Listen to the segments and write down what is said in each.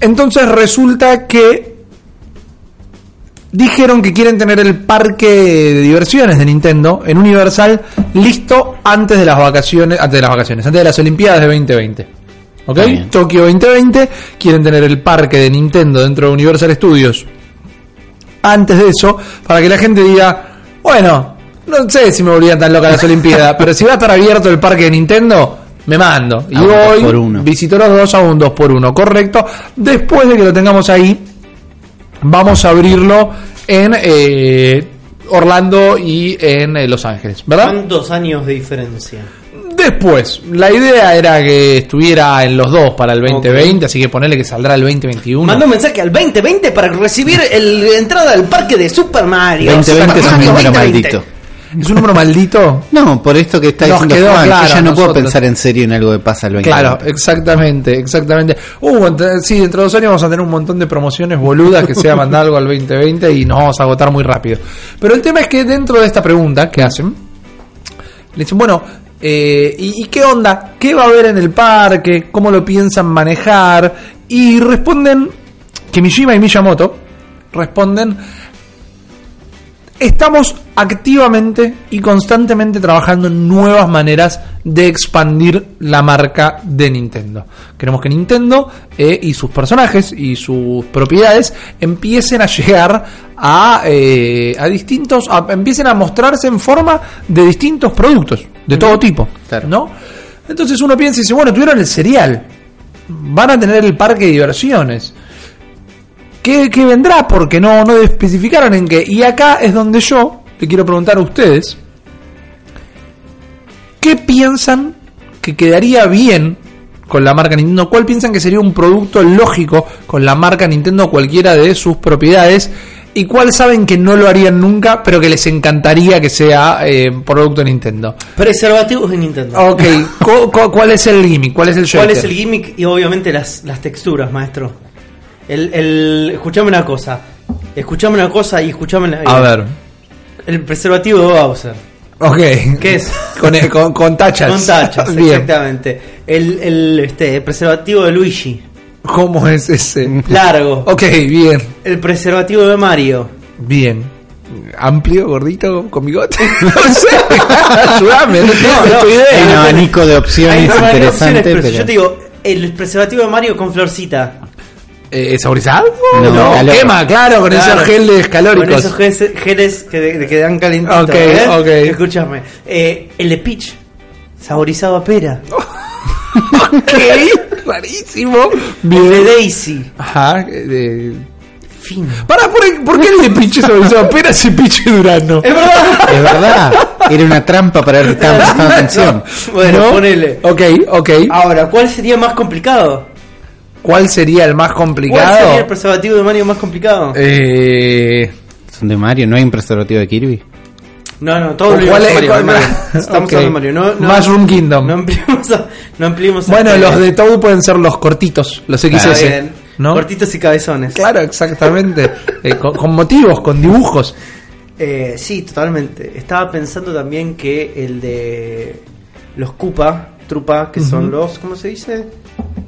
Entonces resulta que dijeron que quieren tener el parque de diversiones de Nintendo en Universal listo antes de las vacaciones, antes de las vacaciones, antes de las Olimpiadas de 2020. ¿Ok? Bien. Tokio 2020 quieren tener el parque de Nintendo dentro de Universal Studios antes de eso para que la gente diga, bueno, no sé si me volvían tan loca las Olimpiadas, pero si va a estar abierto el parque de Nintendo, me mando. Y voy, por uno. visito los dos a un 2 por 1 correcto. Después de que lo tengamos ahí, vamos a abrirlo en eh, Orlando y en eh, Los Ángeles, ¿verdad? ¿Cuántos años de diferencia? Después, la idea era que estuviera en los dos para el 2020, así que ponele que saldrá el 2021. Mandó un mensaje al 2020 para recibir el, la entrada al parque de Super Mario. 2020 es un Super Mario número 2020. maldito. ¿Es un número maldito? No, por esto que está Nos diciendo quedó Juan, claro yo ya no puedo nosotros. pensar en serio en algo que pasa el 20. Claro, exactamente, exactamente. Uh, sí, dentro de dos años vamos a tener un montón de promociones boludas que sea mandar algo al 2020 y nos vamos a agotar muy rápido. Pero el tema es que dentro de esta pregunta que hacen, le dicen, bueno, eh, ¿y, y qué onda? ¿Qué va a haber en el parque? ¿Cómo lo piensan manejar? Y responden que Mishima y Miyamoto responden Estamos activamente y constantemente trabajando en nuevas maneras de expandir la marca de Nintendo. Queremos que Nintendo eh, y sus personajes y sus propiedades empiecen a llegar a, eh, a distintos, a- empiecen a mostrarse en forma de distintos productos, de todo tipo, Claro. ¿no? Entonces uno piensa y dice, bueno, tuvieron el cereal, van a tener el parque de diversiones. ¿Qué, qué vendrá? Porque no, no especificaron en qué. Y acá es donde yo le quiero preguntar a ustedes, ¿qué piensan que quedaría bien con la marca Nintendo? ¿Cuál piensan que sería un producto lógico con la marca Nintendo cualquiera de sus propiedades? ¿Y cuál saben que no lo harían nunca, pero que les encantaría que sea eh, producto Nintendo? Preservativos de Nintendo. Ok, cu- cu- ¿cuál es el gimmick? ¿Cuál es el ¿Cuál es shaker? el gimmick? Y obviamente las, las texturas, maestro. El, el, escuchame una cosa. Escuchame una cosa y escuchame la, A ver. El preservativo de Bowser. Ok. ¿Qué es? Con, con, con tachas. Con tachas, Bien. exactamente. El, el este, preservativo de Luigi. ¿Cómo es ese? Largo. Ok, bien. El preservativo de Mario. Bien. Amplio, gordito, con bigote. No sé. Ayúdame. No, no. tu Hay un abanico de opciones pero pero yo te digo, el preservativo de Mario con florcita. Eh, ¿Saborizado? No, No, calor. quema, claro, con Claro. esos geles calóricos. Con esos geles, geles que, de- que dan calentitos. Ok, ¿eh? ok. Escúchame. Eh, el de Peach. Saborizado a pera. ok, rarísimo. El de. Daisy. Ajá. eh, Fino. Para, ¿por, ¿por qué el de pinche saborizado? Apenas y pinche durano. Es verdad. es verdad, era una trampa para ver que estaban prestando atención. Bueno, ¿No? ponele. Ok, ok. Ahora, ¿cuál sería más complicado? ¿Cuál sería el más ¿Cuál sería complicado? el preservativo de Mario más complicado? Eh, Son de Mario, no hay un preservativo de Kirby. No, no, todo ¿O el cuál universo es- Mario. Estamos hablando de Mario. No, no, Mushroom Kingdom. No ampliemos, a- no ampliemos bueno, los de Toad pueden ser los cortitos, los XS. bien. ¿no? Cortitos y cabezones. Claro, exactamente. Eh, con, con motivos, con dibujos. Eh, sí, totalmente. Estaba pensando también que el de los Koopa, Trupa, que son los, ¿cómo se dice?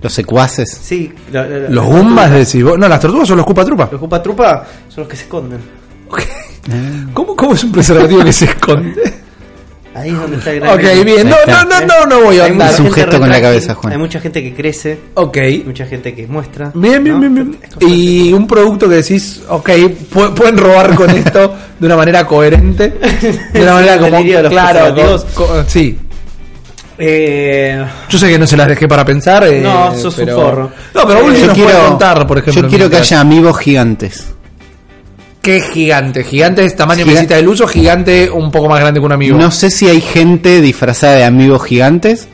Los secuaces. Sí, la- la- la- Los Gumbas, decís vos. No, las tortugas son los Cupa Trupa. Los Koopa Trupa son los que se esconden. ¿Cómo, ¿Cómo es un preservativo que se esconde? Ahí es donde está el gran ok, bien. No, no, no, no, no voy a Hay mucha andar. Es un gente gesto con la cabeza, Juan. Hay mucha gente que crece, Ok. mucha gente que muestra. Bien, bien, ¿no? bien, bien. Y un producto que decís, ok, pu- pueden robar con esto de una manera coherente. De una manera Sí, como. Claro, co- sí. Eh, Yo sé que no se las dejé para pensar. eh, No, sos un pero- forro. No, pero Eh, Yo nos puede quiero, contar, por ejemplo. yo quiero que haya amigos gigantes. ¿Qué gigante? ¿Gigante es tamaño Giga- mesita del uso? ¿Gigante un poco más grande que un amigo? No sé si hay gente disfrazada de amigos gigantes.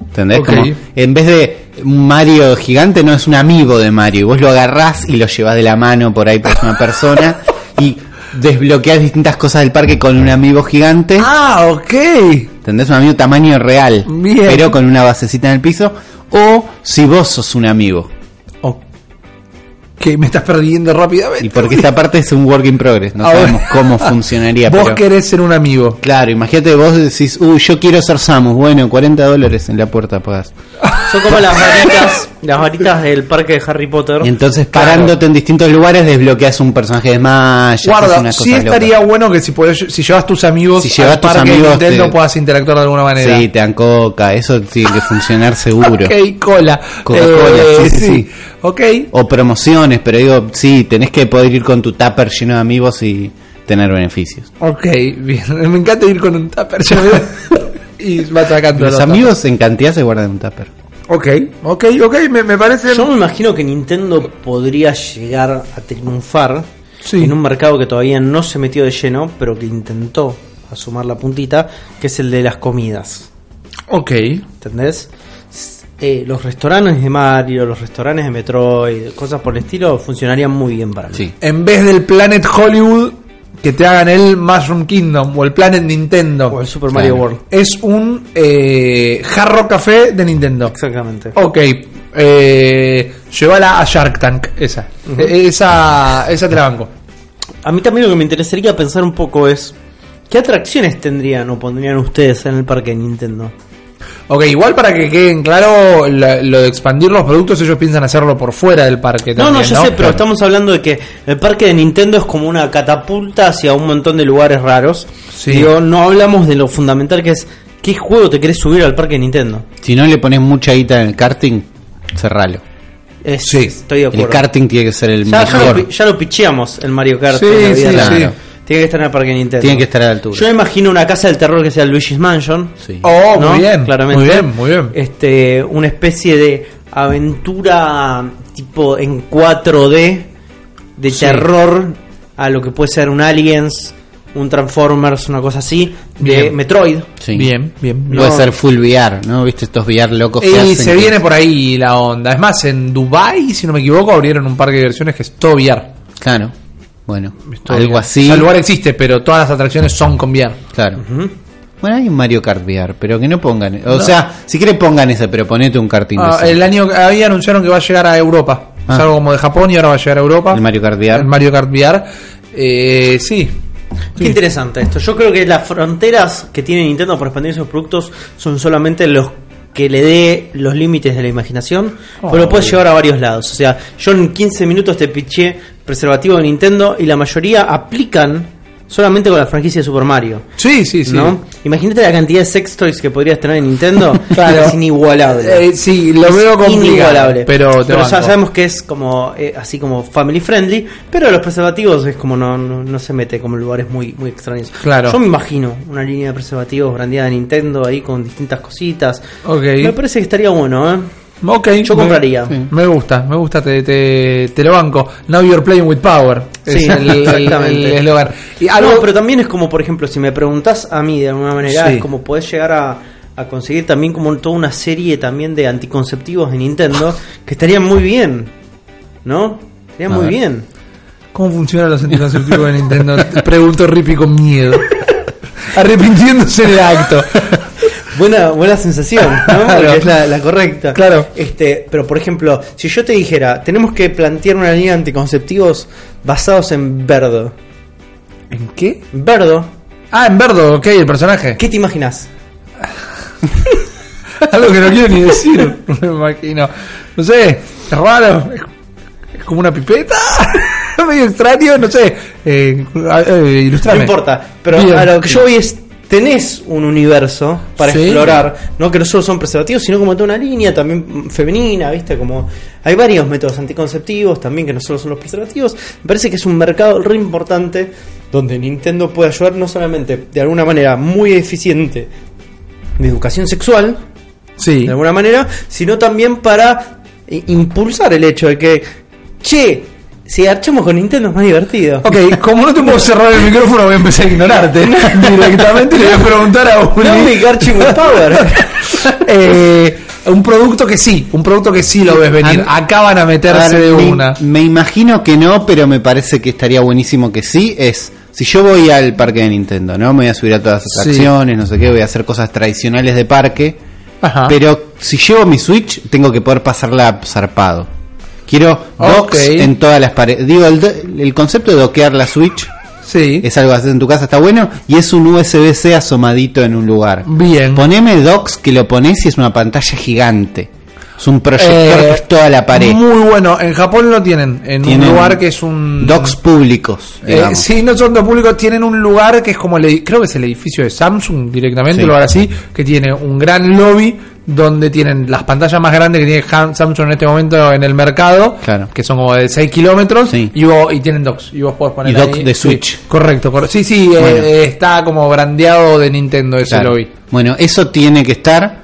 ¿Entendés? Como en vez de un Mario gigante, no es un amigo de Mario. Y vos lo agarrás y lo llevas de la mano por ahí por una persona y desbloqueas distintas cosas del parque con un amigo gigante. Ah, ok. ¿Entendés? Un amigo tamaño real. Bien. Pero con una basecita en el piso. O si vos sos un amigo. Que me estás perdiendo rápidamente. Y porque esta parte es un work in progress. No sabemos cómo funcionaría. Vos pero- querés ser un amigo. Claro, imagínate vos decís, uy, yo quiero ser Samus. Bueno, 40 dólares en la puerta pagás. son como las varitas, Las varitas del parque de Harry Potter. Y entonces Claro. parándote en distintos lugares desbloqueas un personaje de Smash. Guarda, sí estaría locas. bueno que si podés, si llevas tus amigos Si llevas al tus parque de amigos, Nintendo te- puedas interactuar de alguna manera. Sí, te dan coca, eso tiene que funcionar seguro. Ok, cola. Coca-Cola, Eh, sí, sí, sí. Ok. O promociones, pero digo, sí, tenés que poder ir con tu tupper lleno de amigos y tener beneficios. Ok, bien. Me encanta ir con un tupper veo, y va sacando Los los amigos en cantidad se guardan un tupper. Ok, ok, ok, me, me parece. Yo me imagino que Nintendo podría llegar a triunfar Sí. en un mercado que todavía no se metió de lleno, pero que intentó asumar la puntita, que es el de las comidas. Ok. ¿Entendés? Eh, los restaurantes de Mario, los restaurantes de Metroid, cosas por el estilo, funcionarían muy bien para mí. Sí. En vez del Planet Hollywood, que te hagan el Mushroom Kingdom o el Planet Nintendo. O el Super Mario Claro. World. Es un eh, jarro café de Nintendo. Exactamente. Ok, eh, llévala a Shark Tank, esa. Eh, esa, esa te la banco. A mí también lo que me interesaría pensar un poco es ¿qué atracciones tendrían o pondrían ustedes en el parque de Nintendo? Ok, igual para que queden claro la- lo de expandir los productos, ellos piensan hacerlo por fuera del parque No, también, no, yo sé, pero Claro. estamos hablando de que el parque de Nintendo es como una catapulta hacia un montón de lugares raros. Sí. Digo, no hablamos de lo fundamental que es ¿qué juego te querés subir al parque de Nintendo? Si no le pones mucha guita en el karting, cerralo. Es- Sí. estoy de El acuerdo. karting tiene que ser el ya, ya lo, mejor. pi- ya lo picheamos el Mario Kart. Sí, en la vida sí, real. sí. Tiene que estar en el parque de Nintendo. Tiene que estar a la altura. Yo imagino una casa del terror que sea Luigi's Mansion. Sí. Oh, ¿no? muy bien, Claramente. muy bien, muy bien. Este, una especie de aventura tipo en 4D de Sí. terror a lo que puede ser un Aliens, un Transformers, una cosa así, de Bien. Metroid. Sí. Bien, bien. Puede ser full VR, ¿no? ¿Viste estos VR locos que Y hacen se que- viene por ahí la onda. Es más, en Dubai, si no me equivoco, abrieron un parque de diversiones que es todo VR. Claro. Bueno, algo así. O sea, el lugar existe, pero todas las atracciones son con VR. Claro. Bueno, hay un Mario Kart VR, pero que no pongan. O sea, si quieres pongan ese, pero ponete un karting Ah, el año ahí anunciaron que va a llegar a Europa. Ah. Es algo como de Japón y ahora va a llegar a Europa. El Mario Kart VR. El Mario Kart VR. Eh, sí. Qué interesante esto. Yo creo que las fronteras que tiene Nintendo para expandir sus productos son solamente los que le dé los límites de la imaginación, Oh, pero lo puedes llevar a varios lados. O sea, yo en 15 minutos te piché preservativo de Nintendo y la mayoría aplican solamente con la franquicia de Super Mario. Sí, sí, sí. ¿no? Imagínate la cantidad de sex toys que podrías tener en Nintendo. Claro. Es inigualable. Eh, sí, lo veo complicado. inigualable. Pero, te ya sabemos que es como eh, así como family friendly, pero los preservativos es como no, no, no se mete como lugares muy muy extraños. Claro. Yo me imagino una línea de preservativos brandeada de Nintendo ahí con distintas cositas. Ok. Me parece que estaría bueno, ¿eh? Ok, Yo me- compraría. sí. Me gusta, me gusta, te, te, te lo banco. Now you're playing with power. Es Sí, el- el exactamente. el eslogan. Y algo, No, pero también es como, por ejemplo, si me preguntas a mí de alguna manera, Sí. es como podés llegar a, a conseguir también como toda una serie también de anticonceptivos de Nintendo que estarían muy bien, ¿no? Estarían A muy ver. bien. ¿Cómo funcionan los anticonceptivos de Nintendo? Te Preguntó Rippy con miedo. Arrepintiéndose en el acto. Buena, buena sensación, ¿no? Claro. Porque es la, la correcta. Claro. Este, pero por ejemplo, si yo te dijera, tenemos que plantear una línea de anticonceptivos basados en Verdo. ¿En qué? Verdo, Ah, en Verdo, ok, el personaje. ¿qué te imaginas? Algo que no quiero ni decir. Me imagino. No sé, es raro. Es, como una pipeta. Medio extraño, no sé. Eh, eh. No importa, pero Bien. a lo que yo voy es tenés un universo para Sí. explorar, no que no solo son preservativos, sino como toda una línea también femenina, ¿viste? Como hay varios métodos anticonceptivos también que no solo son los preservativos. Me parece que es un mercado re importante donde Nintendo puede ayudar no solamente de alguna manera muy eficiente de educación sexual, Sí. de alguna manera, sino también para impulsar el hecho de que, che, si archamos con Nintendo es más divertido. Ok, como no te puedo cerrar el micrófono, voy a empezar a ignorarte. Directamente le voy a preguntar a No me garchi with power. eh, un producto que sí, un producto que sí lo ves venir. A- Acaban a meterse A ver, de me, una. me imagino que no, pero me parece que estaría buenísimo que sí. Es si yo voy al parque de Nintendo, ¿no? Me voy a subir a todas las Sí. atracciones, no sé qué, voy a hacer cosas tradicionales de parque. Ajá. Pero si llevo mi Switch, tengo que poder pasarla zarpado. Quiero docks Ok. en todas las paredes. Digo, el, el concepto de doquear la Switch sí. es algo que haces en tu casa, está bueno. Y es un USB-C asomadito en un lugar. Bien. Poneme docks que lo pones y es una pantalla gigante. Es un proyector Eh, que es toda la pared. Muy bueno. En Japón lo tienen. En Tienen un lugar que es un. Docks públicos. Eh, sí, no son dos públicos, tienen un lugar que es como, el, creo que es el edificio de Samsung directamente, Sí. lugar así, que tiene un gran lobby donde tienen las pantallas más grandes que tiene Samsung en este momento en el mercado, Claro. que son como de 6 kilómetros, Sí. y, vos- y tienen docks, y vos podés poner Y docks ahí- de sí, Switch. correcto, correcto. Sí, sí, eh, Bueno. eh, está como brandeado de Nintendo ese Claro. lobby. Bueno, eso tiene que estar.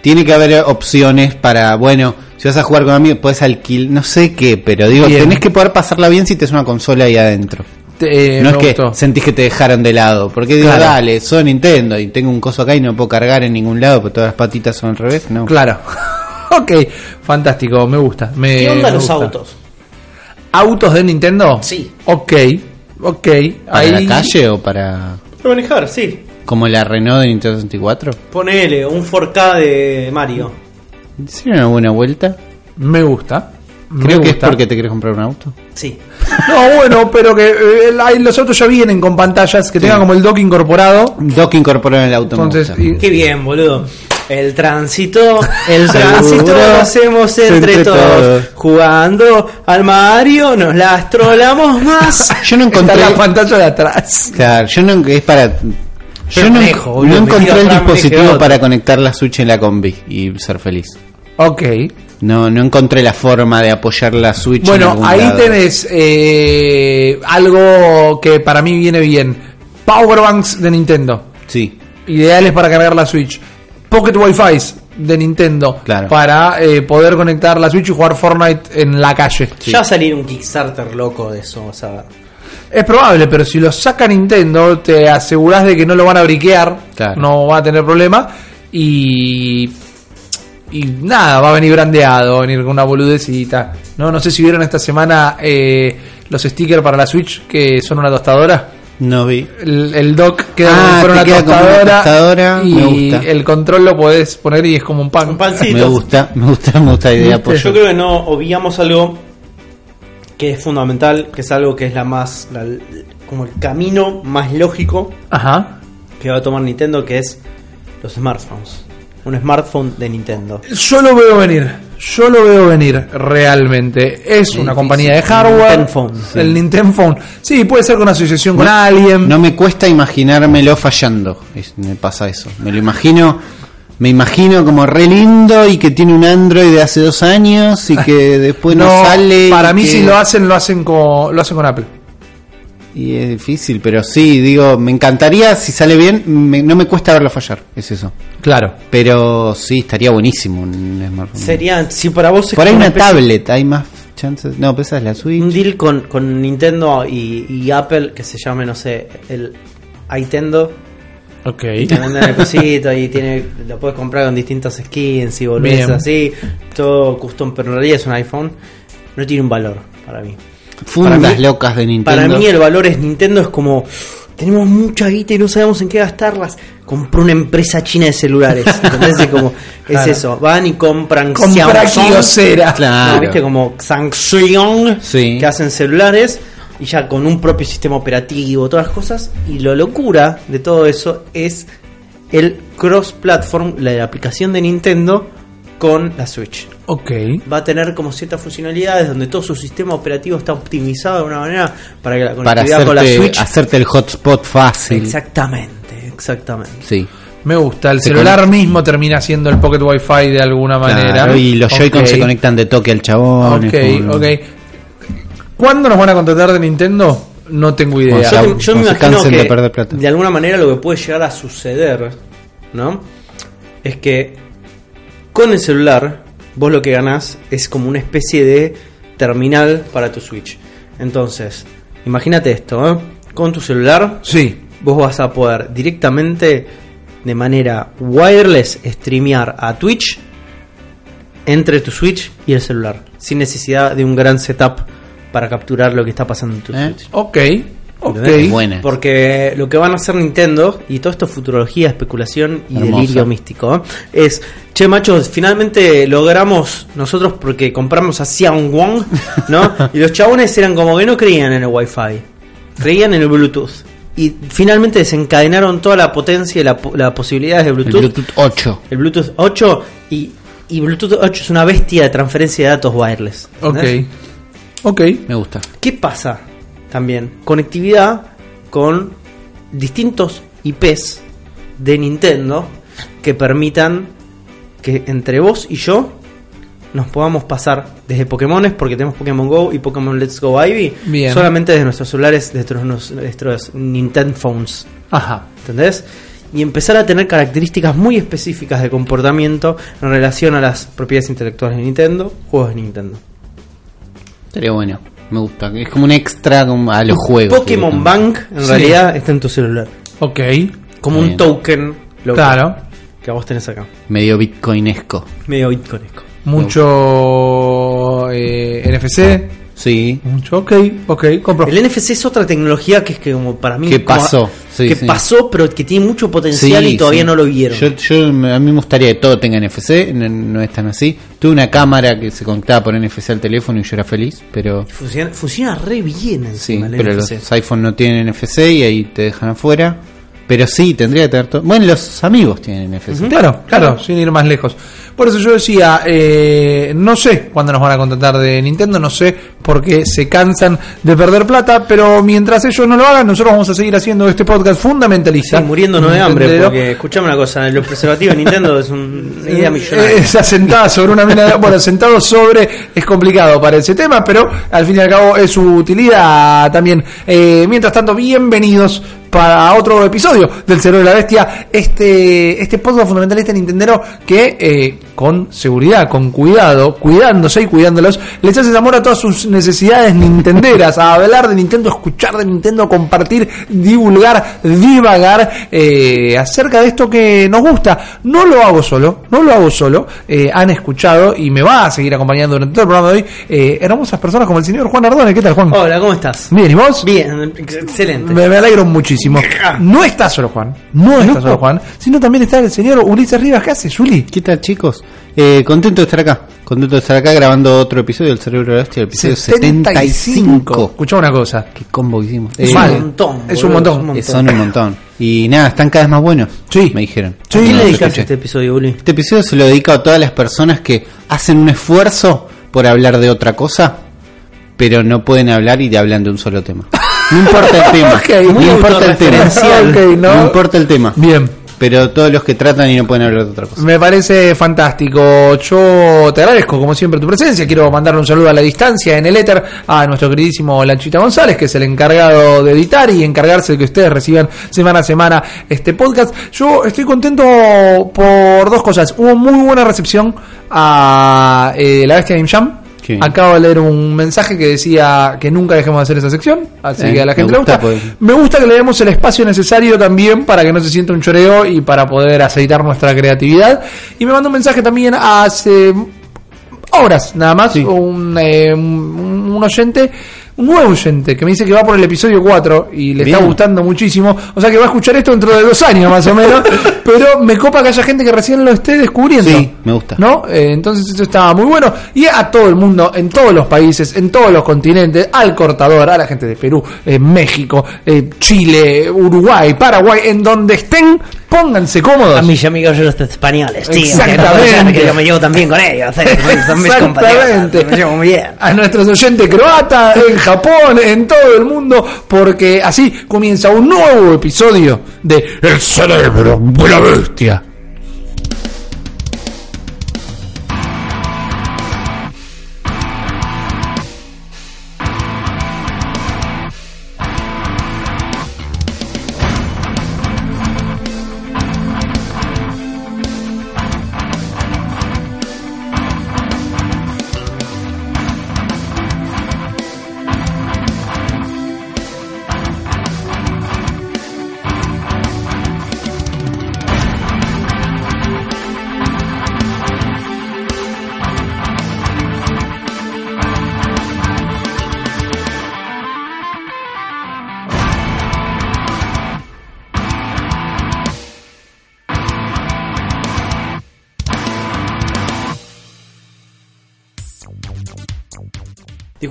Tiene que haber opciones para, bueno, si vas a jugar con amigos, puedes alquilar, no sé qué, pero digo, Bien. tenés que poder pasarla bien si te es una consola ahí adentro. Te- eh, no es que gustó. sentís que te dejaron de lado. Porque digo, Claro. dale, soy Nintendo y tengo un coso acá y no puedo cargar en ningún lado porque todas las patitas son al revés. No. Claro. ok, fantástico, me gusta. Me, ¿Qué onda me los gusta. autos? ¿Autos de Nintendo? Sí. Ok, ok. ¿Para Ahí- la calle o para.? Para manejar, sí. como la Renault de Nintendo 64? Ponele un 4K de Mario. ¿Sería una buena vuelta? Me gusta. Creo que es porque te quieres comprar un auto. Sí. No, bueno, pero que eh, los autos ya vienen con pantallas que tengan como el dock incorporado. Dock incorporado en el auto. Entonces, y- Qué bien, boludo. El tránsito, el tránsito lo hacemos entre Entre todos. todos. Jugando al Mario, nos las trolamos más. Yo no está encontré. la pantalla de atrás. Claro, yo no es para. Yo no, manejo, no encontré el dispositivo para conectar la Switch en la combi y ser feliz. Ok. No, no encontré la forma de apoyar la Switch. en Bueno, algún ahí lado. tenés eh, algo que para mí viene bien. Powerbanks de Nintendo. Sí, Ideales para cargar la Switch. Pocket Wi-Fi de Nintendo. Claro. Para eh, poder conectar la Switch y jugar Fortnite en la calle. Ya va a salir un Kickstarter loco de eso, o sea. Es probable, pero si lo saca Nintendo, te aseguras de que no lo van a briquear, Claro. no va a tener problema. Y. Y nada, va a venir brandeado, va a venir con una boludecita. No, no sé si vieron esta semana eh, los stickers para la Switch, que son una tostadora. no vi. El, el dock queda Ah, como una queda como una tostadora, tostadora, y me gusta. el control lo podés poner y es como un pan. Un pancito. Me gusta, me gusta, me gusta la idea. Pollo. Yo creo que no obviamos algo que es fundamental, que es algo que es la más. la- como el camino más lógico Ajá. que va a tomar Nintendo, que es los smartphones. Un smartphone de Nintendo. Yo lo veo venir. Yo lo veo venir realmente. Es una compañía de hardware. Nintendo Phone, sí. El Nintendo Phone. Sí, puede ser con asociación con alguien. No me cuesta imaginármelo fallando. Es- me pasa eso. Me lo imagino. Me imagino como re lindo y que tiene un Android de hace dos años y que después no, sale. Para mí, que- si lo hacen, lo hacen con, lo hacen con Apple. Y es difícil, pero sí, digo, me encantaría si sale bien. me- no me cuesta verlo fallar, es eso. Claro. Pero sí, estaría buenísimo un smartphone. Sería, si para vos es Por ahí una especie- tablet, hay más chances. No, pues esa es la Switch. un deal con, con Nintendo y, y Apple que se llame, no sé, el Nintendo. Ok. Te venden el cosito y tiene, lo puedes comprar con distintos skins y volvés Bien. así, todo custom, pero en realidad es un iPhone. No tiene un valor para mí. Fundas mí- locas de Nintendo. Para mí el valor es Nintendo es como tenemos mucha guita y no sabemos en qué gastarlas. Compró una empresa china de celulares. ¿entendés? Es como es eso. Van y compran Compra. Kyocera. Claro. No, viste como Samsung Sí. que hacen celulares y ya con un propio sistema operativo, todas las cosas. Y lo locura de todo eso es el cross-platform, la aplicación de Nintendo con la Switch. Ok. Va a tener como ciertas funcionalidades donde todo su sistema operativo está optimizado de una manera para que la Para conectividad con la hacerte, Switch. hacerte el hotspot fácil. Exactamente, exactamente. Sí. Me gusta. El Se celular conecta. mismo termina siendo el Pocket Wi-Fi de alguna manera. Claro, y los Joy-Con Ok. se conectan de toque al chabón. Ok, ok. ¿Cuándo nos van a contratar de Nintendo? No tengo idea. Yo, yo me imagino que de perder plata. de alguna manera lo que puede llegar a suceder, ¿no? Es que con el celular vos lo que ganás es como una especie de terminal para tu Switch. Entonces, imagínate esto, ¿eh? Con tu celular Sí. vos vas a poder directamente de manera wireless streamear a Twitch entre tu Switch y el celular, sin necesidad de un gran setup para capturar lo que está pasando en tu ¿Eh? Switch. Ok. Ok. ¿Entendés? Buena. Porque lo que van a hacer Nintendo, y todo esto es futurología, especulación y delirio místico, ¿eh? es, che machos, finalmente logramos nosotros porque compramos a Xiang Wong, ¿no? y los chabones eran como que no creían en el Wi-Fi, creían en el Bluetooth. Y finalmente desencadenaron toda la potencia y la, po- las posibilidades de El Bluetooth, Bluetooth 8. el Bluetooth 8, y, y Bluetooth 8 es una bestia de transferencia de datos wireless. Ok. Ok. Me gusta. ¿Qué pasa también? Conectividad con distintos IPs de Nintendo que permitan que entre vos y yo nos podamos pasar desde Pokémones, porque tenemos Pokémon Go y Pokémon Let's Go Ivy, Bien. solamente desde nuestros celulares, desde nuestros, nuestros Nintendo Phones. Ajá. ¿Entendés? Y empezar a tener características muy específicas de comportamiento en relación a las propiedades intelectuales de Nintendo, juegos de Nintendo. Estaría bueno. Me gusta. Es como un extra como a los juegos. Pokémon Bank en Sí. realidad está en tu celular. Ok. Como Bien. un token local Claro. que vos tenés acá. Medio bitcoinesco. Medio bitcoinesco. Mucho eh, NFC. Sí. Mucho. Ok. Ok. Compro. El NFC es otra tecnología que es que como para mí... Que pasó, sí, que sí. pasó, pero que tiene mucho potencial y todavía sí. no lo vieron. Yo, yo- a mí me gustaría que todo tenga NFC, no, no es tan así. Tuve una cámara que se conectaba por NFC al teléfono y yo era feliz, pero Funciona, funciona re bien sí, encima el pero NFC. los iPhone no tienen NFC y ahí te dejan afuera. Pero sí, tendría que tener todo. Bueno, los amigos tienen NFC. Claro, claro, sin ir más lejos. Por eso yo decía, eh, no sé cuándo nos van a contratar de Nintendo, no sé por qué se cansan de perder plata, pero mientras ellos no lo hagan, nosotros vamos a seguir haciendo este podcast fundamentalista. Sí, muriéndonos de hambre, porque escuchame una cosa, los preservativos de Nintendo es una idea millonaria. Eh, Esa sentada sobre una mina de- Bueno, sentado sobre es complicado para ese tema, pero al fin y al cabo es su utilidad también. Eh, mientras tanto, bienvenidos para otro episodio del Cerebro de la Bestia. Este, este podcast fundamentalista Nintendero que eh, con seguridad, con cuidado, cuidándose y cuidándolos, les hace amor a todas sus necesidades nintenderas, a hablar de Nintendo, escuchar de Nintendo, compartir, divulgar, divagar eh, acerca de esto que nos gusta. No lo hago solo, no lo hago solo. Eh, han escuchado y me va a seguir acompañando durante todo el programa de hoy hermosas personas como el señor Juan Ardone. ¿Qué tal, Juan? Hola, ¿cómo estás? Bien, ¿y vos? Bien, excelente. Me, me alegro muchísimo. No está solo Juan, no está solo Juan, sino también está el señor Ulises Rivas. ¿Qué hace, Juli? ¿Qué tal, chicos? Eh, contento de estar acá. Contento de estar acá grabando otro episodio del Cerebro de la Bestia, el episodio 75. Escuchá una cosa. Qué combo que hicimos. Es Eh, un montón. Es boludo, un montón. es un eh, son un montón. Y nada, están cada vez más buenos. Sí. Me dijeron. Sí. ¿A quién No le dedicaste este episodio, Uli? Este episodio se lo dedico a todas las personas que hacen un esfuerzo por hablar de otra cosa, pero no pueden hablar y te hablan de un solo tema. No importa el tema. No importa el tema. no importa el tema. Bien. Pero todos los que tratan y no pueden hablar de otra cosa. Me parece fantástico. Yo te agradezco, como siempre, tu presencia. Quiero mandarle un saludo a la distancia en el éter a nuestro queridísimo Lanchita González, que es el encargado de editar y encargarse de que ustedes reciban semana a semana este podcast. Yo estoy contento por dos cosas. Hubo muy buena recepción a eh, la bestia Game Jam. Acabo de leer un mensaje que decía que nunca dejemos de hacer esa sección, así Eh, que a la gente le gusta, pues. Me gusta que le demos el espacio necesario también para que no se sienta un choreo y para poder aceitar nuestra creatividad. Y me mandó un mensaje también hace horas nada más, Sí. un, eh, un, un oyente, un nuevo oyente que me dice que va por el episodio 4 y le Bien. está gustando muchísimo. O sea que va a escuchar esto dentro de dos años más o menos. pero me copa que haya gente que recién lo esté descubriendo. Sí, me gusta. ¿No? Eh, entonces eso está muy bueno. Y a todo el mundo, en todos los países, en todos los continentes, al cortador, a la gente de Perú, eh, México, eh, Chile, Uruguay, Paraguay, en donde estén, pónganse cómodos. A mis amigos los españoles, tío. Exactamente. Que yo me llevo también con ellos. eh, Son mis. Exactamente. Me llevo muy bien. A nuestros oyentes croatas, en Japón, en todo el mundo, porque así comienza un nuevo episodio de El cerebro de la bestia.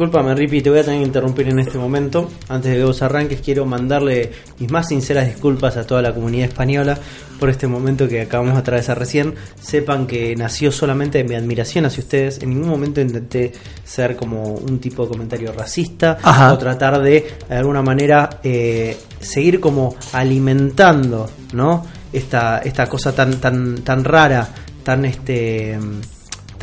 Disculpame, Ripi, te voy a tener que interrumpir en este momento. Antes de que vos arranques, quiero mandarle mis más sinceras disculpas a toda la comunidad española por este momento que acabamos de atravesar recién. Sepan que nació solamente de mi admiración hacia ustedes. En ningún momento intenté ser como un tipo de comentario racista Ajá. o tratar de, de alguna manera, eh, seguir como alimentando, ¿no? Esta, esta cosa tan, tan, tan rara, tan este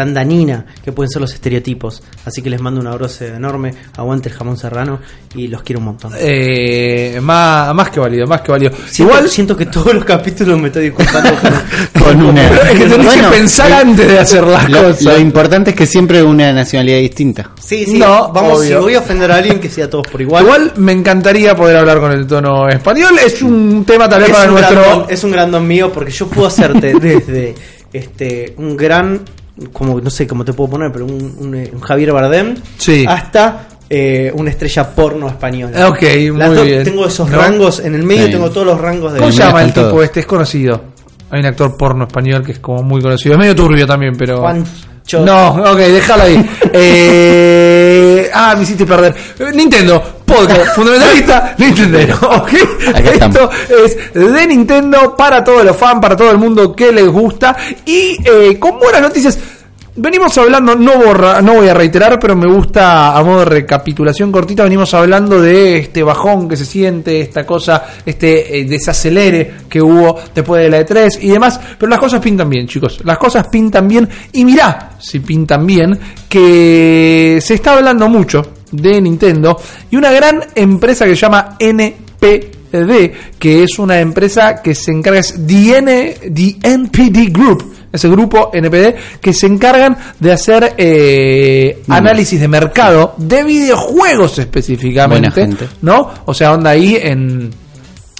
tan danina que pueden ser los estereotipos. Así que les mando un abrazo enorme, aguante el jamón serrano y los quiero un montón. Eh, más, más que válido, más que válido. Siento, Igual, siento que todos los capítulos me estoy disculpando con, Con una. es que tenés Bueno, que pensar eh, antes de hacer las Lo, cosas. lo importante es que siempre una nacionalidad distinta. Sí, sí, No, vamos, obvio. si voy a ofender a alguien que sea todos por igual. Igual me encantaría poder hablar con el tono español. Es un tema tal vez es, para un nuestro. grandón, es un grandón mío porque yo puedo hacerte desde este un gran como no sé cómo te puedo poner pero un, un, eh, un Javier Bardem Sí. hasta eh, una estrella porno española Ok, Las muy dos- bien. tengo esos ¿No? rangos en el medio Sí. tengo todos los rangos de ¿Cómo se llama el tipo todo. este? Es conocido. Hay un actor porno español que es como muy conocido. Es medio turbio también, pero. No, ok, déjalo ahí. Eh, ah, me hiciste perder. Nintendo, podcast, fundamentalista, Nintendo, ¿ok? Acá estamos. Esto es de Nintendo para todos los fans, para todo el mundo que les gusta. Y eh, con buenas noticias. Venimos hablando, no, borra, no voy a reiterar, pero me gusta a modo de recapitulación cortita, venimos hablando de este bajón que se siente, esta cosa, este eh, desacelere que hubo después de la E3 y demás, pero las cosas pintan bien, chicos, las cosas pintan bien y mirá si pintan bien, que se está hablando mucho de Nintendo y una gran empresa que se llama NPD, que es una empresa que se encarga, es DN, the NPD Group, ese grupo NPD, que se encargan de hacer eh, análisis de mercado de videojuegos específicamente, gente. ¿no? O sea, onda ahí en,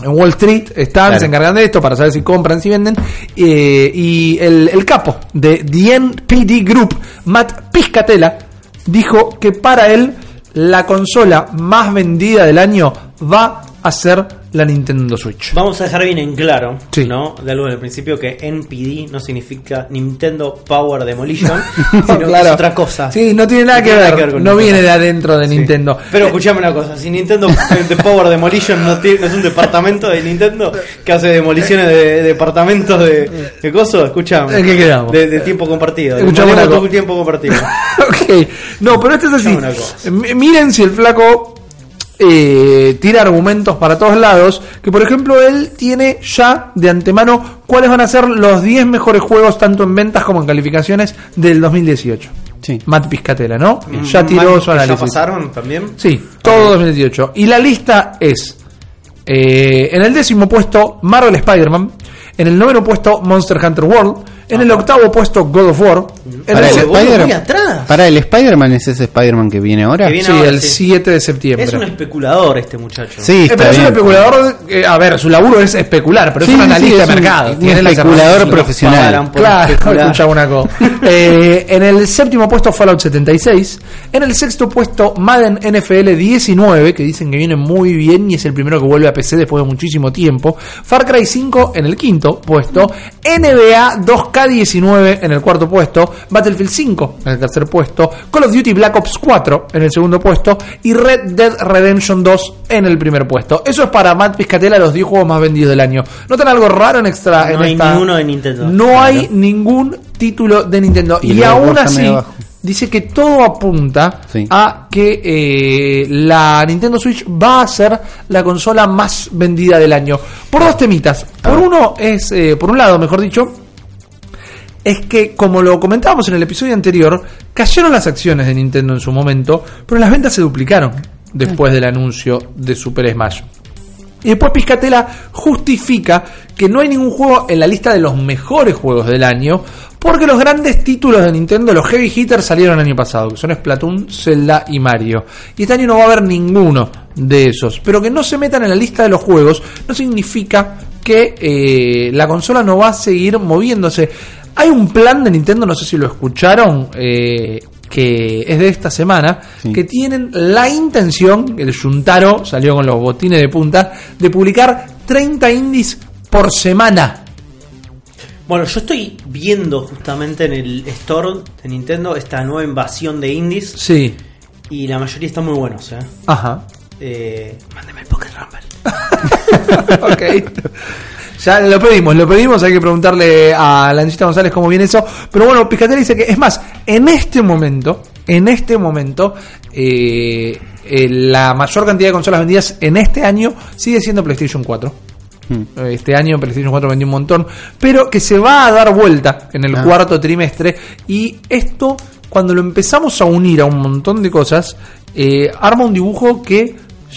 en Wall Street están, Claro. se encargan de esto para saber si compran, si venden. eh, y el, el capo de The NPD Group, Matt Piscatella, dijo que para él la consola más vendida del año va a ser la Nintendo Switch. Vamos a dejar bien en claro, Sí. ¿no? De algo en el principio que NPD no significa Nintendo Power Demolition, sino que Claro. es otra cosa. Sí, no tiene nada, No que, tiene ver, que ver con no Nintendo. viene de adentro de Sí. Nintendo. Pero escuchame una cosa, si Nintendo de Power Demolition no, tiene, no es un departamento de Nintendo que hace demoliciones de, departamentos de, de coso, escuchame. ¿En qué quedamos? De, de tiempo compartido. Escuchame una cosa. tiempo compartido. ok, no, pero esto es así. Miren si el flaco eh, tira argumentos para todos lados. Que por ejemplo, él tiene ya de antemano cuáles van a ser los 10 mejores juegos, tanto en ventas como en calificaciones, del 2018. Sí. Matt Piscatella, ¿no? Ya tiró su que ¿Ya análisis. pasaron también? Sí, todo 2018. Y la lista es: eh, en el décimo puesto, Marvel Spider-Man. En el noveno puesto, Monster Hunter World. En el octavo puesto, God of War. Para el el se- Uy, muy Spider- atrás. Para el Spider-Man es ese Spider-Man que viene ahora. Que viene sí, ahora, el sí. 7 de septiembre. Es un especulador este muchacho. Sí, Eh, está pero es un bien. especulador, eh, a ver, su laburo es especular, pero Sí, es un sí, analista es de un- mercado. un tiene las especulador profesional. Claro, escucha una cosa. Eh, en el séptimo puesto Fallout 76. En el sexto puesto Madden NFL 19, que dicen que viene muy bien y es el primero que vuelve a PC después de muchísimo tiempo. Far Cry 5 en el quinto puesto. NBA 2K19 en el cuarto puesto. Battlefield 5 en el tercer puesto. Call of Duty Black Ops 4 en el segundo puesto. Y Red Dead Redemption 2 en el primer puesto. Eso es para Matt Piscatella los 10 juegos más vendidos del año. ¿Notan algo raro en extra? No en hay esta- ninguno de Nintendo. No Claro. hay ningún título de Nintendo. Y aún así, dice que todo apunta Sí. a que eh, la Nintendo Switch va a ser la consola más vendida del año. Por dos temitas. Por uno es, eh, por un lado, mejor dicho, es que, como lo comentábamos en el episodio anterior, cayeron las acciones de Nintendo en su momento, pero las ventas se duplicaron después del anuncio de Super Smash. Y después Piscatela justifica que no hay ningún juego en la lista de los mejores juegos del año, porque los grandes títulos de Nintendo, los heavy hitters, salieron el año pasado, que son Splatoon, Zelda y Mario. Y este año no va a haber ninguno de esos. Pero que no se metan en la lista de los juegos no significa que eh, la consola no va a seguir moviéndose. Hay un plan de Nintendo, no sé si lo escucharon, eh, que es de esta semana, Sí. que tienen la intención, el Yuntaro salió con los botines de punta, de publicar 30 indies por semana. Bueno, yo estoy viendo justamente en el store de Nintendo esta nueva invasión de indies Sí. y la mayoría están muy buenos, ¿eh? Ajá. eh mándeme el Pocket Rumble. ok. Ya lo pedimos, lo pedimos, hay que preguntarle a Lancita González cómo viene eso. Pero bueno, Picatelli dice que, es más, en este momento, en este momento, eh, eh, la mayor cantidad de consolas vendidas en este año sigue siendo PlayStation 4. Hmm. Este año PlayStation 4 vendió un montón, pero que se va a dar vuelta en el Ah. cuarto trimestre. Y esto, cuando lo empezamos a unir a un montón de cosas, eh, arma un dibujo que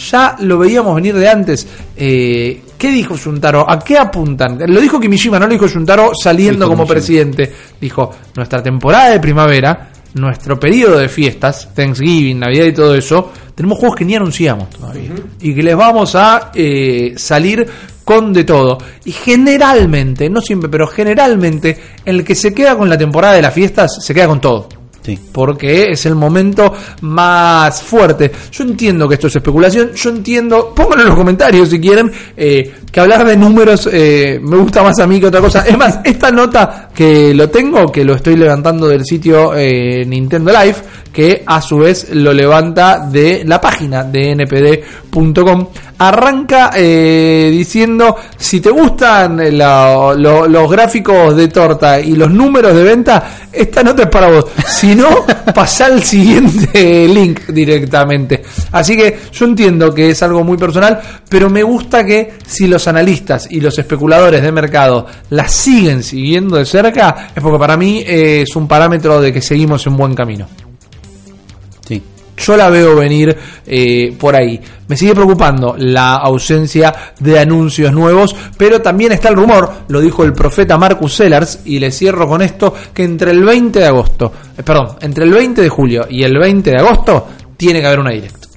ya lo veíamos venir de antes. Eh, ¿Qué dijo Yuntaro? ¿A qué apuntan? Lo dijo Kimishima, no lo dijo Yuntaro saliendo Dijo como Kimishima. presidente. Dijo, nuestra temporada de primavera, nuestro periodo de fiestas, Thanksgiving, Navidad y todo eso, tenemos juegos que ni anunciamos todavía. Y que les vamos a eh, salir con de todo. Y generalmente, no siempre, pero generalmente, el que se queda con la temporada de las fiestas, se queda con todo Porque es el momento más fuerte. Yo entiendo que esto es especulación, yo entiendo, pónganlo en los comentarios si quieren, eh, que hablar de números eh, me gusta más a mí que otra cosa. Es más, esta nota que lo tengo, que lo estoy levantando del sitio eh, Nintendo Live, que a su vez lo levanta de la página de npd.com, arranca eh, diciendo, si te gustan la- lo- los gráficos de torta y los números de venta, esta nota es para vos. Si no, pasa al siguiente link directamente. Así que yo entiendo que es algo muy personal, pero me gusta que si los analistas y los especuladores de mercado la siguen siguiendo de cerca, es porque para mí eh, es un parámetro de que seguimos en buen camino. Sí. Yo la veo venir eh, por ahí. Me sigue preocupando la ausencia de anuncios nuevos, pero también está el rumor, lo dijo el profeta Marcus Sellers, y le cierro con esto, que entre el 20 de agosto, eh, perdón, entre el 20 de julio y el 20 de agosto, tiene que haber una directa.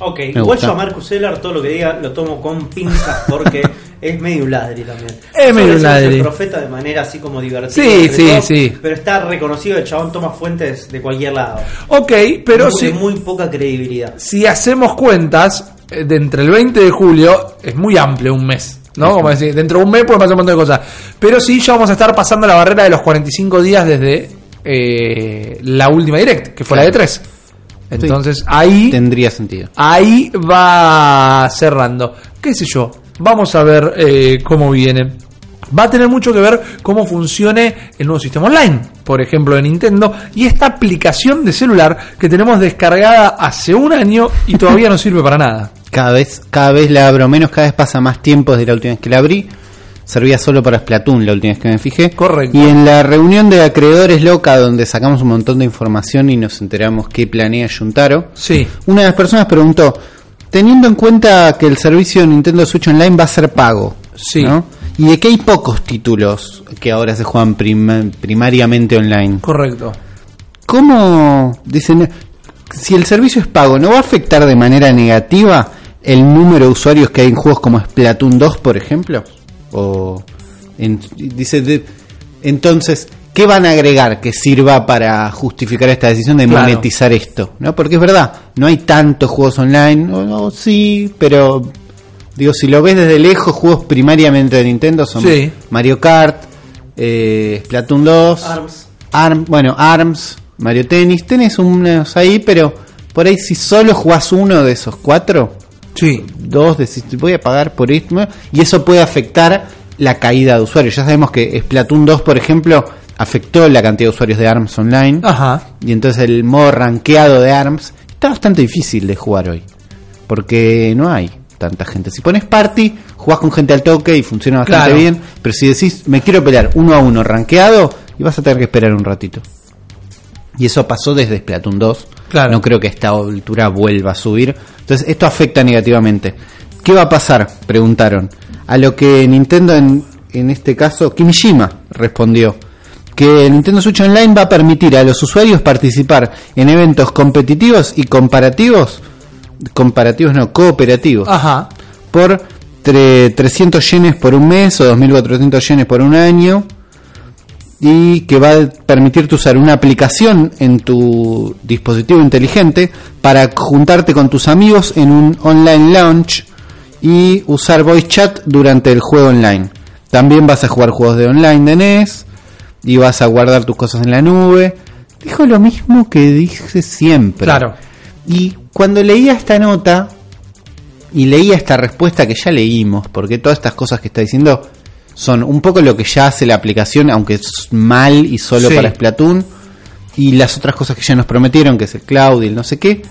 Ok, Me igual gusta. yo a Marcus Eller todo lo que diga lo tomo con pinzas porque es medio un ladri también. Es medio ladri. El profeta de manera así como divertida. Sí, sí, sí. Pero está reconocido, el chabón toma fuentes de cualquier lado. Ok, pero muy, si, de muy poca credibilidad. si hacemos cuentas, eh, de entre el 20 de julio, es muy amplio un mes. ¿No? Como decir, dentro de un mes pueden pasar un montón de cosas. Pero sí, ya vamos a estar pasando la barrera de los 45 días desde eh, la última direct, que fue la de 3. Entonces ahí, Tendría sentido. ahí va cerrando. ¿Qué sé yo? Vamos a ver eh, cómo viene. Va a tener mucho que ver cómo funcione el nuevo sistema online, por ejemplo, de Nintendo, y esta aplicación de celular que tenemos descargada hace un año y todavía no sirve para nada. Cada vez, cada vez la abro menos, cada vez pasa más tiempo desde la última vez que la abrí. Servía solo para Splatoon la última vez que me fijé. Correcto. Y en la reunión de acreedores loca, donde sacamos un montón de información y nos enteramos qué planea Yuntaro, Sí, una de las personas preguntó, teniendo en cuenta que el servicio de Nintendo Switch Online va a ser pago, Sí. ¿no? Y de que hay pocos títulos que ahora se juegan prima- primariamente online. correcto. ¿Cómo dicen si el servicio es pago, no va a afectar de manera negativa el número de usuarios que hay en juegos como Splatoon 2, por ejemplo? O en- dice de- entonces, ¿qué van a agregar que sirva para justificar esta decisión de Claro. monetizar esto? ¿No? Porque es verdad, no hay tantos juegos online, o, sí, pero digo, si lo ves desde lejos, juegos primariamente de Nintendo son Sí. Mario Kart, eh, Splatoon 2, Arms. Arm, bueno, ARMS, Mario Tennis, tenés unos ahí, pero por ahí si solo jugás uno de esos cuatro, Sí, dos decís, voy a pagar por esto, y eso puede afectar la caída de usuarios. Ya sabemos que Splatoon 2, por ejemplo, afectó la cantidad de usuarios de ARMS online, ajá. y entonces el modo rankeado de ARMS está bastante difícil de jugar hoy, porque no hay tanta gente. Si pones party, jugás con gente al toque y funciona bastante Claro. bien, pero si decís, me quiero pelear uno a uno rankeado, y vas a tener que esperar un ratito. Y eso pasó desde Splatoon 2. Claro. No creo que a esta altura vuelva a subir. Entonces, esto afecta negativamente. ¿Qué va a pasar? Preguntaron. A lo que Nintendo, en, en este caso, Kimishima respondió. Que el Nintendo Switch Online va a permitir a los usuarios participar en eventos competitivos y comparativos. Comparativos no, cooperativos Ajá. por tre- 300 yenes por un mes o 2.400 yenes por un año y que va a permitirte usar una aplicación en tu dispositivo inteligente para juntarte con tus amigos en un online launch y usar voice chat durante el juego online. También vas a jugar juegos de online de NES y vas a guardar tus cosas en la nube. Dijo lo mismo que dije siempre. Claro. Y cuando leía esta nota y leía esta respuesta que ya leímos, porque todas estas cosas que está diciendo son un poco lo que ya hace la aplicación, aunque es mal y solo Sí. para Splatoon, y las otras cosas que ya nos prometieron, que es el cloud y el no sé qué.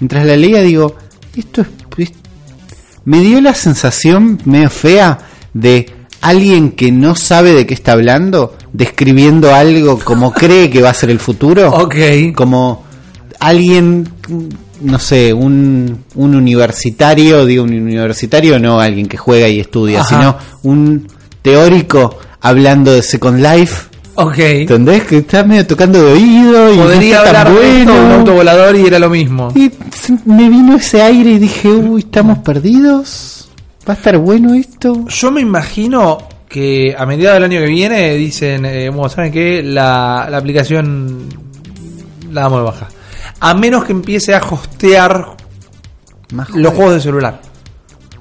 Mientras la leía digo, esto es... Me dio la sensación medio fea de alguien que no sabe de qué está hablando, describiendo algo como cree que va a ser el futuro Ok. como alguien, no sé, un, un universitario, digo un universitario, no alguien que juega y estudia, Ajá. sino un teórico hablando de Second Life. Ok. ¿Entendés? Que está medio tocando de oído y no Podría está tan hablar de un bueno. autovolador y era lo mismo. Y me vino ese aire y dije, uy, estamos perdidos. ¿Va a estar bueno esto? Yo me imagino que a mediados del año que viene dicen, eh, bueno, ¿saben qué? La, la aplicación la damos de baja. A menos que empiece a hostear Más los juegos de celular.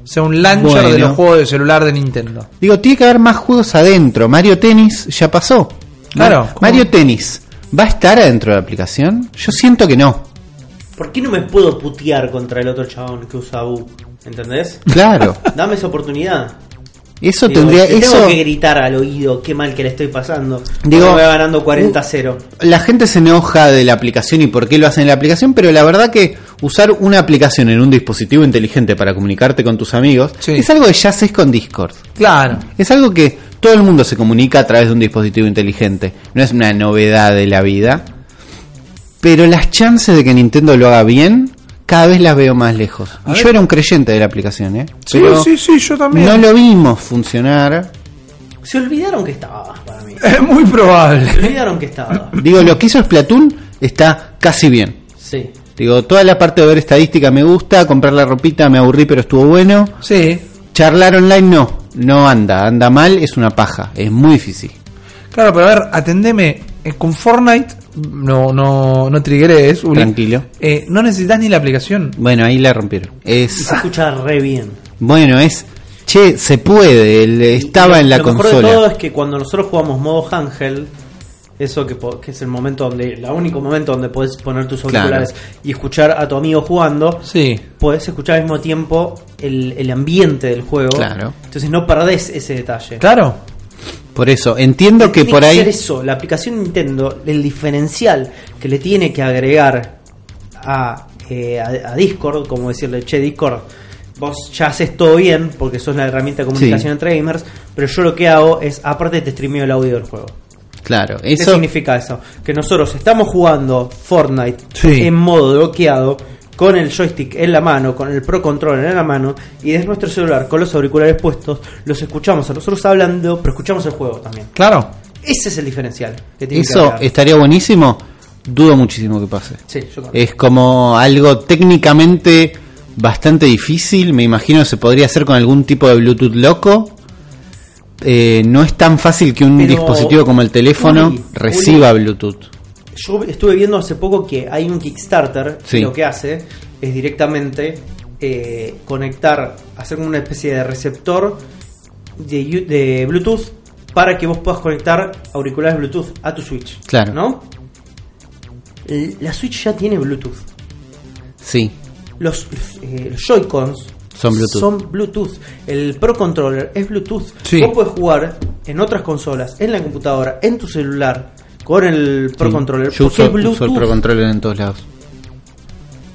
O sea, un launcher Bueno. de los juegos de celular de Nintendo. Digo, tiene que haber más juegos adentro. Mario Tennis ya pasó. Claro. Mario Tennis, ¿va a estar adentro de la aplicación? Yo siento que no. ¿Por qué no me puedo putear contra el otro chabón que usa U? ¿Entendés? Claro. Dame esa oportunidad. Eso Digo, tendría. te Eso. Tengo que gritar al oído qué mal que le estoy pasando. Digo, Digo, me va ganando 40-0. La gente se enoja de la aplicación y por qué lo hacen en la aplicación, pero la verdad que usar una aplicación en un dispositivo inteligente para comunicarte con tus amigos Sí. es algo que ya haces con Discord. Claro. Es algo que todo el mundo se comunica a través de un dispositivo inteligente. No es una novedad de la vida. Pero las chances de que Nintendo lo haga bien, cada vez las veo más lejos. A ver. yo era un creyente de la aplicación, ¿eh? Sí, Pero sí, sí, yo también. no lo vimos funcionar. Se olvidaron que estaba para mí. Es muy probable. Se olvidaron que estaba. Digo, lo que hizo Splatoon está casi bien. Sí. Digo, toda la parte de ver estadística me gusta, comprar la ropita me aburrí, pero estuvo bueno. Sí. Charlar online no, no anda, anda mal, es una paja, es muy difícil. Claro, pero a ver, atendeme. eh, Con Fortnite, no, no, no triggeres, Uli. Tranquilo. Eh, no necesitas ni la aplicación. Bueno, ahí la rompieron. Y se escucha re bien. bueno, es che, se puede, el- estaba Y en la lo mejor de todo consola. es que cuando nosotros jugamos modo handheld, eso que, que es el momento donde, el único momento donde puedes poner tus Claro. auriculares y escuchar a tu amigo jugando, Sí. podés escuchar al mismo tiempo el, el ambiente del juego. Claro. Entonces no perdés ese detalle. Claro. Por eso, entiendo que Tiene por ser ahí eso, la aplicación Nintendo, el diferencial que le tiene que agregar a, eh, a, a Discord, como decirle, che, Discord, vos ya haces todo bien porque sos la herramienta de comunicación Sí. entre gamers, pero yo lo que hago es, aparte te streameo el audio del juego. Claro, ¿Qué eso significa eso? Que nosotros estamos jugando Fortnite Sí. en modo bloqueado, con el joystick en la mano, con el Pro Controller en la mano, y desde nuestro celular con los auriculares puestos, los escuchamos a nosotros hablando, pero escuchamos el juego también. Claro. Ese es el diferencial. Que tiene que eso estaría buenísimo. Dudo muchísimo que pase. Sí, yo también. Es como algo técnicamente bastante difícil. Me imagino que se podría hacer con algún tipo de Bluetooth loco. Eh, no es tan fácil que un Pero, dispositivo como el teléfono reciba Bluetooth. Yo estuve viendo hace poco que hay un Kickstarter Sí. que lo que hace es directamente eh, conectar, hacer como una especie de receptor de, Bluetooth para que vos puedas conectar auriculares Bluetooth a tu Switch. Claro. ¿No? La Switch ya tiene Bluetooth. Sí, Los, los, eh, los Joy-Cons Son Bluetooth. son Bluetooth. El Pro Controller es Bluetooth. Sí. Vos podés jugar en otras consolas, en la computadora, en tu celular, con el Pro sí. Controller. Yo uso, Bluetooth. uso el Pro Controller en todos lados.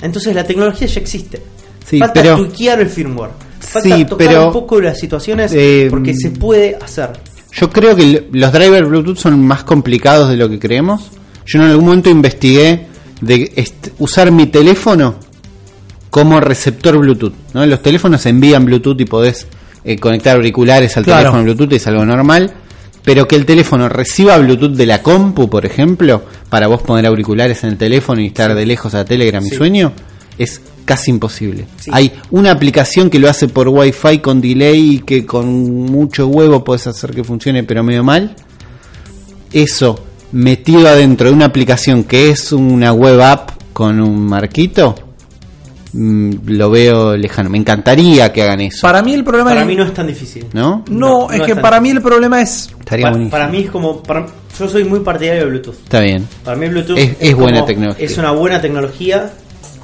Entonces la tecnología ya existe. Sí, Falta pero- tuiquear el firmware. Falta Sí, tocar pero- un poco las situaciones Eh, porque se puede hacer. Yo creo que los drivers Bluetooth son más complicados de lo que creemos. Yo en algún momento investigué de usar mi teléfono como receptor Bluetooth. ¿no? Los teléfonos envían Bluetooth y podés eh, conectar auriculares al Claro. teléfono Bluetooth, es algo normal. Pero que el teléfono reciba Bluetooth de la compu, por ejemplo, para vos poner auriculares en el teléfono y estar de lejos a Telegram y Sí. sueño, es casi imposible. Sí. Hay una aplicación que lo hace por Wi-Fi con delay y que con mucho huevo puedes hacer que funcione, pero medio mal. Eso metido adentro de una aplicación que es una web app con un marquito, lo veo lejano. Me encantaría que hagan eso, Para mí el problema Para es... mí no es tan difícil. ¿no? No, No, es no que es para mí el problema es... Estaría Pa- buenísimo. para mí es como. para- yo soy muy partidario de Bluetooth. Está bien. Para mí Bluetooth Es- es buena como- tecnología. Es una buena tecnología.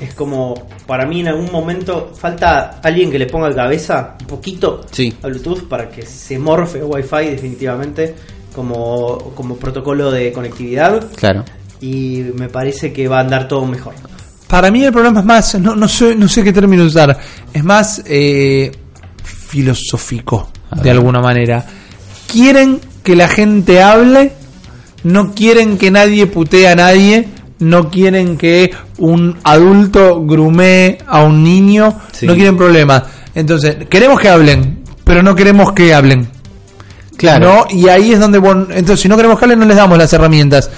Es como, para mí en algún momento falta alguien que le ponga cabeza un poquito Sí. a Bluetooth para que se morfe Wi-Fi definitivamente como, como protocolo de conectividad. Claro. Y me parece que va a andar todo mejor. Para mí el problema es más, no, no sé, no sé qué término usar, es más eh, filosófico, de alguna manera. Quieren que la gente hable, no quieren que nadie putee a nadie, no quieren que un adulto grumee a un niño, Sí. no quieren problemas. Entonces, queremos que hablen, pero no queremos que hablen. Claro. ¿no? Y ahí es donde, bueno, entonces si no queremos que hablen, no les damos las herramientas,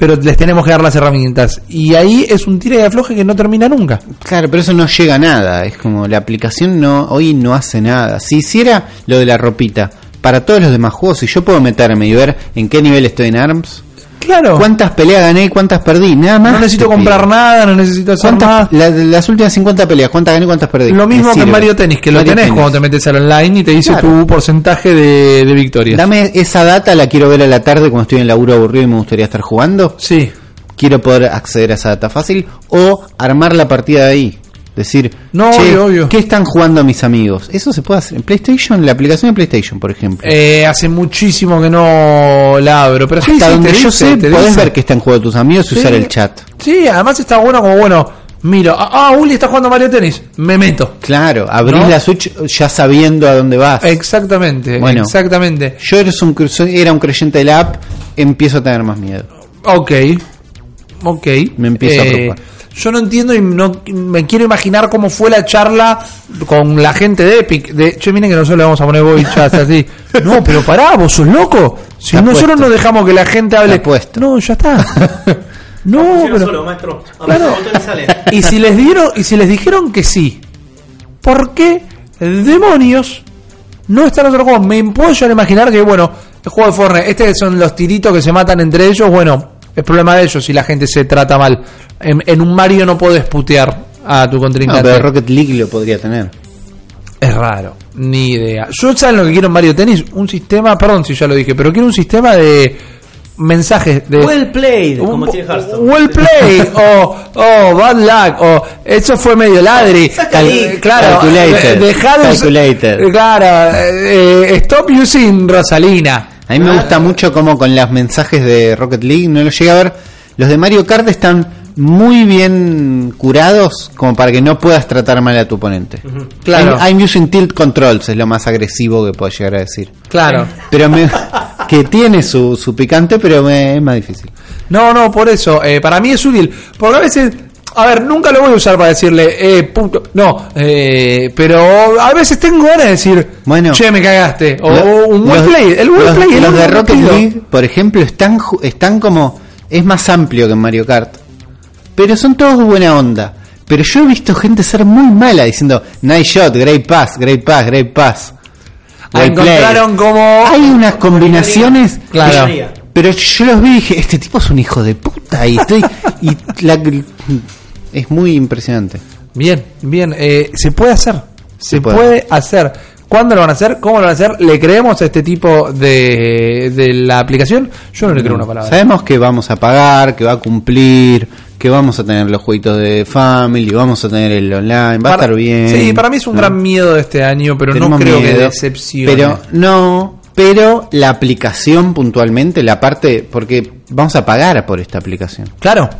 pero les tenemos que dar las herramientas. Y ahí es un tira y afloje que no termina nunca. Claro, pero eso no llega a nada. Es como la aplicación no hoy no hace nada. Si hiciera lo de la ropita para todos los demás juegos, si yo puedo meterme y ver en qué nivel estoy en ARMS, Claro. cuántas peleas gané y cuántas perdí, nada más. No necesito te comprar pido. nada, no necesito hacer nada. ¿Cuántas, la- de las últimas 50 peleas, cuántas gané y cuántas perdí? Lo mismo que en. Mario Tennis, que lo Mario tenés Tennis. cuando te metes al online y te dice Claro. tu porcentaje de, de victorias. Dame esa data, la quiero ver a la tarde cuando estoy en el laburo aburrido y me gustaría estar jugando. Sí. Quiero poder acceder a esa data fácil o armar la partida de ahí. Decir, No, "Che, obvio, obvio. ¿qué están jugando mis amigos? Eso se puede hacer en PlayStation, la aplicación de PlayStation, por ejemplo. Eh, hace muchísimo que no la abro, pero Hasta sí, donde yo dice, sé, te podés dice. ver que están jugando tus amigos y Sí. usar el chat. Sí, además está bueno como, bueno, miro, ah, ah, Uli está jugando Mario Tennis, me meto. Claro, abrís ¿No? la Switch ya sabiendo a dónde vas. Exactamente, Bueno. exactamente. Yo eres un, era un creyente de la app, empiezo a tener más miedo. Ok, ok. Me empiezo a Eh, preocupar. Yo no entiendo y no me quiero imaginar cómo fue la charla con la gente de Epic. De, che, miren que nosotros le vamos a poner Boy Chat así. No, pero pará, vos sos loco. Si Está nosotros puesto. no dejamos que la gente hable. Está puesto. No, ya está. No, pero. solo, maestro. Claro. Botones salen. Y si les dieron, y si les dijeron que sí, ¿por qué demonios no están en otro juego? Me puedo yo imaginar que, bueno, el juego de Fortnite, este son los tiritos que se matan entre ellos, bueno, es problema de ellos si la gente se trata mal. En, en un Mario no podés putear a tu No, contrincante. pero Rocket League lo podría tener. Es raro, ni idea. Yo, ¿saben lo que quiero en Mario Tennis? Un sistema, perdón si ya lo dije, pero quiero un sistema de mensajes de... Well played, como tiene Hearthstone. Well played, o oh, bad luck, o eso fue medio ladri. Cal- claro, Calculated, de- dejá de us- calculated. Claro, eh, stop using Rosalina. A mí me gusta mucho como con los mensajes de Rocket League, no los llegué a ver. Los de Mario Kart están muy bien curados como para que no puedas tratar mal a tu oponente. Claro. I'm, I'm using tilt controls, es lo más agresivo que puedo llegar a decir. Claro. Pero me, que tiene su, su picante, pero me- es más difícil. No, no, por eso, eh, para mí es útil. Porque a veces, a ver, nunca lo voy a usar para decirle, eh, puto. No, eh, pero a veces tengo ganas de decir, Bueno. che, me cagaste. O Lo- un los- well play. El well los, play los lo de Rocket. League, por ejemplo, están, están como. Es más amplio que en Mario Kart. Pero son todos buena onda. Pero yo he visto gente ser muy mala diciendo nice shot, great pass, great pass, great pass. Ah, encontraron played". como. Hay unas combinaciones. Claro. Pero yo los vi y dije, este tipo es un hijo de puta. Y estoy. y la- es muy impresionante. Bien, bien. eh, se puede hacer. Se, Se puede. puede. hacer. ¿Cuándo lo van a hacer? ¿Cómo lo van a hacer? ¿Le creemos a este tipo de, de la aplicación? Yo no le creo una palabra. Sabemos que vamos a pagar, que va a cumplir, que vamos a tener los jueguitos de Family, vamos a tener el online, va a Para- estar bien. Sí, para mí es un ¿no? gran miedo de este año, pero no creo que decepcione. Pero no, pero la aplicación puntualmente, la parte, porque vamos a pagar por esta aplicación. Claro.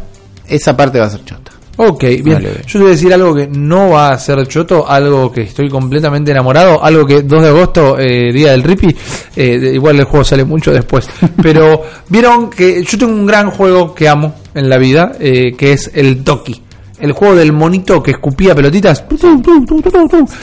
Esa parte va a ser chota. Ok, bien. Vale. Yo te voy a decir algo que no va a ser choto, algo que estoy completamente enamorado, algo que 2 de agosto, eh, día del Rippy, eh, de- igual el juego sale mucho después, pero vieron que yo tengo un gran juego que amo en la vida, eh, que es el Toki. El juego del monito que escupía pelotitas.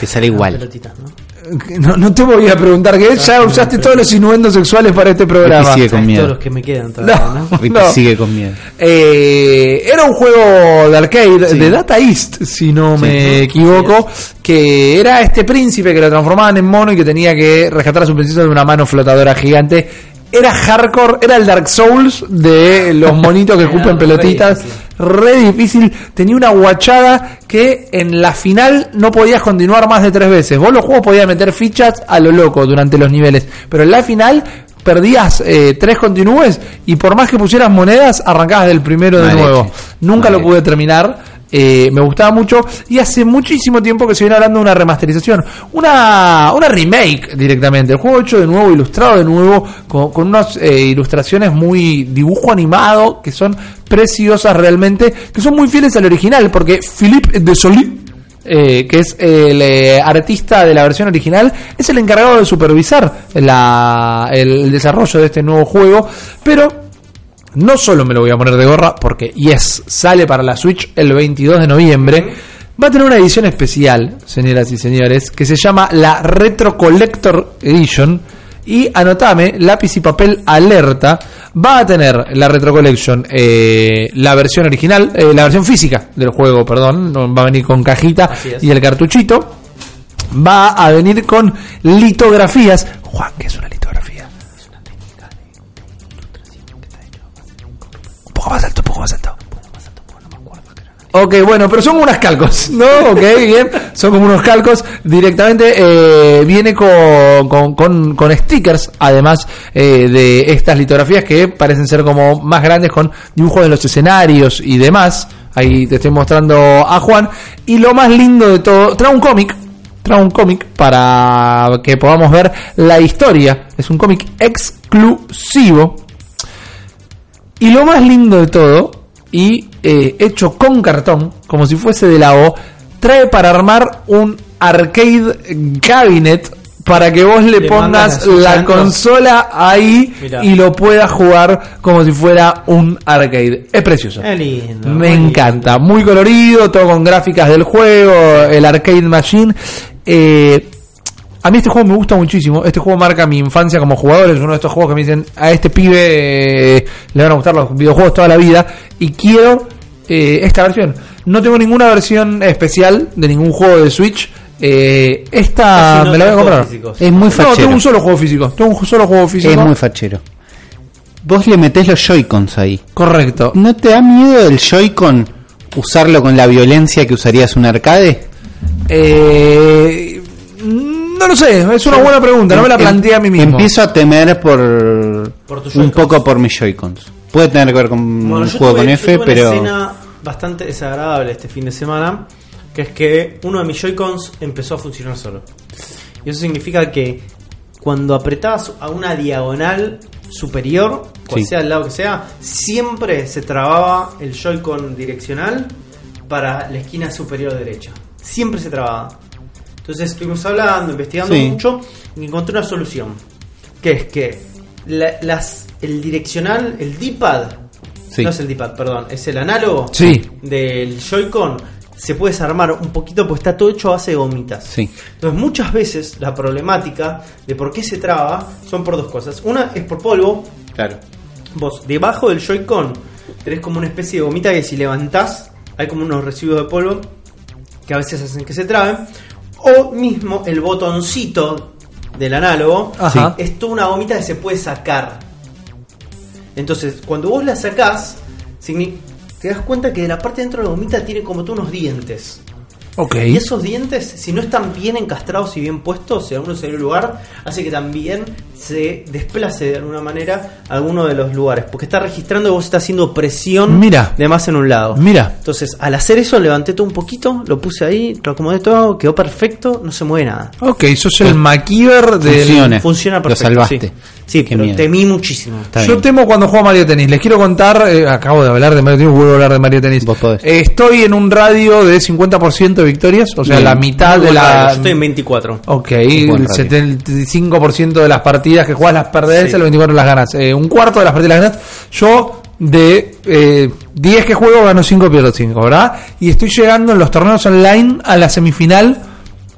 Que sale igual. Pelotitas, ¿no? No, no te voy a preguntar que ya usaste todos los innuendos sexuales para este programa. sigue con miedo. Todos los que me quedan todavía, No. ¿no? Rippy No. sigue con miedo. Eh, era un juego de arcade de Data East, si no me equivoco, que era este príncipe que lo transformaban en mono y que tenía que rescatar a su princesa de una mano flotadora gigante. Era hardcore, era el Dark Souls de los monitos que escupen pelotitas. Re difícil. Tenía una guachada que en la final no podías continuar más de tres veces. Vos los juegos podías meter fichas a lo loco durante los niveles, pero en la final perdías eh, tres continúes y por más que pusieras monedas, arrancabas del primero de nuevo. Nunca lo pude terminar. Eh, me gustaba mucho y hace muchísimo tiempo que se viene hablando de una remasterización, una, una remake directamente, el juego hecho de nuevo, ilustrado de nuevo, con, unas eh, ilustraciones muy dibujo animado, que son preciosas realmente, que son muy fieles al original, porque Philippe de Solí, eh, que es el eh, artista de la versión original, es el encargado de supervisar la- el, el desarrollo de este nuevo juego, pero no solo me lo voy a poner de gorra, porque Yes sale para la Switch el 22 de noviembre. Va a tener una edición especial, señoras y señores, que se llama la Retro Collector Edition. Y anotame, lápiz y papel alerta. Va a tener la Retro Collection, eh, la versión original, eh, la versión física del juego, perdón. no, Va a venir con cajita y el cartuchito. Va a venir con litografías. Juan, ¿qué es alto. Ok, bueno, pero son unas calcos, ¿no? Ok, bien. Son como unos calcos. Directamente eh, viene con, con, con, con stickers, además eh, de estas litografías que parecen ser como más grandes con dibujos de los escenarios y demás. Ahí te estoy mostrando a Juan. Y lo más lindo de todo, trae un cómic. Trae un cómic para que podamos ver la historia. Es un cómic exclusivo. Y lo más lindo de todo, y eh, hecho con cartón, como si fuese de la O, trae para armar un arcade cabinet para que vos le, Le pongas la consola ahí Mirá. y lo puedas jugar como si fuera un arcade. Es precioso. Lindo. Me lindo. encanta, muy colorido, todo con gráficas del juego, el arcade machine. Eh, a mí este juego me gusta muchísimo. Este juego marca mi infancia como jugador. Es uno de estos juegos que me dicen a este pibe eh, le van a gustar los videojuegos toda la vida. Y quiero eh, esta versión. No tengo ninguna versión especial de ningún juego de Switch. Eh, esta no me la voy a comprar. físicos. Es muy No, fachero. tengo un solo juego físico. Tengo un solo juego físico. es muy fachero. Vos le metés los Joy-Cons ahí. Correcto. ¿No te da miedo el Joy-Con usarlo con la violencia que usarías un arcade? Eh, no lo sé, es una buena pregunta, no me la Em- planteé a mí mismo. Empiezo a temer por, Por un poco por mis Joy-Cons. Puede tener que ver con Bueno, un juego tuve- con yo F, tuve pero una escena bastante desagradable este fin de semana, que es que uno de mis Joy-Cons empezó a funcionar solo. Y eso significa que cuando apretabas a una diagonal superior, cual Sí. sea el lado que sea, siempre se trababa el Joy-Con direccional para la esquina superior derecha. Siempre se trababa. Entonces estuvimos hablando, investigando Sí. mucho y encontré una solución. Que es que la- las, el direccional, el D-pad, Sí. no es el D-pad, perdón, es el análogo Sí. del Joy-Con, se puede desarmar un poquito porque está todo hecho a base de gomitas. sí. Entonces muchas veces la problemática de por qué se traba son por dos cosas. Una es por polvo. Claro. Vos debajo del Joy-Con tenés como una especie de gomita que si levantás hay como unos residuos de polvo que a veces hacen que se traben. O mismo el botoncito del análogo Ajá. es toda una gomita que se puede sacar. Entonces, cuando vos la sacás, te das cuenta que de la parte de dentro de la gomita tiene como tú unos dientes. Y esos dientes, si no están bien encastrados y bien puestos, si alguno se dio lugar, hace que también se desplace de alguna manera a alguno de los lugares. Porque está registrando que vos estás haciendo presión Mira. de más en un lado. Mira. Entonces, al hacer eso, levanté todo un poquito, lo puse ahí, lo acomodé todo, quedó perfecto, no se mueve nada. Ok, sos el MacGyver del... Funciona. Funciona Lo perfecto. salvaste. Sí, Sí, pero miedo. temí muchísimo. Está Yo bien. temo cuando juego a Mario Tennis. Les quiero contar, eh, acabo de hablar de Mario Tennis, vuelvo a hablar de Mario Tennis. Vos podés. Eh, estoy en un radio de 50% de victorias, o sea, Bien. la mitad de la... estoy en 24. Ok, el radio. 75% de las partidas que juegas las perdés, Sí. el 24% las ganas. Eh, un cuarto de las partidas las ganas. Yo, de eh, 10 que juego, gano 5, pierdo 5, ¿verdad? Y estoy llegando en los torneos online a la semifinal.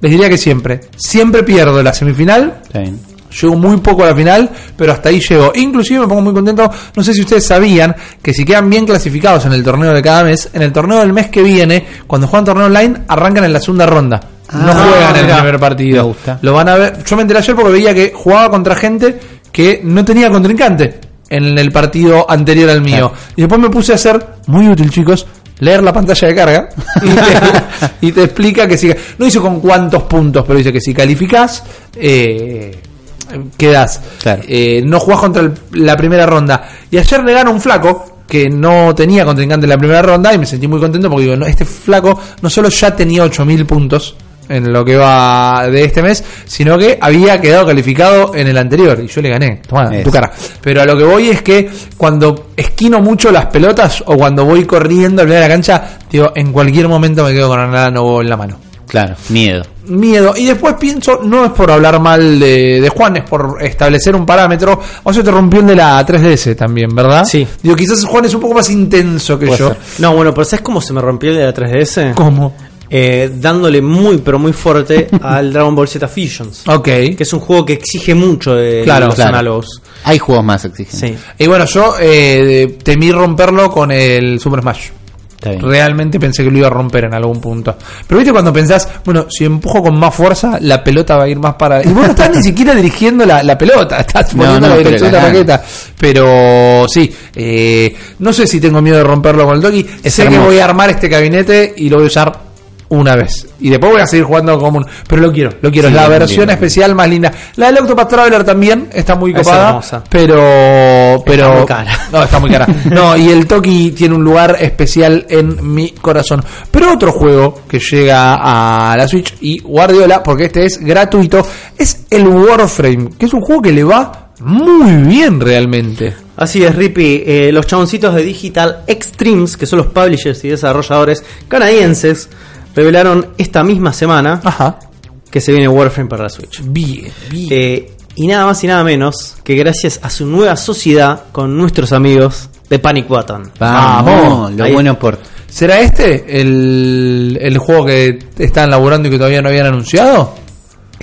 Les diría que siempre. Siempre pierdo la semifinal. Bien. Llego muy poco a la final, pero hasta ahí llego. Inclusive me pongo muy contento. No sé si ustedes sabían que si quedan bien clasificados en el torneo de cada mes, en el torneo del mes que viene, cuando juegan torneo online, arrancan en la segunda ronda. no Ah, juegan en el primer partido. Me gusta. Lo van a ver. Yo me enteré ayer porque veía que jugaba contra gente que no tenía contrincante. en el partido anterior al mío. Claro. Y después me puse a hacer, muy útil chicos, leer la pantalla de carga y te, y te explica que si, no dice con cuántos puntos, pero dice que si calificás, eh, quedás. Claro. Eh, no jugás contra el- la primera ronda. Y ayer le gana un flaco que no tenía contrincante en la primera ronda y me sentí muy contento porque digo, no, este flaco no solo ya tenía 8000 puntos en lo que va de este mes, sino que había quedado calificado en el anterior y yo le gané. Toma, en tu cara. Pero a lo que voy es que cuando esquino mucho las pelotas o cuando voy corriendo al de la cancha, digo, en cualquier momento me quedo con Granada no en la mano Claro, miedo. Miedo. Y después pienso, no es por hablar mal de, de Juan, es por establecer un parámetro. O sea, te rompió el de la 3DS también, ¿verdad? Sí. Digo, quizás Juan es un poco más intenso que Puede yo. ser. No, bueno, pero ¿sabes cómo se me rompió el de la 3DS? ¿Cómo? Eh, dándole muy, pero muy fuerte al Dragon Ball Z Fusions. Ok. Que es un juego que exige mucho de Claro, los claro. análogos. Hay juegos más exigentes. Sí. Y bueno, yo eh, temí romperlo con el Super Smash. Realmente pensé que lo iba a romper en algún punto. Pero viste cuando pensás, bueno, si empujo con más fuerza, la pelota va a ir más para. Y vos no estás ni siquiera dirigiendo la, la pelota, estás No, poniendo no, la pero dirección de la la raqueta. Pero sí, eh, no sé si tengo miedo de romperlo con el Toki. Sé que voy a armar este gabinete y lo voy a usar una vez. Y después voy a seguir jugando común. Pero lo quiero, lo quiero. Sí, es la bien, versión bien. especial más linda. La del Octopath Traveler también está muy Es copada. hermosa. Pero. pero muy cara. No, está muy cara. No, y el Toki tiene un lugar especial en mi corazón. Pero otro juego que llega a la Switch y Guardiola, porque este es gratuito, es el Warframe, que es un juego que le va muy bien realmente. Así es, Rippy. Eh, los chaboncitos de Digital Extremes, que son los publishers y desarrolladores canadienses, revelaron esta misma semana Ajá. que se viene Warframe para la Switch. Bien, bien. Eh, y nada más y nada menos que gracias a su nueva sociedad con nuestros amigos de Panic Button. Vamos, lo Ahí- bueno por. ¿Será este el, el juego que están laburando y que todavía no habían anunciado?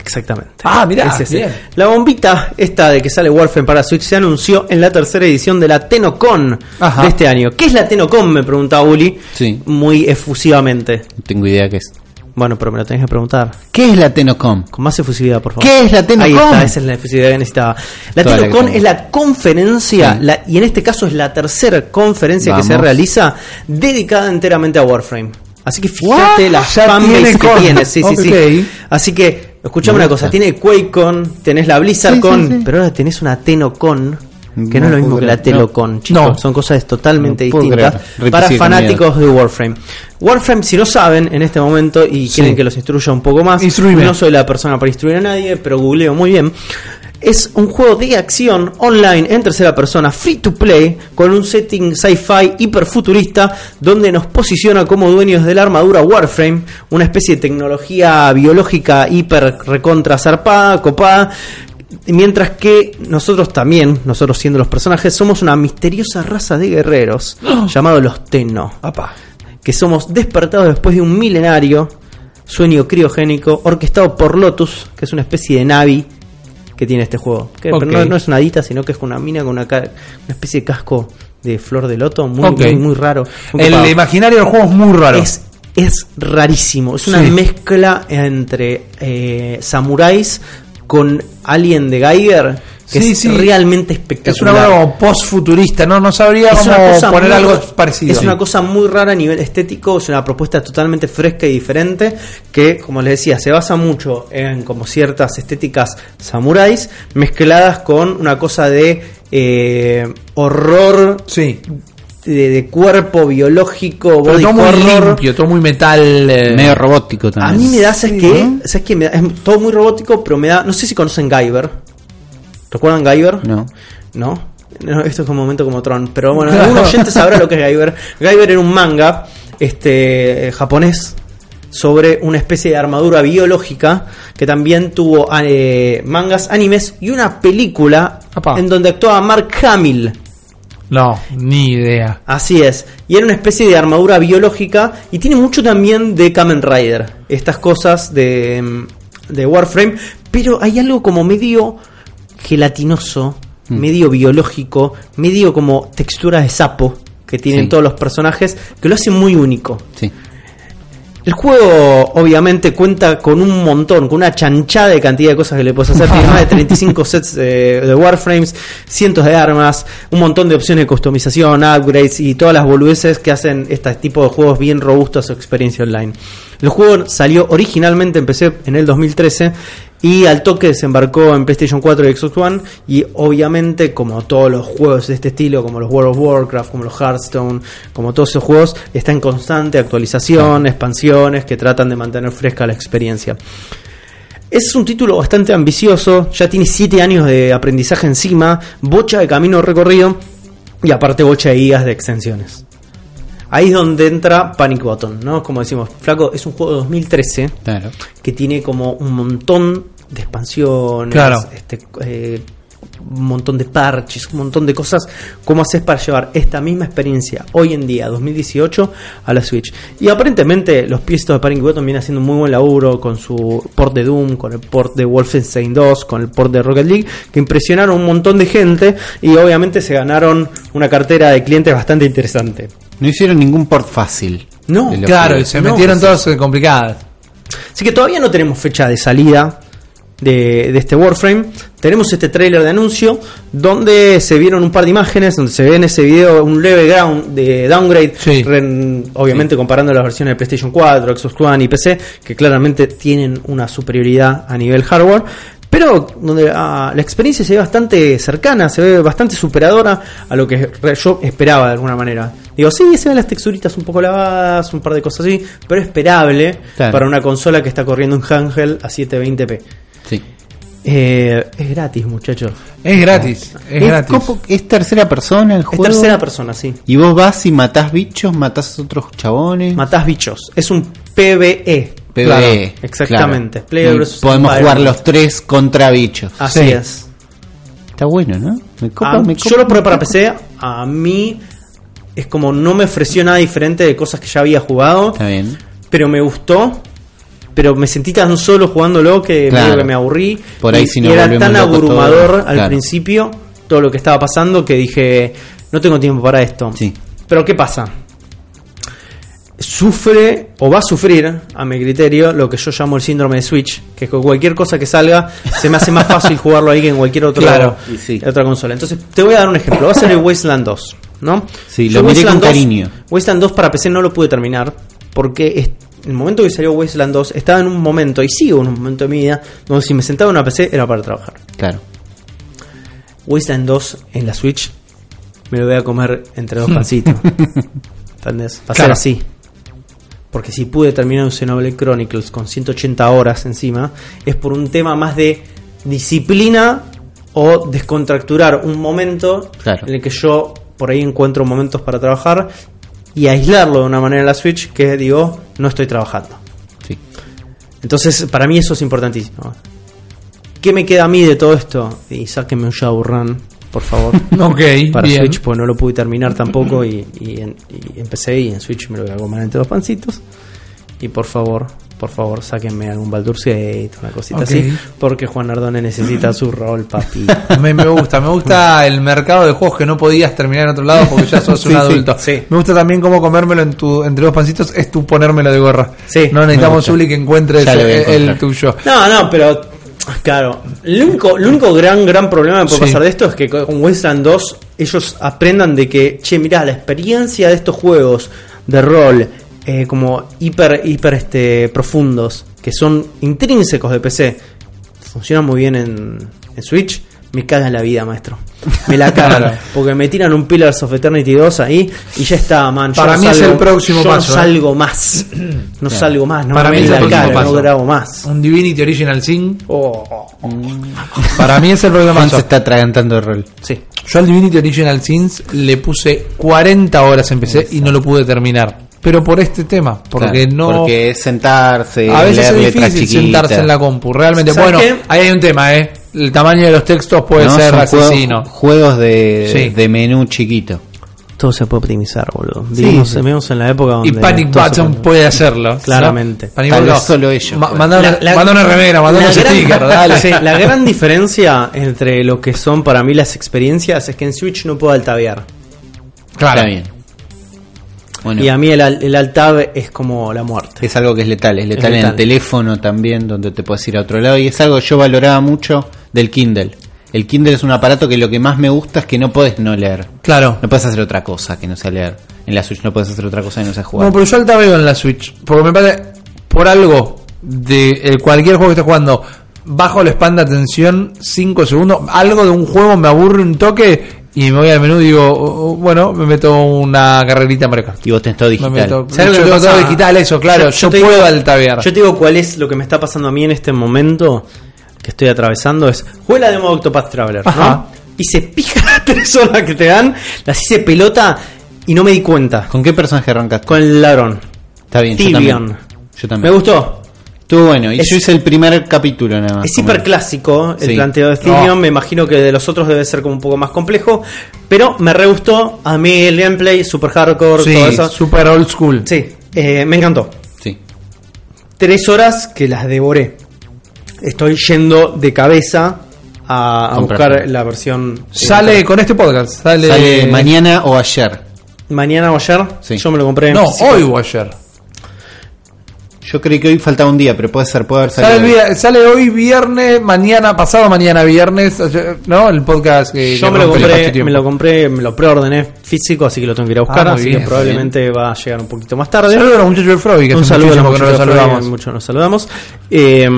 Exactamente. Ah, mirá, Es ese. bien. La bombita esta de que sale Warframe para Switch se anunció en la tercera edición de la TenoCon Ajá. de este año. ¿Qué es la TenoCon? Me preguntaba Uli Sí. muy efusivamente. No tengo idea qué es. Bueno, pero me lo tenés que preguntar. ¿Qué es la Tenocom? Con más efusividad, por favor. ¿Qué es la TenoCon? Ahí está, esa es la efusividad que necesitaba. La Toda la TenoCon que tengo. es la conferencia, Sí. la- y en este caso es la tercera conferencia que se realiza dedicada enteramente a Warframe. Así que fíjate What? la fanbase que tiene. Sí, sí, sí. Así que, escuchame Me una gusta. cosa, tiene QuakeCon, tenés la BlizzardCon, Sí, sí, sí. pero ahora tenés una TenoCon. Que no, No es lo mismo que la. Telocon, No. chicos. No. Son cosas totalmente distintas para fanáticos de Warframe. Warframe, si no saben en este momento y quieren Sí. que los instruya un poco más, Instruime. no soy la persona para instruir a nadie, pero googleo muy bien. Es un juego de acción online en tercera persona, free to play, con un setting sci-fi hiperfuturista, donde nos posiciona como dueños de la armadura Warframe, una especie de tecnología biológica hiper recontra zarpada, copada. Mientras que nosotros también, nosotros siendo los personajes, somos una misteriosa raza de guerreros llamados los Tenno que somos despertados después de un milenario sueño criogénico orquestado por Lotus, que es una especie de Navi que tiene este juego. Que no, no es una dita, sino que es una mina con una, especie de casco de flor de loto, muy, muy, muy raro. Muy El imaginario del juego es muy raro. es, es rarísimo, es una Sí. mezcla entre eh, samuráis con Alien de Geiger, que Sí, es sí. realmente Es espectacular. una cosa como post-futurista, ¿no? No sabría Es una cómo poner muy algo parecido. Es una cosa muy rara a nivel estético, es una propuesta totalmente fresca y diferente que, como les decía, se basa mucho en como ciertas estéticas samuráis mezcladas con una cosa de eh, horror Sí. de, de cuerpo biológico, Pero body todo muy horror. limpio, todo muy metal. eh. Medio robótico A también. mí me da, ¿sabes Sí, qué? ¿no? ¿Sabes qué? Me da- es todo muy robótico, pero me da. No sé si conocen Guyver. ¿Recuerdan Guyver? No. ¿No? No, esto es un momento como Tron. Pero bueno, algún oyente sabrá lo que es Guyver. Guyver era un manga este, japonés sobre una especie de armadura biológica que también tuvo eh, mangas, animes y una película en donde actuaba Mark Hamill. No, ni idea. Así es. Y era una especie de armadura biológica y tiene mucho también de Kamen Rider. Estas cosas de, mm, de Warframe. Pero hay algo como medio gelatinoso, medio biológico, medio como textura de sapo que tienen Sí. todos los personajes que lo hacen muy único. Sí. El juego obviamente cuenta con un montón, con una chanchada de cantidad de cosas que le puedes hacer. Tiene más de 35 sets de, de Warframes, cientos de armas, un montón de opciones de customización, upgrades y todas las boludeces que hacen este tipo de juegos bien robustos a su experiencia online. El juego salió originalmente en PC en el 2013 y al toque desembarcó en PlayStation 4 y Xbox One y obviamente como todos los juegos de este estilo, como los World of Warcraft, como los Hearthstone, como todos esos juegos, está en constante actualización, expansiones que tratan de mantener fresca la experiencia. Es un título bastante ambicioso, ya tiene 7 años de aprendizaje encima, bocha de camino recorrido y aparte bocha de guías de extensiones. Ahí es donde entra Panic Button, ¿no? Como decimos, Flaco, es un juego de 2013 Claro. que tiene como un montón de expansiones, Claro. este, eh, un montón de parches, un montón de cosas. ¿Cómo haces para llevar esta misma experiencia hoy en día, 2018, a la Switch? Y aparentemente los pistos de Panic Button vienen haciendo un muy buen laburo con su port de Doom, con el port de Wolfenstein 2, con el port de Rocket League, que impresionaron un montón de gente y obviamente se ganaron una cartera de clientes bastante interesante. No hicieron ningún port fácil. No, Claro, y juegos. se No, metieron sí. todas eh, complicadas. Así que todavía no tenemos fecha de salida de, de este Warframe. Tenemos este tráiler de anuncio donde se vieron un par de imágenes, donde se ve en ese video un leve ground de downgrade, Sí. obviamente comparando las versiones de PlayStation 4, Xbox One y PC, que claramente tienen una superioridad a nivel hardware. Pero donde ah, la experiencia se ve bastante cercana, se ve bastante superadora a lo que yo esperaba de alguna manera. Digo, sí, se ven las texturitas un poco lavadas, un par de cosas así, pero esperable Claro. para una consola que está corriendo un handheld a 720p. Sí. Eh, es gratis, muchachos. Es gratis, es, Es, gratis. es tercera persona el Es juego. tercera persona, sí. Y vos vas y matás bichos, matás otros chabones. Matás bichos. Es un PvE. PvE, Claro, claro. exactamente. Versus Podemos jugar los tres contra bichos. Así Sí. es. Está bueno, ¿no? Me copa, Ah, me yo copa, lo probé me para. PC. A mí es como no me ofreció nada diferente de cosas que ya había jugado. Está bien. Pero me gustó. Pero me sentí tan solo jugándolo que Claro. medio que me aburrí. Por ahí y, si y nos era tan abrumador al Claro. principio todo lo que estaba pasando que dije, no tengo tiempo para esto. Sí. Pero ¿qué pasa? Sufre o va a sufrir, a mi criterio, lo que yo llamo el síndrome de Switch, que es que cualquier cosa que salga se me hace más fácil jugarlo ahí que en cualquier otro, Claro. Sí. otra consola. Entonces, te voy a dar un ejemplo. Va a ser el Wasteland 2, ¿no? Sí, Yo lo miré Wasteland con 2 cariño. Wasteland 2 para PC no lo pude terminar porque en el momento que salió Wasteland 2 estaba en un momento, y sigo en un momento de mi vida, donde si me sentaba en una PC era para trabajar. Claro. Wasteland 2 en la Switch me lo voy a comer entre dos pancitos. ¿Entendés? Va a ser Claro. así. Porque si pude terminar un Xenoblade Chronicles con 180 horas encima, es por un tema más de disciplina o descontracturar un momento Claro. en el que yo por ahí encuentro momentos para trabajar y aislarlo de una manera en la Switch que digo, no estoy trabajando. Sí. Entonces, para mí eso es importantísimo. ¿Qué me queda a mí de todo esto? Y sáquenme un Shadowrun, por favor. Ok, para bien. Switch, pues no lo pude terminar tampoco y, y, en- y empecé y en Switch me lo voy a comer entre dos pancitos. Y por favor, por favor, sáquenme algún Baldur's Gate, una cosita así, porque Juan Ardone necesita su rol, papi. Me, me gusta, me gusta el mercado de juegos que no podías terminar en otro lado porque ya sos Sí, un adulto. sí. Me gusta también cómo comérmelo en tu, entre dos pancitos es tú ponérmelo de gorra. Sí, no necesitamos, gusta. Uli, que encuentres el, tuyo. No, no, pero claro, el único, el único gran, gran problema que puede Sí. pasar de esto es que con Wasteland 2 ellos aprendan de que, che, mirá, la experiencia de estos juegos de rol eh, como hiper, hiper este, profundos, que son intrínsecos de PC, funcionan muy bien en, en Switch. Me cagan la vida, maestro. Me la cagan. Claro. Porque me tiran un Pillars of Eternity 2 ahí y ya está, man. Yo Para no mí es el próximo yo paso, No ¿eh? salgo más. No salgo más. No Para me mí es el la próximo cara, paso. no grabo más. Un Divinity Original Sin. Oh. Para mí es el próximo Juan se paso. está atragantando de rol. Sí. Yo al Divinity Original Sins le puse 40 horas en PC y no lo pude terminar. Pero por este tema, porque Claro, no. Porque es sentarse, a veces leer es difícil sentarse en la compu. Realmente, ¿Sabes bueno, qué? ahí hay un tema, ¿eh? El tamaño de los textos puede No, ser son juegos- asesino. Juegos, de, Sí. de menú chiquito. Todo se puede optimizar, boludo. Vivimos, sí. vivimos en la época donde. Y Panic se Button puede- puede hacerlo. Claramente. ¿no? Panic Button. solo ellos Ma- una, La- la- manda una remera, manda la unos gran- stickers, dale. Sí, la gran diferencia entre lo que son para mí las experiencias es que en Switch no puedo altavear. Claro. Está bien. Bueno. Y a mí el, el es como la muerte. Es algo que es letal, es letal en letal. el teléfono también, donde te puedes ir a otro lado. Y es algo que yo valoraba mucho del Kindle. El Kindle es un aparato que lo que más me gusta es que no puedes no leer. Claro. No puedes hacer otra cosa que no sea leer. En la Switch no puedes hacer otra cosa que no sea jugar. No, pero yo alta veo en la Switch. Porque me parece, por algo de el cualquier juego que esté jugando, bajo el span de atención 5 segundos, algo de un juego me aburre un toque y me voy al menú y digo, oh, oh, bueno, me meto una carrerita en Mario Kart. Y vos tenés todo Me digital. meto- ¿Sabes lo que yo tengo todo digital, eso, claro. Yo, puedo digo- altavear. Yo te digo cuál es lo que me está pasando a mí en este momento que estoy atravesando. Es, jugué la demo de Octopath Traveler, Ajá. ¿no? Hice pija las tres horas que te dan, las hice pelota y no me di cuenta. ¿Con qué personaje arrancaste? Con el ladrón. Está bien, yo Tibion. también. Yo Me gustó. Estuvo bueno. Y Es- yo hice el primer capítulo nada más. Es hiper clásico el Sí. planteo de Tibion. No. Me imagino que de los otros debe ser como un poco más complejo. Pero me re gustó. A mí el gameplay, super hardcore, todo Sí, eso. super old school. Sí, eh, me encantó. Sí. tres horas que las devoré. Estoy yendo de cabeza a, buscar la versión. Sale con este podcast. Sale, Sale mañana o ayer. mañana o ayer. Sí. Yo me lo compré. en No, hoy o ayer. Yo creí que hoy faltaba un día, pero puede ser, puede haber Sale, salido. sale hoy viernes, mañana, pasado mañana viernes, ¿no? El podcast que... Yo que me lo compré, me lo compré, me lo preordené físico, así que lo tengo que ir a buscar, Ah, así bien, que probablemente va a llegar un poquito más tarde. Saludos a los muchachos del Froggy, que un saludo a los muchísimo que no los muchachos saludamos. mucho nos saludamos. Eh,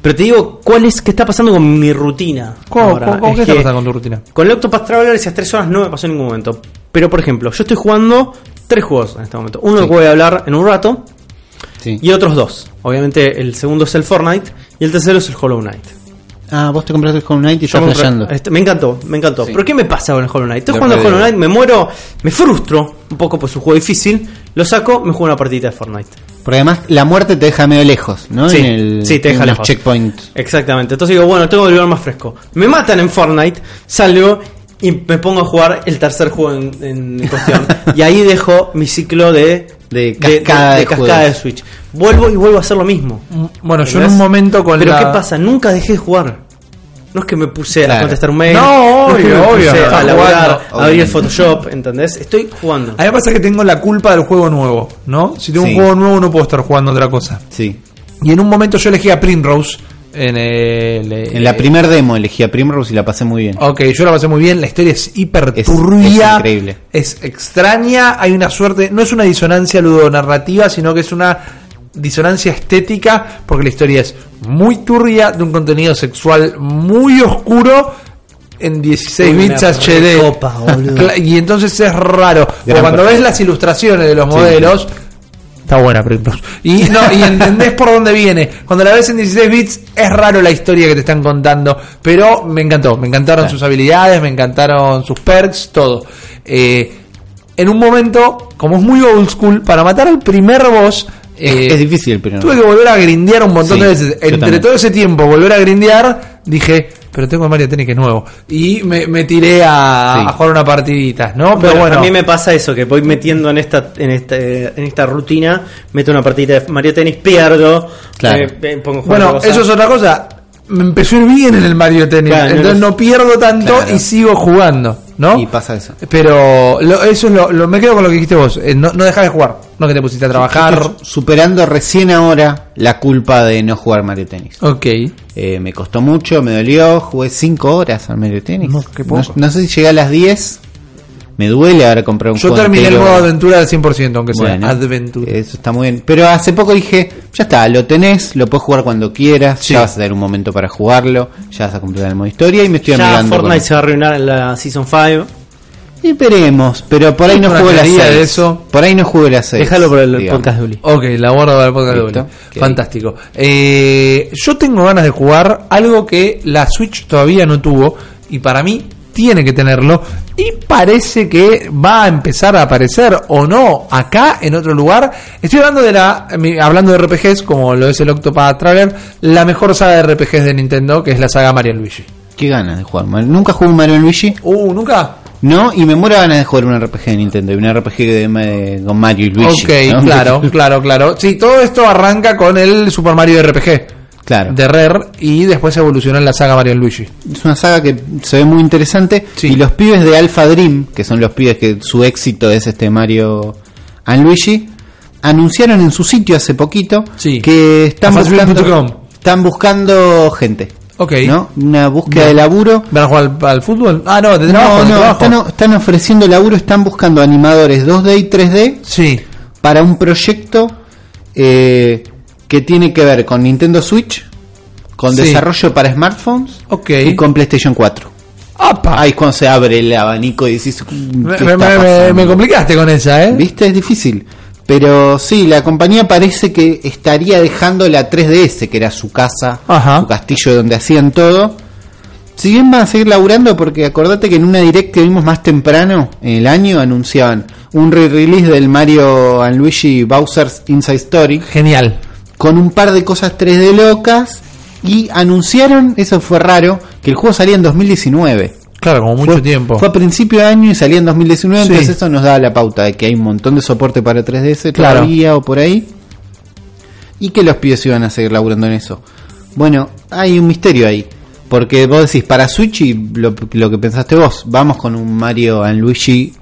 pero te digo, ¿cuál es qué está pasando con mi rutina? ¿Cómo, ahora? cómo- cómo- Es ¿Qué está que pasando con tu rutina? Con el Octopath Traveler esas tres horas no me pasó en ningún momento. Pero por ejemplo, yo estoy jugando tres juegos en este momento. Uno Sí. que voy a hablar en un rato Sí. y otros dos. Obviamente el segundo es el Fortnite y el tercero es el Hollow Knight. Ah, vos te compraste el Hollow Knight y Yo estás flasheando. este, me encantó, me encantó. Sí. Pero ¿qué me pasa con el Hollow Knight? Estoy Lo jugando al Hollow. Knight, me muero, me frustro un poco, pues es un juego difícil. Lo saco, me juego una partidita de Fortnite. Porque además la muerte te deja medio lejos, ¿no? Sí, en el, sí, te deja en los lejos. checkpoints. Exactamente. Entonces digo, bueno, tengo que volver más fresco. Me matan en Fortnite, salgo y me pongo a jugar el tercer juego en, en cuestión. y ahí dejo mi ciclo de, De cascada de cascada juegos. de Switch. Vuelvo y vuelvo a hacer lo mismo. Bueno, yo en un momento con Pero la... ¿qué pasa? Nunca dejé de jugar. No es que me puse a Claro. contestar un mail. No, es que obvio, me puse a laburar, a abrir el. Photoshop, ¿entendés? Estoy jugando. A mí me pasa que tengo la culpa del juego nuevo, ¿no? Si tengo Sí. un juego nuevo no puedo estar jugando otra cosa. Sí. Y en un momento yo elegí a Primrose en el... En la primer demo elegí a Primrose y la pasé muy bien. Ok, yo la pasé muy bien, la historia es hiper Es- turbia, es increíble. es extraña, hay una suerte, no es una disonancia ludonarrativa, sino que es una disonancia estética, porque la historia es muy turbia, de un contenido sexual muy oscuro, en 16 Uy, bits HD. y entonces es raro, porque cuando ves las ilustraciones de los Sí. modelos, Está buena, Primrose. Y, no, y entendés por dónde viene. Cuando la ves en 16 bits, es raro la historia que te están contando. Pero me encantó. Me encantaron Claro. sus habilidades, me encantaron sus perks, todo. Eh, en un momento, como es muy old school, para matar al primer boss. eh, es, es difícil, pero Tuve que volver a grindear un montón Sí, de veces. Entre todo ese tiempo, volver a grindear, dije, pero tengo Mario Tennis que es nuevo. Y me, me tiré a, Sí. a jugar una partidita, ¿no? Pero Bueno, bueno. a mí me pasa eso, que voy metiendo en esta, en esta, en esta rutina, meto una partida de Mario Tennis, pierdo, Claro. me- me pongo a jugar Bueno, eso es otra cosa. Me empezó a ir bien en el Mario Tennis. Claro, no entonces no pierdo tanto Claro. y sigo jugando, ¿no? Y pasa eso. Pero lo- eso es lo, lo- me quedo con lo que dijiste vos. eh, no, no dejar de jugar. No que te pusiste a trabajar. Superando recién ahora la culpa de no jugar Mario Tennis. Ok. Eh, me costó mucho, me dolió, jugué 5 horas al Mario Tennis. No, qué poco. No, sé si llegué a las 10. Me duele ahora comprar un Yo juego terminé el modo aventura al 100%, aunque sea. Bueno. Eso está muy bien. Pero hace poco dije, ya está, lo tenés, lo puedes jugar cuando quieras, Sí. ya vas a tener un momento para jugarlo, ya vas a completar el modo historia y me estoy ya amigando Fortnite se va a arruinar en la Season 5. Y veremos, pero por ahí no jugué la teoría 6. de eso. Por ahí no jugué la 6. Déjalo por el digamos. podcast de Uli. Ok, la guardo para el podcast de. Uli. Fantástico. Eh, yo tengo ganas de jugar algo que la Switch todavía no tuvo y para mí tiene que tenerlo y parece que va a empezar a aparecer o no acá en otro lugar. Estoy hablando de la hablando de RPGs como lo es el Octopath Traveler, la mejor saga de RPGs de Nintendo, que es la saga Mario Luigi. Qué ganas de jugar. Nunca jugué un Mario Luigi. Uh, nunca. No, y me muero ganas de jugar un RPG de Nintendo y un RPG de, de- con Mario y Luigi. ok, ¿no? claro, claro, claro. Sí, todo esto arranca con el Super Mario RPG Claro. de Rare y después evoluciona en la saga Mario Luigi. Es una saga que se ve muy interesante. Sí. Y los pibes de Alpha Dream, que son los pibes que su éxito es este Mario and Luigi, anunciaron en su sitio hace poquito Sí. que están buscando, Afazbin.com. están buscando gente. Ok. ¿no? Una búsqueda Bien. de laburo. ¿Van a jugar al, al fútbol? Ah, no, de trabajo. No, no, están ofreciendo laburo, están buscando animadores 2D y 3D Sí. para un proyecto eh, que tiene que ver con Nintendo Switch, con Sí. desarrollo para smartphones Ok. y con PlayStation 4. ¡Apa! Ahí es cuando se abre el abanico y decís, "Mm, me, ¿qué me- está me- pasando?". me complicaste con esa, ¿eh? ¿Viste? Es difícil. Pero sí, la compañía parece que estaría dejando la 3DS, que era su casa, Ajá. su castillo donde hacían todo. Si bien van a seguir laburando, porque acordate que en una direct que vimos más temprano en el año anunciaban un re-release del Mario and Luigi Bowser's Inside Story Genial. Con un par de cosas 3D locas y anunciaron, eso fue raro, que el juego salía en 2019. Claro, como mucho Fue- tiempo. Fue a principio de año y salía en 2019, Sí. entonces eso nos da la pauta de que hay un montón de soporte para 3DS Claro. todavía o por ahí. Y que los pibes iban a seguir laburando en eso. Bueno, hay un misterio ahí. Porque vos decís, para Switch y lo, lo que pensaste vos, vamos con un Mario and Luigi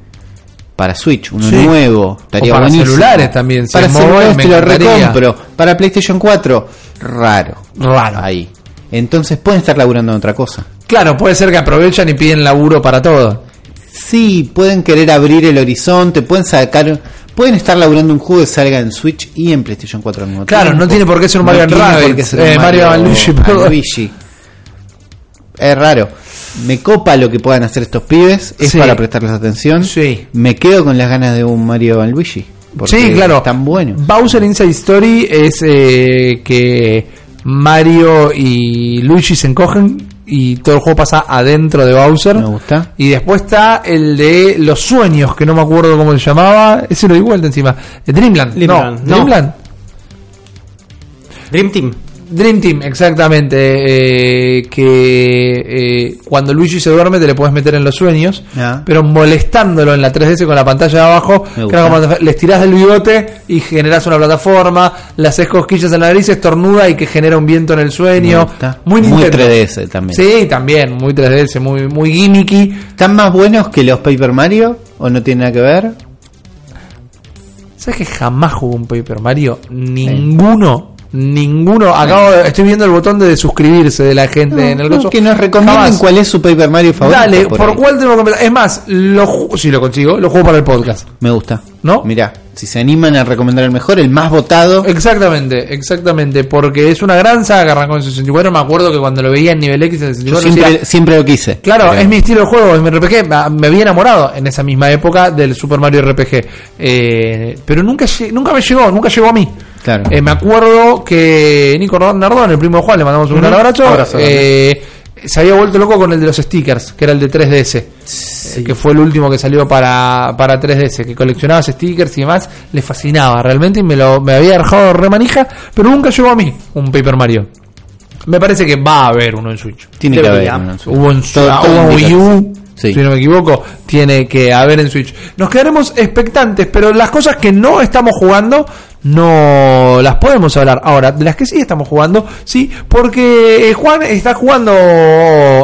para Switch, uno Sí. nuevo. Estaría O para buenísimo. celulares también, si Para celulares te lo recompro. Para PlayStation 4, raro. Raro. Ahí. Entonces pueden estar laburando en otra cosa. Claro, puede ser que aprovechan y piden laburo para todo. Sí, pueden querer abrir el horizonte, pueden sacar, pueden estar laburando un juego que salga en Switch y en PlayStation 4 al mismo Claro, tiempo. no tiene por qué ser un Mario ser eh, Mario and Luigi. Es raro. Me copa lo que puedan hacer estos pibes, es Sí. para prestarles atención. Sí. Me quedo con las ganas de un Mario Luigi. porque Sí, claro. Están buenos. Bowser Inside Story es eh, que Mario y Luigi se encogen y todo el juego pasa adentro de Bowser. Me gusta. Y después está el de los sueños, que no me acuerdo cómo se llamaba. Ese lo di vuelta encima. Eh, Dreamland. Dreamland, No, no. Dreamland. Dream Team. Dream Team, exactamente. eh, que eh, cuando Luigi se duerme te le puedes meter en los sueños, Ah. pero molestándolo en la 3DS con la pantalla de abajo, como les tirás del bigote y generas una plataforma, le haces cosquillas en la nariz, estornuda y que genera un viento en el sueño. Muy Nintendo. 3DS también. Sí, también, muy 3DS, muy, muy gimmicky. ¿Están más buenos que los Paper Mario o no tiene nada que ver? ¿Sabes que jamás jugué un Paper Mario? Ninguno. Ninguno. Acabo de- estoy viendo el botón de suscribirse de la gente en el coso. que nos recomienden Jamás. cuál es su Paper Mario favorito. Dale, ¿por, cuál tengo que empezar? Es más, lo si lo consigo, lo juego para el podcast. Me gusta. ¿No? Mira, si se animan a recomendar el mejor, el más votado. Exactamente, exactamente, porque es una gran saga que arrancó en 64. Me acuerdo que cuando lo veía en nivel X en Yo 64 siempre, decía, siempre lo quise. Claro, Pero- es mi estilo de juego, es mi RPG. Me- había enamorado en esa misma época del Super Mario RPG. Eh, pero nunca, nunca me llegó, nunca llegó a mí. Claro. Eh, me acuerdo que Nico Nardón, el primo de Juan, le mandamos un gran abrazo. Abrazo, eh, se había vuelto loco con el de los stickers, que era el de 3DS. eh, que fue el último que salió para, para 3DS, que coleccionaba stickers y demás, le fascinaba realmente y me lo me había dejado remanija, pero nunca llegó a mí un Paper Mario. Me parece que va a haber uno en Switch. Tiene que haber. uno en Switch. Hubo en, Todo- todo hubo en indica Wii U, Sí. si no me equivoco, tiene que haber en Switch. Nos quedaremos expectantes, pero las cosas que no estamos jugando no las podemos hablar. Ahora, de las que sí estamos jugando, sí, porque eh, Juan está jugando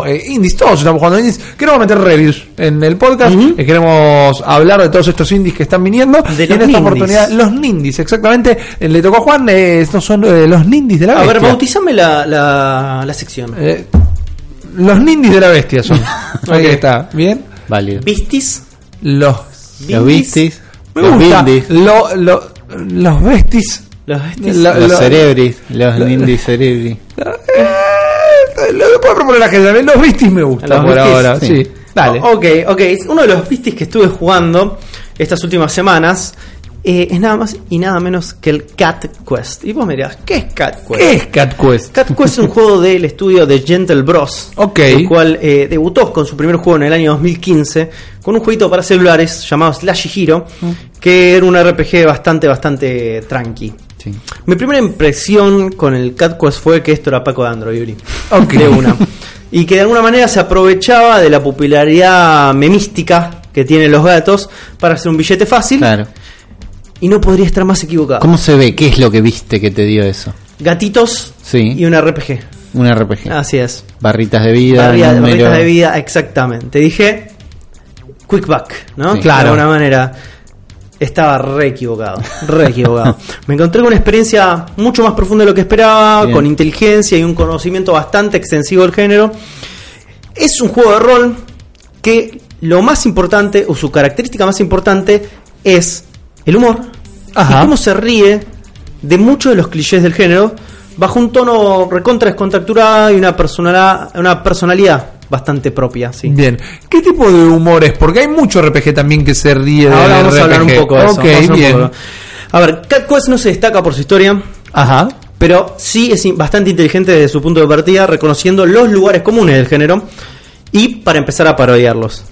eh, indies, todos estamos jugando indies. Queremos meter reviews en el podcast, eh, queremos hablar de todos estos indies que están viniendo. De y en esta nindies. oportunidad, los nindies, exactamente. eh, le tocó a Juan, eh, estos son eh, los nindies de la A ver, bestia. bautizame la, la, la sección. Los nindies de la bestia son. Ahí Ok. está, bien. Válido. ¿Vistis? Los. Los Vistis. Me los gusta. Bindis. Lo, lo- los bestis. ¿Los Vistis? La- Los lo- Cerebris. Los lo- Nindis Cerebri. Eh, lo puedo proponer a la gente también. Los bestis me gustan Los por Vistis, ahora. sí. Sí. Dale. Ok, ok. Uno de los Vistis que estuve jugando estas últimas semanas eh, es nada más y nada menos que el Cat Quest. Y vos me dirás, ¿qué es Cat Quest? ¿Qué es Cat Quest? Cat Quest es un juego del estudio de Gentle Bros. Ok. El cual eh, debutó con su primer juego en el año 2015 con un jueguito para celulares llamado Slashy Hero, que era un RPG bastante, bastante tranqui. Sí. Mi primera impresión con el Cat Quest fue que esto era Paco de Android, Yuri. Ok. De una. Y que de alguna manera se aprovechaba de la popularidad memística que tienen los gatos para hacer un billete fácil. Claro. Y no podría estar más equivocado. ¿Cómo se ve? ¿Qué es lo que viste que te dio eso? Gatitos Sí. y un RPG. Un RPG. Así es. Barritas de vida. Número- barritas de vida, exactamente. Dije quick back, ¿no? Sí. Claro. De alguna manera. Estaba re equivocado, re equivocado. Me encontré con una experiencia mucho más profunda de lo que esperaba, Bien. con inteligencia y un conocimiento bastante extensivo del género. Es un juego de rol que lo más importante, o su característica más importante, es el humor Ajá. y cómo se ríe de muchos de los clichés del género bajo un tono recontra descontracturado y una personalidad, una personalidad bastante propia. Sí. Bien. ¿Qué tipo de humor es? Porque hay mucho RPG también que se ríe de Ahora vamos a hablar un poco de eso. Ok, vamos a hablar un bien. poco A ver, Cat Quest no se destaca por su historia, Ajá. pero sí es bastante inteligente desde su punto de partida, reconociendo los lugares comunes del género y para empezar a parodiarlos.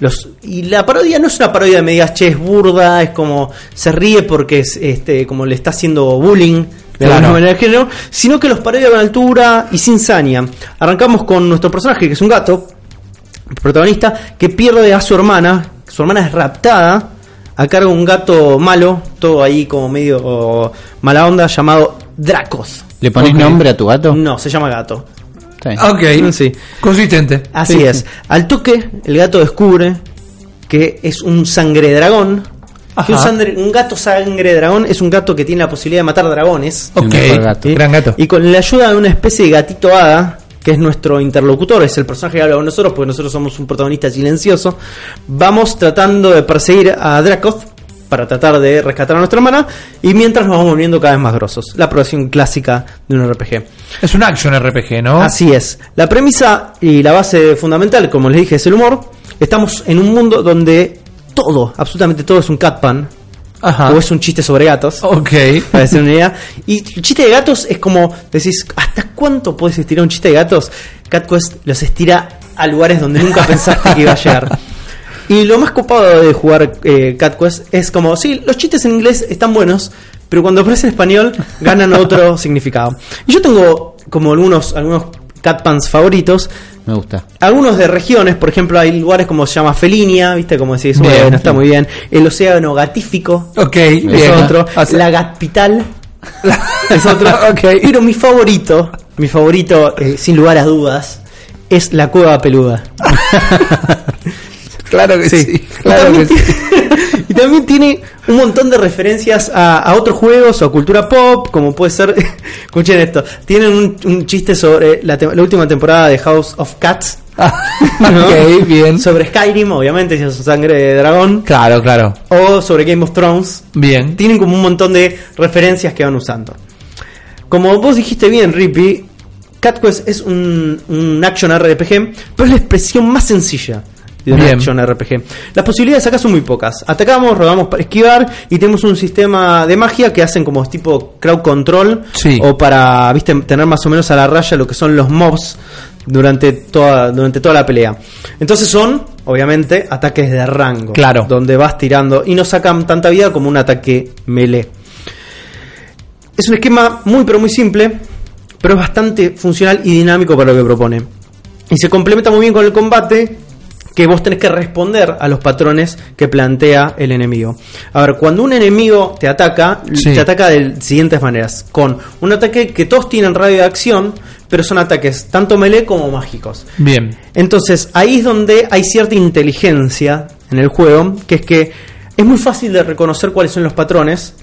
Los, y la parodia no es una parodia de me digas, che, es burda, es como se ríe porque es este como le está haciendo bullying de Claro. alguna manera el género, sino que los parodia con altura y sin saña. Arrancamos con nuestro personaje, que es un gato, protagonista, que pierde a su hermana, su hermana es raptada, a cargo de un gato malo, todo ahí como medio mala onda, llamado Dracos. ¿Le pones nombre a tu gato? No, se llama gato. Bien. Ok. Sí. Consistente. Así Sí, es. sí. Al toque, el gato descubre que es un sangre dragón. Que un, Ajá. sangre- un gato sangre dragón es un gato que tiene la posibilidad de matar dragones. Ok. Gato. ¿sí? Gran gato. Y con la ayuda de una especie de gatito hada, que es nuestro interlocutor, es el personaje que habla con nosotros, porque nosotros somos un protagonista silencioso, vamos tratando de perseguir a Dracoth para tratar de rescatar a nuestra hermana, y mientras nos vamos volviendo cada vez más grosos. La progresión clásica de un RPG. Es un action RPG, ¿no? Así es. La premisa y la base fundamental, como les dije, es el humor. Estamos en un mundo donde todo, absolutamente todo es un catpan, Ajá. o es un chiste sobre gatos. Ok. Para hacer una idea. Y el chiste de gatos es como decís, ¿hasta cuánto puedes estirar un chiste de gatos? CatQuest los estira a lugares donde nunca pensaste que iba a llegar. Y lo más copado de jugar eh, CatQuest es como, sí, los chistes en inglés están buenos, pero cuando aparece en español ganan otro significado. Y yo tengo como algunos, algunos Catpans favoritos. Me gusta. Algunos de regiones, por ejemplo, hay lugares como se llama Felinia, ¿viste? Como decís, Bien. bueno, está muy bien. El océano gatífico, Ok, es bien. otro. Hace- La Gatpital es otro. Ok. Pero mi favorito, mi favorito, eh, sin lugar a dudas, es la cueva peluda. Claro que sí. y, Claro también que sí. y también tiene un montón de referencias a, a otros juegos o a cultura pop, como puede ser. Escuchen esto: tienen un, un chiste sobre la, última temporada de House of Cats. ¿no? ok, bien. Sobre Skyrim, obviamente, si es sangre de dragón. Claro, claro. O sobre Game of Thrones. Bien. Tienen como un montón de referencias que van usando. Como vos dijiste bien, Rippy, Cat Quest es un, un action RPG, pero es la expresión más sencilla de Bien. action RPG. Las posibilidades acá son muy pocas. Atacamos, rodamos para esquivar y tenemos un sistema de magia que hacen como tipo crowd control Sí. o para viste tener más o menos a la raya lo que son los mobs durante toda durante toda la pelea. Entonces son obviamente ataques de rango, Claro. donde vas tirando y no sacan tanta vida como un ataque melee. Es un esquema muy pero muy simple, pero es bastante funcional y dinámico para lo que propone. Y se complementa muy bien con el combate, que vos tenés que responder a los patrones que plantea el enemigo. A ver, cuando un enemigo te ataca, Sí. te ataca de siguientes maneras. Con un ataque que todos tienen radio de acción, pero son ataques tanto melee como mágicos. Bien. Entonces, ahí es donde hay cierta inteligencia en el juego, que es que es muy fácil de reconocer cuáles son los patrones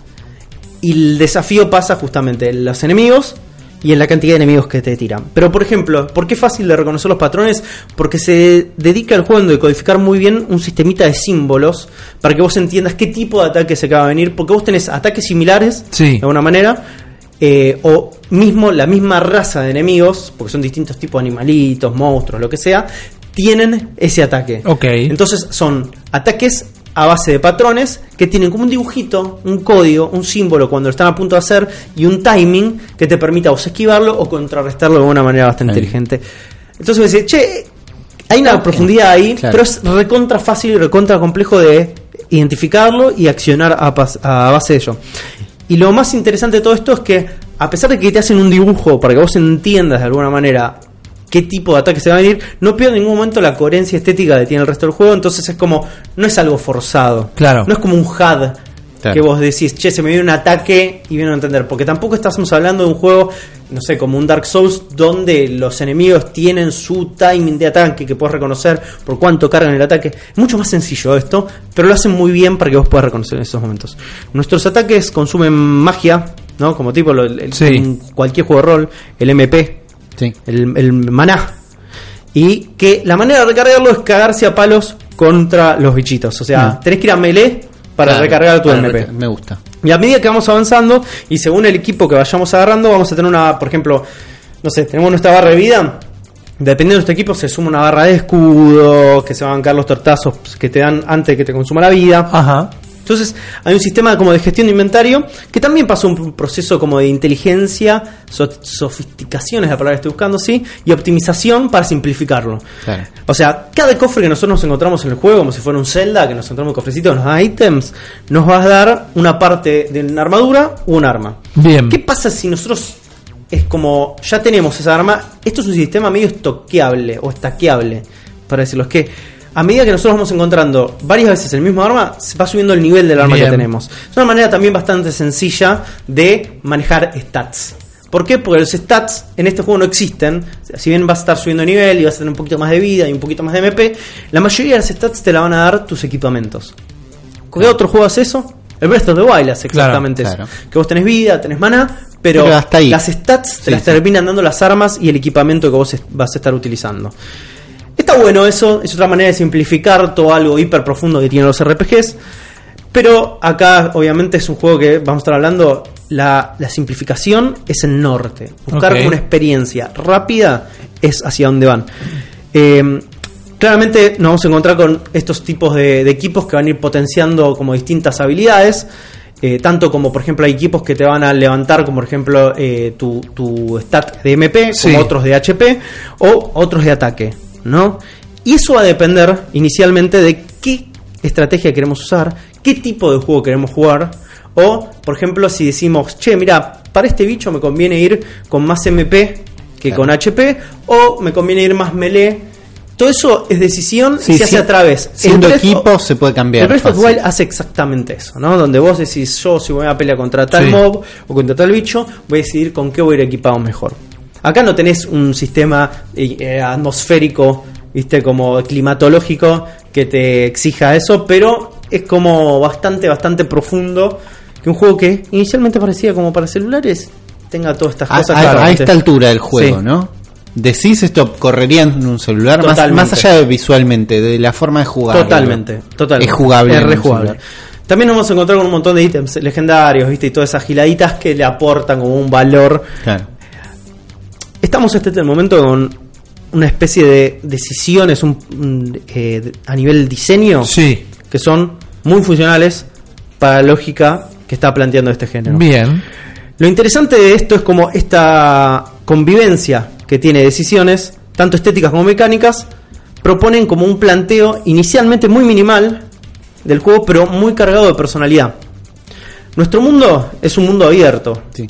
y el desafío pasa justamente en los enemigos y en la cantidad de enemigos que te tiran. Pero, por ejemplo, ¿por qué es fácil de reconocer los patrones? Porque se dedica el juego en decodificar muy bien un sistemita de símbolos para que vos entiendas qué tipo de ataque se acaba de venir, porque vos tenés ataques similares Sí. de alguna manera, eh, o mismo la misma raza de enemigos, porque son distintos tipos de animalitos, monstruos, lo que sea, tienen ese ataque. Ok. Entonces son ataques a base de patrones que tienen como un dibujito, un código, un símbolo cuando lo están a punto de hacer y un timing que te permita o esquivarlo o contrarrestarlo de una manera bastante Ahí. inteligente. Entonces me dice, che, hay una profundidad ahí, Claro. pero es recontra fácil y recontra complejo de identificarlo y accionar a, a base de ello. Y lo más interesante de todo esto es que, a pesar de que te hacen un dibujo para que vos entiendas de alguna manera qué tipo de ataque se va a venir, no pierde en ningún momento la coherencia estética que tiene el resto del juego, entonces es como, no es algo forzado. Claro. No es como un HUD Claro. que vos decís, che, se me viene un ataque y viene a entender. Porque tampoco estamos hablando de un juego, no sé, como un Dark Souls, donde los enemigos tienen su timing de ataque que puedes reconocer por cuánto cargan el ataque. Es mucho más sencillo esto, pero lo hacen muy bien para que vos puedas reconocer en esos momentos. Nuestros ataques consumen magia, ¿no? Como tipo lo- el- Sí. en cualquier juego de rol, el MP, Sí. el, el maná. Y que la manera de recargarlo es cagarse a palos contra los bichitos. O sea, Mm. tenés que ir a melee para Claro, recargar tu para MP. reca- Me gusta. Y a medida que vamos avanzando, y según el equipo que vayamos agarrando, vamos a tener una, por ejemplo, no sé, tenemos nuestra barra de vida. Dependiendo de nuestro equipo, se suma una barra de escudo, que se van a bancar los tortazos que te dan antes de que te consuma la vida. Ajá. Entonces hay un sistema como de gestión de inventario que también pasa un proceso como de inteligencia, so- sofisticación es la palabra que estoy buscando, sí, y optimización para simplificarlo. Claro. O sea, cada cofre que nosotros nos encontramos en el juego, como si fuera un Zelda, que nos encontramos un cofrecito, nos da ítems, nos va a dar una parte de una armadura o un arma. Bien. ¿Qué pasa si nosotros es como ya tenemos esa arma? Esto es un sistema medio estoqueable o estaqueable, para decirlo. Es que a medida que nosotros vamos encontrando varias veces el mismo arma, se va subiendo el nivel del arma Bien. que tenemos. Es una manera también bastante sencilla de manejar stats. ¿Por qué? Porque los stats en este juego no existen. Si bien vas a estar subiendo de nivel y vas a tener un poquito más de vida y un poquito más de MP, la mayoría de los stats te la van a dar tus equipamientos. ¿Qué otro juego hace eso? El Breath of the Wild hace Claro, exactamente claro. eso. Que vos tenés vida, tenés mana, pero, Pero hasta ahí. las stats Sí, te las sí. terminan dando las armas y el equipamiento que vos vas a estar utilizando. Está bueno eso, es otra manera de simplificar todo algo hiper profundo que tienen los RPGs. Pero acá, obviamente, es un juego que vamos a estar hablando. La, la simplificación es el norte. Buscar una experiencia rápida es hacia donde van. Eh, claramente nos vamos a encontrar con estos tipos de, de equipos que van a ir potenciando como distintas habilidades. eh, tanto como, por ejemplo, hay equipos que te van a levantar, como por ejemplo eh, tu, tu stat de MP, Sí. como otros de HP, o otros de ataque. ¿No? Y eso va a depender inicialmente de qué estrategia queremos usar, qué tipo de juego queremos jugar. O, por ejemplo, si decimos, che, mira, para este bicho me conviene ir con más MP que Claro. con HP, o me conviene ir más melee. Todo eso es decisión Sí, y se hace a través. Siendo equipo se puede cambiar. el fácil. Wild hace exactamente eso, ¿no? Donde vos decís, yo si voy a pelear contra tal Sí. mob o contra tal bicho, voy a decidir con qué voy a ir equipado mejor. Acá no tenés un sistema eh, eh, atmosférico, viste, como climatológico que te exija eso, pero es como bastante, bastante profundo que un juego que inicialmente parecía como para celulares tenga todas estas A, cosas. a- a claramente. esta altura del juego, Sí. ¿no? Decís esto correría en un celular, más, más allá de visualmente, de la forma de jugar. Totalmente, totalmente. Es jugable. Es rejugable. También nos vamos a encontrar con un montón de ítems legendarios, ¿viste? Y todas esas giladitas que le aportan como un valor. Claro. Estamos este es el momento con una especie de decisiones un- un, eh, a nivel diseño Sí. que son muy funcionales para la lógica que está planteando este género. Bien. Lo interesante de esto es como esta convivencia que tiene decisiones, tanto estéticas como mecánicas, proponen como un planteo inicialmente muy minimal del juego, pero muy cargado de personalidad. Nuestro mundo es un mundo abierto, Sí.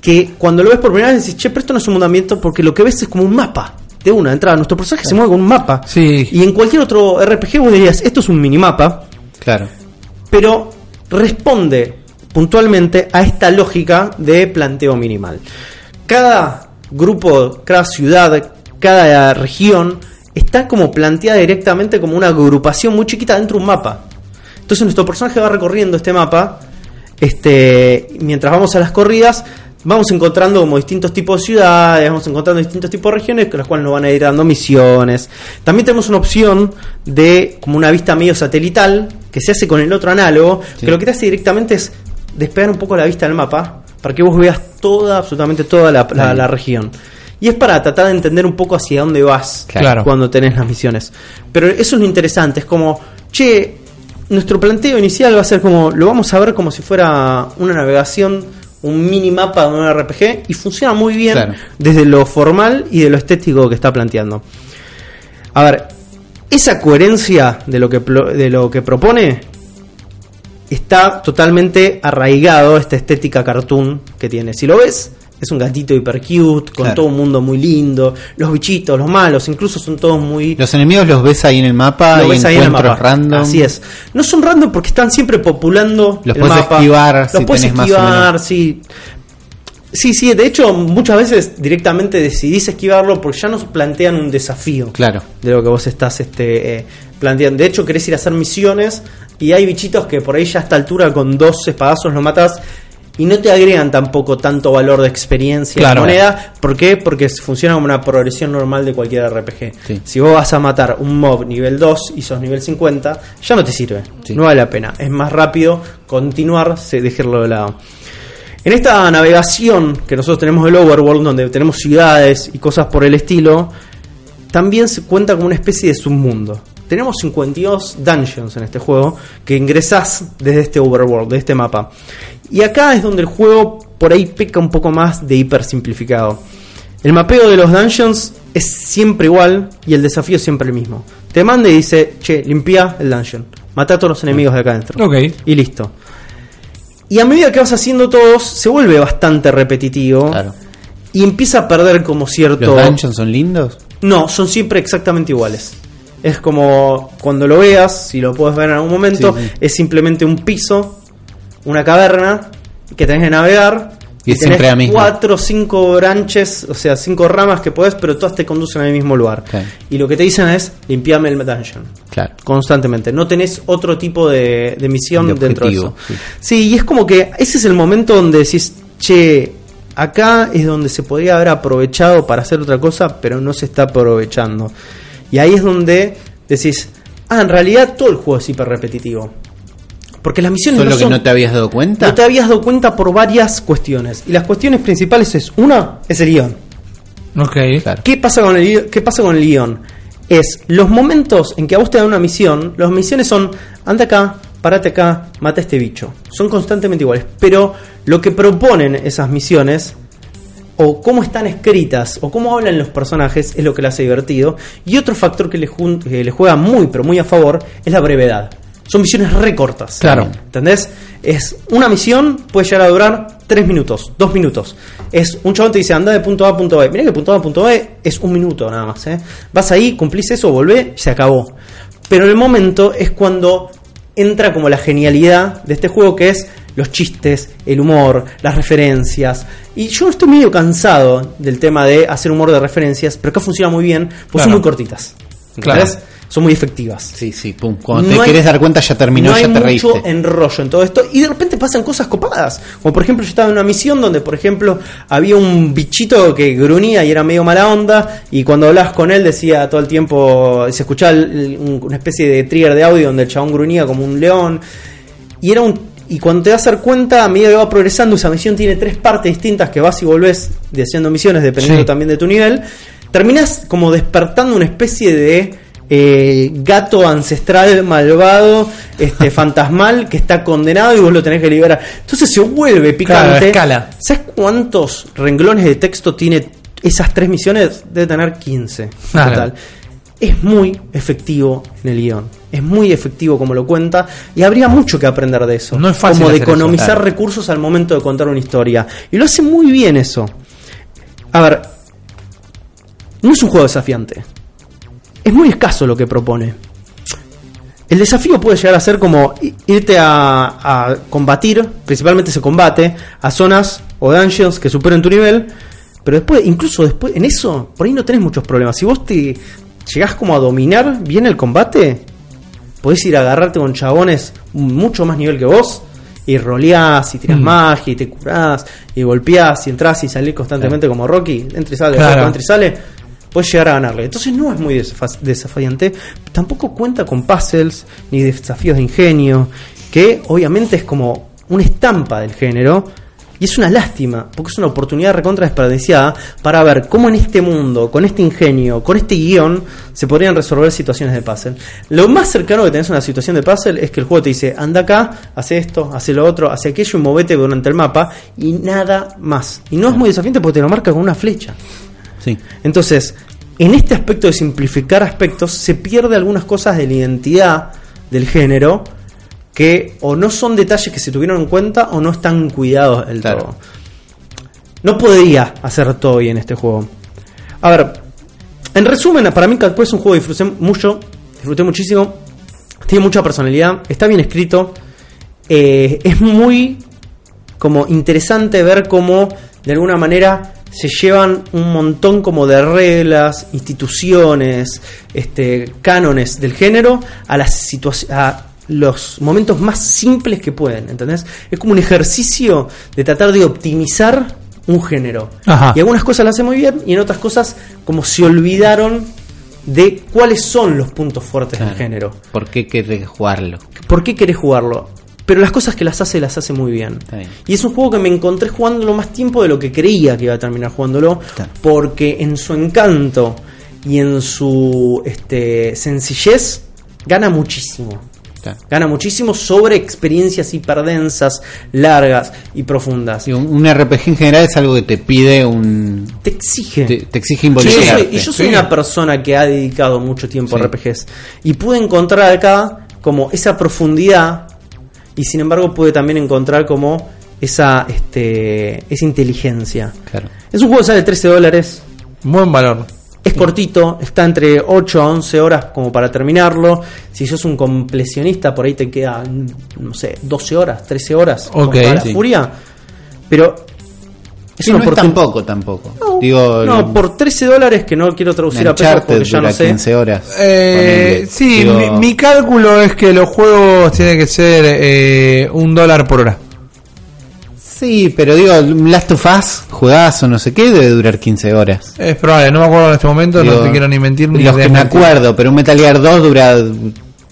Que cuando lo ves por primera vez decís, che, pero esto no es un mundo abierto porque lo que ves es como un mapa de una entrada. Nuestro personaje se mueve con un mapa. Sí. Y en cualquier otro RPG vos dirías, esto es un minimapa, Claro. pero responde puntualmente a esta lógica de planteo minimal. Cada grupo, cada ciudad, cada región está como planteada directamente como una agrupación muy chiquita dentro de un mapa. Entonces nuestro personaje va recorriendo este mapa, este, mientras vamos a las corridas, vamos encontrando como distintos tipos de ciudades, vamos encontrando distintos tipos de regiones con las cuales nos van a ir dando misiones. También tenemos una opción de como una vista medio satelital que se hace con el otro análogo, Sí. que lo que te hace directamente es despegar un poco la vista del mapa para que vos veas toda, absolutamente toda la, la- región. Y es para tratar de entender un poco hacia dónde vas Claro. cuando tenés las misiones. Pero eso es lo interesante, es como, che, nuestro planteo inicial va a ser como, lo vamos a ver como si fuera una navegación, un mini mapa de un RPG, y funciona muy bien Claro. desde lo formal y de lo estético que está planteando. A ver, esa coherencia de lo que, de lo que propone está totalmente arraigado esta estética cartoon que tiene. Si lo ves, es un gatito hiper cute, con Claro. todo un mundo muy lindo. Los bichitos, los malos, incluso son todos muy. Los enemigos los ves ahí en el mapa lo y ves ahí en el mapa. random. Así es. No son random porque están siempre populando Los el puedes mapa. esquivar Los si puedes tenés más o esquivar, menos. sí. Sí, sí, de hecho muchas veces directamente decidís esquivarlo porque ya nos plantean un desafío Claro. de lo que vos estás este, eh, planteando. De hecho, querés ir a hacer misiones y hay bichitos que por ahí ya a esta altura con dos espadazos lo matás y no te agregan tampoco tanto valor de experiencia Claro. de moneda. ¿Por qué? Porque funciona como una progresión normal de cualquier RPG. Sí. Si vos vas a matar un mob nivel 2 y sos nivel 50, ya no te sirve. Sí. No vale la pena. Es más rápido continuar, se- dejarlo de lado. En esta navegación que nosotros tenemos del Overworld, donde tenemos ciudades y cosas por el estilo, también se cuenta como una especie de submundo. Tenemos 52 dungeons en este juego que ingresás desde este Overworld, de este mapa. Y acá es donde el juego por ahí peca un poco más de hiper simplificado. El mapeo de los dungeons es siempre igual y el desafío es siempre el mismo. Te manda y dice, che, limpia el dungeon. Mata a todos los enemigos de acá adentro. Ok. Y listo. Y a medida que vas haciendo todos, se vuelve bastante repetitivo. Claro. Y empieza a perder como cierto. ¿Los dungeons son lindos? No, son siempre exactamente iguales. Es como cuando lo veas, si lo puedes ver en algún momento, Sí, sí. es simplemente un piso, una caverna que tenés que navegar. Y es tenés siempre la misma. cuatro o cinco branches, o sea, cinco ramas que podés, pero todas te conducen al mismo lugar. Y lo que te dicen es limpiame el dungeon Claro. constantemente. No tenés otro tipo de, de misión De dentro de eso. sí. Sí. y es como que ese es el momento donde decís, che, acá es donde se podría haber aprovechado para hacer otra cosa, pero no se está aprovechando. Y ahí es donde decís, ah, en realidad todo el juego es hiper repetitivo. Porque las misiones ¿Solo no que no te habías dado cuenta? no te habías dado cuenta por varias cuestiones. Y las cuestiones principales es, una, es el guion. Ok. Claro. ¿Qué pasa con el qué pasa con el guion? Es los momentos en que a vos te dan una misión, las misiones son anda acá, parate acá, mata a este bicho. Son constantemente iguales, pero lo que proponen esas misiones o cómo están escritas o cómo hablan los personajes es lo que le hace divertido. Y otro factor que le, que le juega muy pero muy a favor es la brevedad. Son misiones recortas. Claro. ¿Entendés? Es una misión, puede llegar a durar 3 minutos, 2 minutos. Es un chabón te dice anda de punto A a punto B. Mirá que punto A a punto B es un minuto nada más. ¿eh? Vas ahí, cumplís eso, volvé, se acabó. Pero el momento es cuando entra como la genialidad de este juego que es los chistes, el humor, las referencias. Y yo estoy medio cansado del tema de hacer humor de referencias, pero acá funciona muy bien, porque Claro. son muy cortitas. Claro. Son muy efectivas. Sí, sí, pum. Cuando No te hay- querés dar cuenta ya terminó, no hay ya te mucho reíste. enrollo en todo esto y de repente pasan cosas copadas. Como por ejemplo yo estaba en una misión donde por ejemplo había un bichito que gruñía y era medio mala onda y cuando hablabas con él decía todo el tiempo, se escuchaba el- el- un- una especie de trigger de audio donde el chabón gruñía como un león y era un y cuando te das a dar cuenta, a medida que va progresando, esa misión tiene tres partes distintas que vas y volvés de haciendo misiones dependiendo Sí. también de tu nivel. Terminas como despertando una especie de eh, gato ancestral malvado, este fantasmal que está condenado y vos lo tenés que liberar. Entonces se vuelve Claro, picante. escala. ¿Sabes cuántos renglones de texto tiene esas tres misiones? Debe tener 15 en Claro. total. Es muy efectivo en el guion. Es muy efectivo como lo cuenta. Y habría mucho que aprender de eso. No es fácil Como de eso, economizar claro. recursos al momento de contar una historia. Y lo hace muy bien eso. A ver. No es un juego desafiante. Es muy escaso lo que propone. El desafío puede llegar a ser como irte a, a combatir, principalmente se combate, a zonas o dungeons que superen tu nivel, pero después, incluso después, en eso, por ahí no tenés muchos problemas. Si vos te llegás como a dominar bien el combate, podés ir a agarrarte con chabones mucho más nivel que vos, y roleás, y tirás Mm. magia, y te curás, y golpeás, y entras y salís constantemente como Rocky, entra y sale, Claro. entra y sale, puedes llegar a ganarle. Entonces no es muy desafa- desafiante, tampoco cuenta con puzzles ni desafíos de ingenio, que obviamente es como una estampa del género. Y es una lástima, porque es una oportunidad recontra desperdiciada para ver cómo en este mundo, con este ingenio, con este guion, se podrían resolver situaciones de puzzle. Lo más cercano que tenés a una situación de puzzle es que el juego te dice, anda acá, hace esto, hace lo otro, hace aquello y movete durante el mapa, y nada más. Y no es muy desafiante porque te lo marca con una flecha. Sí. Entonces, en este aspecto de simplificar aspectos, se pierde algunas cosas de la identidad del género que o no son detalles que se tuvieron en cuenta o no están cuidados del Claro. todo. no podría hacer todo bien este juego. A ver, en resumen, para mí Cat Quest es un juego que disfruté mucho, disfruté muchísimo, tiene mucha personalidad, está bien escrito, eh, es muy como interesante ver cómo de alguna manera se llevan un montón como de reglas, instituciones, este, cánones del género a las a los momentos más simples que pueden, ¿entendés? Es como un ejercicio de tratar de optimizar un género. Ajá. Y algunas cosas las hace muy bien y en otras cosas como se olvidaron de cuáles son los puntos fuertes del género. ¿Por qué querés jugarlo? ¿Por qué querés jugarlo? Pero las cosas que las hace, las hace muy bien. Y es un juego que me encontré jugándolo más tiempo de lo que creía que iba a terminar jugándolo. Claro. Porque en su encanto y en su este, sencillez gana muchísimo. Claro. Gana muchísimo sobre experiencias hiperdensas, largas y profundas. Sí, un, un RPG en general es algo que te pide un. Te exige. Te, te exige Y yo soy, involucrarte. y yo soy Sí. una persona que ha dedicado mucho tiempo Sí. a RPGs y pude encontrar acá como esa profundidad y sin embargo pude también encontrar como esa este esa inteligencia. Claro. Es un juego que sale 13 dólares, Buen valor. es cortito, está entre 8 a 11 horas como para terminarlo. Si sos un completionista, por ahí te quedan, no sé, 12 horas, 13 horas como Ok, para la sí. furia. Pero es Sí, una no tampoco, tampoco. No, Digo, no, el- por 13 dólares que no quiero traducir a pesos porque ya no sé. 15 horas. Eh, sí, Digo, mi, mi cálculo es que los juegos tienen que ser eh, un dólar por hora. Sí, pero digo, un Last of Us, juegazo, no sé qué, debe durar 15 horas. Es probable, no me acuerdo en este momento, no Digo, te quiero ni mentir ni Los que me acuerdo, pero un Metal Gear 2 dura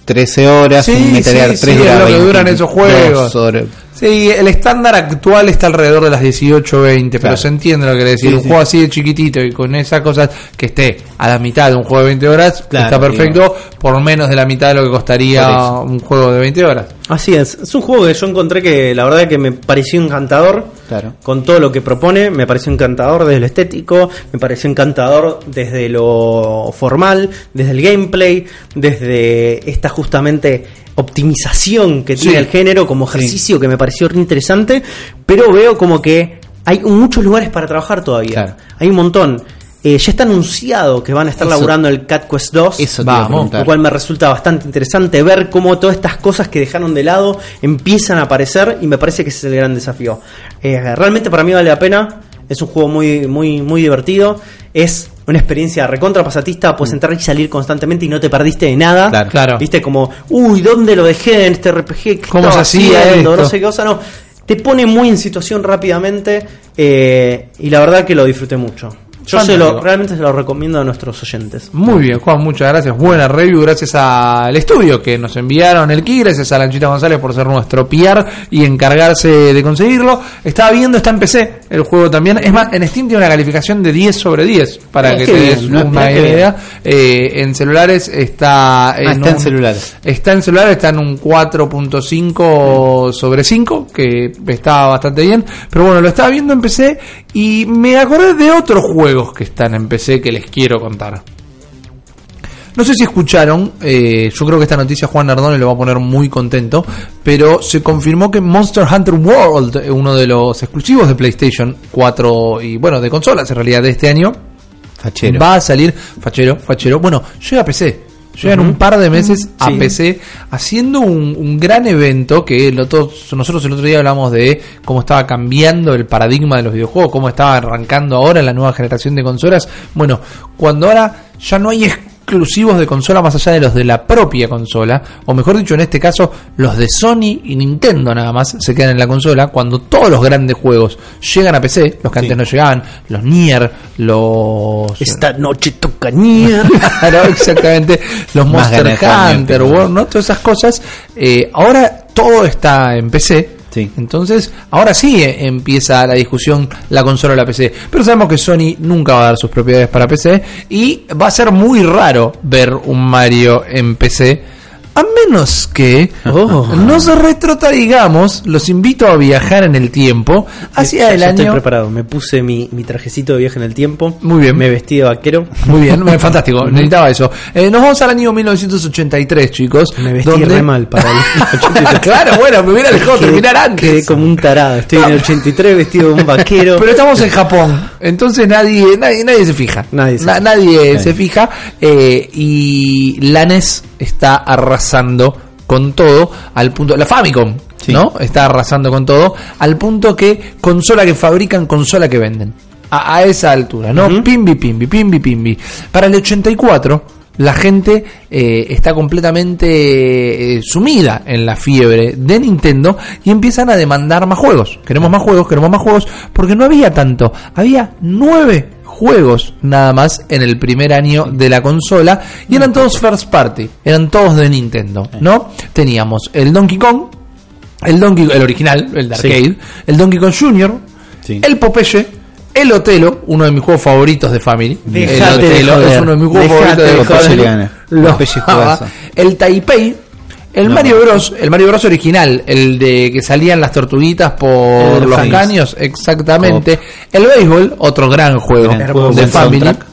13 horas, Sí, un Metal sí, Gear 3 sí, dura es lo que 22 duran esos juegos. horas. Sí, el estándar actual está alrededor de las 18 20, pero se entiende lo que quiere decir. Sí, un sí. juego así de chiquitito y con esas cosas que esté a la mitad de un juego de 20 horas, Claro, está perfecto, por menos de la mitad de lo que costaría un juego de 20 horas. Así es, es un juego que yo encontré que la verdad que me pareció encantador Claro. con todo lo que propone, me pareció encantador desde lo estético, me pareció encantador desde lo formal, desde el gameplay, desde esta justamente optimización que tiene el género como ejercicio que me pareció re interesante, pero veo como que hay muchos lugares para trabajar todavía, Claro. hay un montón. Eh, ya está anunciado que van a estar Eso- laburando el Cat Quest 2. Eso Vamos. Lo cual me resulta bastante interesante ver cómo todas estas cosas que dejaron de lado empiezan a aparecer y me parece que ese es el gran desafío. Eh, realmente para mí vale la pena, es un juego muy, muy, muy divertido, es una experiencia recontra pasatista, puedes entrar y salir constantemente y no te perdiste de nada. Claro. Claro. Viste como, uy, ¿dónde lo dejé en este RPG? ¿Qué ¿Cómo se hacía esto? No sé qué cosa, no. Te pone muy en situación rápidamente eh, y la verdad que lo disfruté mucho. Yo se lo, realmente se lo recomiendo a nuestros oyentes. Muy bien, Juan, muchas gracias. Buena review, gracias al estudio que nos enviaron el key, gracias a Lanchita González por ser nuestro PR y encargarse de conseguirlo. Estaba viendo, está en PC el juego también. Es más, en Steam tiene una calificación de 10 sobre 10, para que qué te des ¿no? una idea. Eh, en celulares está... Ah, está en celulares. Está en celular, está en un 4.5 sobre 5, que está bastante bien. Pero bueno, lo estaba viendo en PC y me acordé de otros juegos que están en PC que les quiero contar. No sé si escucharon, eh, yo creo que esta noticia Juan Nardone lo va a poner muy contento, pero se confirmó que Monster Hunter World, eh, uno de los exclusivos de PlayStation 4 y bueno, de consolas en realidad de este año, Fachero. va a salir, fachero, fachero, bueno, llega a PC. Llega en un par de meses a Sí. PC haciendo un, un gran evento que todos- nosotros el otro día hablamos de cómo estaba cambiando el paradigma de los videojuegos, cómo estaba arrancando ahora la nueva generación de consolas. Bueno, cuando ahora ya no hay exclusivos de consola más allá de los de la propia consola, o mejor dicho en este caso, los de Sony y Nintendo nada más se quedan en la consola, cuando todos los grandes juegos llegan a PC, los que antes no llegaban, los Nier, los... Esta noche toca Nier. Claro, exactamente. Los Monster Hunter, World, ¿no? Todas esas cosas. Eh, ahora todo está en PC. Sí. Entonces, ahora sí eh, empieza la discusión la consola o la PC. Pero sabemos que Sony nunca va a dar sus propiedades para PC. Y va a ser muy raro ver un Mario en PC. A menos que Oh. nos retrotraigamos, los invito a viajar en el tiempo hacia Ya- el ya Estoy año. preparado. Me puse mi, mi trajecito de viaje en el tiempo. Muy bien. Me vestí de vaquero. Muy bien, fantástico, necesitaba eso. Eh, nos vamos al año 1983, chicos. Me vestí donde- re mal para el 83. claro, bueno, me hubiera dejado terminar antes. Quedé como un tarado. Estoy en el 83 vestido de un vaquero. Pero estamos en Japón, entonces nadie nadie, nadie se fija. Nadie se Na- fija. nadie se fija. eh, y la NES está arrasando con todo al punto. La Famicom, Sí. ¿no? Está arrasando con todo al punto que consola que fabrican, consola que venden. A, a esa altura, ¿no? Pimbi, pimbi, pimbi, pimbi. Para el 84, la gente eh, está completamente eh, sumida en la fiebre de Nintendo y empiezan a demandar más juegos. Queremos más juegos, queremos más juegos, porque no había tanto. Había nueve juegos nada más en el primer año de la consola y eran todos first party, eran todos de Nintendo, ¿no? Teníamos el Donkey Kong, el Donkey el original, el de Sí. arcade, el Donkey Kong Jr., Sí. el Popeye, el Otelo, uno de mis juegos favoritos de Family. Dejate el Otelo es uno de mis juegos Dejate favoritos de. Family. Popeye le gana. Lo Popeye amaba. juegazo. El Taipei, el No. Mario Bros, el Mario Bros original, el de que salían las tortuguitas por los años. caños, exactamente. El béisbol, otro gran juego de Family. soundtrack.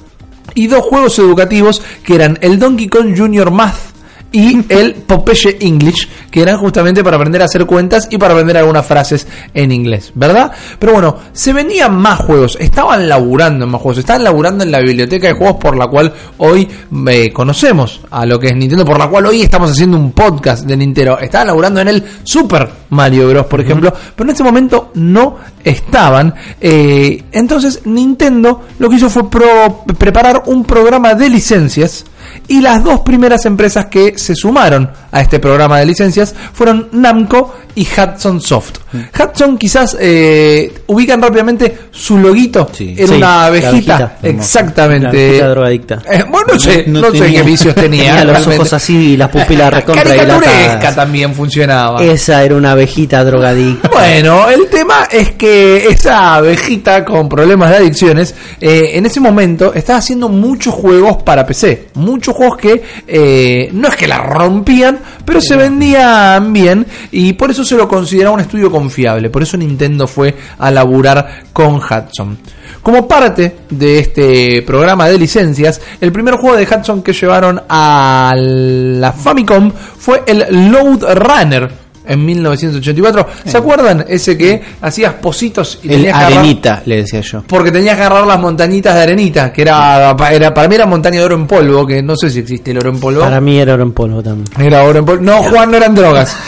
Y dos juegos educativos que eran el Donkey Kong Junior Math y el Popeye English, que eran justamente para aprender a hacer cuentas y para aprender algunas frases en inglés, ¿verdad? Pero bueno, se venían más juegos, estaban laburando en más juegos, estaban laburando en la biblioteca de juegos por la cual hoy eh, conocemos a lo que es Nintendo, por la cual hoy estamos haciendo un podcast de Nintendo. Estaban laburando en el Super Mario Bros, por ejemplo, pero en ese momento no estaban. Eh, entonces Nintendo lo que hizo fue pro- preparar un programa de licencias y las dos primeras empresas que se sumaron a este programa de licencias fueron Namco y Hudson Soft. Hudson quizás eh, ubican rápidamente su loguito. Sí. Sí, una la abejita. Exactamente. La abejita drogadicta. Eh, bueno, no sé, no, No sé tenía- qué vicios tenía. Tenía los realmente. ojos así y las pupilas recontra dilatadas. también funcionaba. Esa era una abejita drogadicta. Bueno, el tema es que esa abejita con problemas de adicciones, eh, en ese momento estaba haciendo muchos juegos para PC. Muchos juegos que eh, no es que la rompían, pero se vendían bien y por eso se lo consideraba un estudio confiable. Por eso Nintendo fue a laburar con Hudson. Como parte de este programa de licencias, el primer juego de Hudson que llevaron a la Famicom fue el Load Runner en 1984. ¿Se acuerdan? Ese que hacías positos y El tenías agarrar- arenita, le decía yo. porque tenías que agarrar las montañitas de arenita, que era, pa- era para mí era montaña de oro en polvo, que no sé si existe el oro en polvo. Para mí era oro en polvo también. Era oro en polvo. No, Juan, no eran drogas.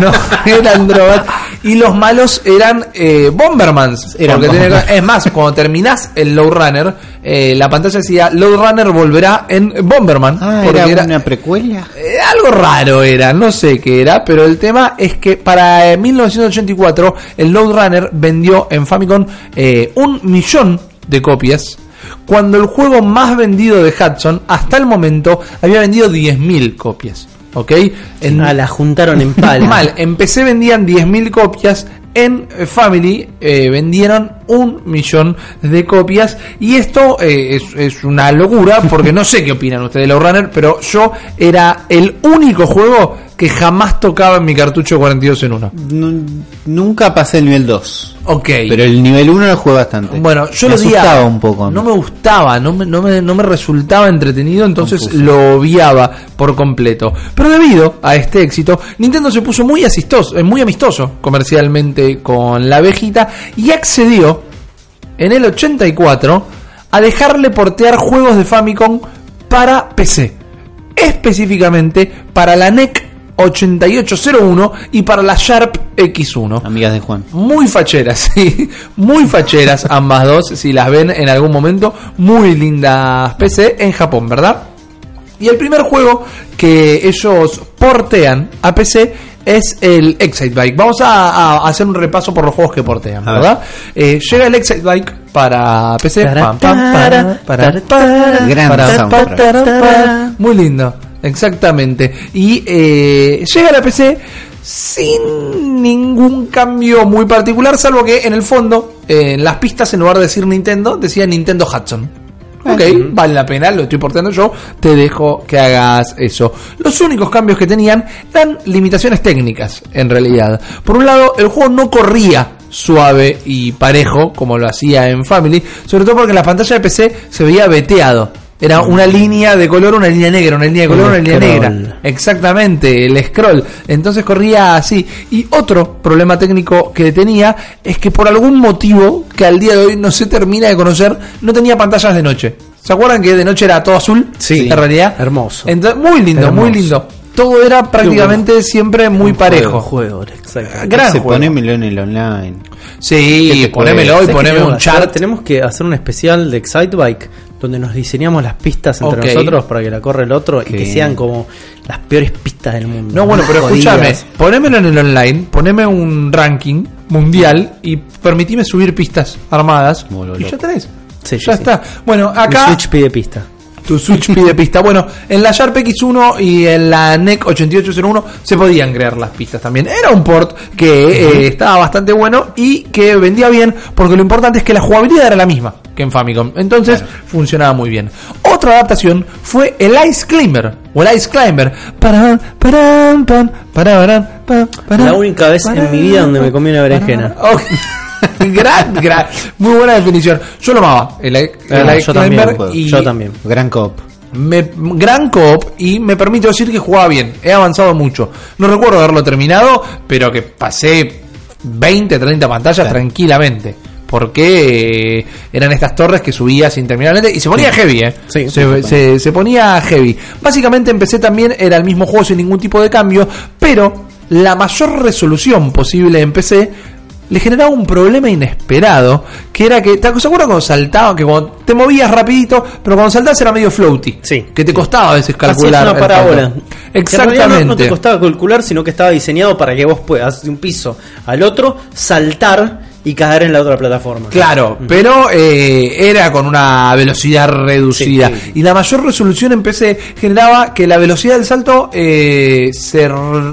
No eran drogas. Y los malos eran eh, Bombermans. Eran Porque Bomberman. es más, cuando terminás el Low Runner, eh, la pantalla decía Low Runner volverá en Bomberman. Ah, porque era, una precuela. eh, algo raro era, no sé qué era, pero el tema es que para eh, 1984 el Load Runner vendió en Famicom eh, un millón de copias, cuando el juego más vendido de Hudson hasta el momento había vendido 10.000 copias. ¿Ok? En, Ah, la juntaron en pala. Mal, en PC vendían 10.000 copias, en eh, Family eh, vendieron un millón de copias y esto eh, es, es una locura porque no sé qué opinan ustedes de Low Runner, pero yo era el único juego que jamás tocaba en mi cartucho 42 en 1. Nu- nunca pasé el nivel 2. Ok. Pero el nivel 1 lo jugué bastante. Bueno, yo me lo odiaba. un poco. No me gustaba, no me, no me, no me resultaba entretenido, entonces Confuso. lo odiaba por completo. Pero debido a este éxito, Nintendo se puso muy, asistoso, eh, muy amistoso comercialmente con la abejita y accedió en el 84 a dejarle portear juegos de Famicom para PC. Específicamente para la NEC 8801 y para la Sharp X1. Amigas de Juan. Muy facheras, sí. Muy facheras ambas dos, si las ven en algún momento. Muy lindas PC en Japón, ¿verdad? Y el primer juego que ellos portean a PC es el Excite Bike. Vamos a, a hacer un repaso por los juegos que portean, ¿verdad? Eh, llega el Excite Bike para PC. Pam, pam, para, para, para, Gran para, soundtrack. para, para. Muy lindo, exactamente. Y eh, llega la PC sin ningún cambio muy particular, salvo que en el fondo, eh, en las pistas, en lugar de decir Nintendo, decía Nintendo Hudson. Ok, vale la pena, lo estoy portando yo, te dejo que hagas eso. Los únicos cambios que tenían eran limitaciones técnicas, en realidad. Por un lado, el juego no corría suave y parejo como lo hacía en Family, sobre todo porque la pantalla de PC se veía veteado. Era una línea de color, una línea negra, una línea de color, El una línea negra. Exactamente, el scroll. Entonces corría así. Y otro problema técnico que tenía es que por algún motivo que al día de hoy no se termina de conocer, no tenía pantallas de noche. ¿Se acuerdan que de noche era todo azul? Sí. en realidad. Hermoso. Entonces, muy lindo, muy lindo. Todo era prácticamente siempre muy parejo. Juego. Gran Se juego. ponémelo en el online. Sí, ¿Qué te ponémelo y ¿Sabes qué poneme tenemos un que hacer? chart. Tenemos que hacer un especial de Excitebike donde nos diseñamos las pistas entre nosotros para que la corra el otro y que sean como las peores pistas del mundo. No, bueno, pero Jodidas. escúchame, ponémelo en el online, poneme un ranking mundial y permitime subir pistas armadas. Y ya tenés. Sí, ya sí. está. Bueno, acá Switch pide pista. Tu Switch pide pista. Bueno, en la Sharp X1 y en la NEC 8801 se podían crear las pistas también. Era un port que eh, estaba bastante bueno y que vendía bien porque lo importante es que la jugabilidad era la misma que en Famicom. Entonces funcionaba muy bien. Otra adaptación fue el Ice Climber o el Ice Climber. Parán, pan, parán, pan, parán, La única vez en mi vida donde me comí una berenjena. gran, gran, muy buena definición. Yo lo amaba, el, el Ah, Ice yo también, y yo también. Gran cop. me, gran coop y me permito decir que jugaba bien. He avanzado mucho. No recuerdo haberlo terminado, pero que pasé 20, 30 pantallas tranquilamente. Porque eh, eran estas torres que subías interminablemente y se ponía heavy, ¿eh? Sí, se, sí, se- se ponía heavy. Básicamente empecé también, era el mismo juego sin ningún tipo de cambio, pero la mayor resolución posible en PC le generaba un problema inesperado, que era que, ¿te acuerdas cuando saltaba? Que cuando te movías rapidito, pero cuando saltabas era medio floaty. Sí. Que te costaba a veces calcular. Una parábola. Exactamente. No, no te costaba calcular, sino que estaba diseñado para que vos puedas de un piso al otro saltar y caer en la otra plataforma. Claro, pero eh, era con una velocidad reducida. Sí, sí. Y la mayor resolución en PC generaba que la velocidad del salto eh, se,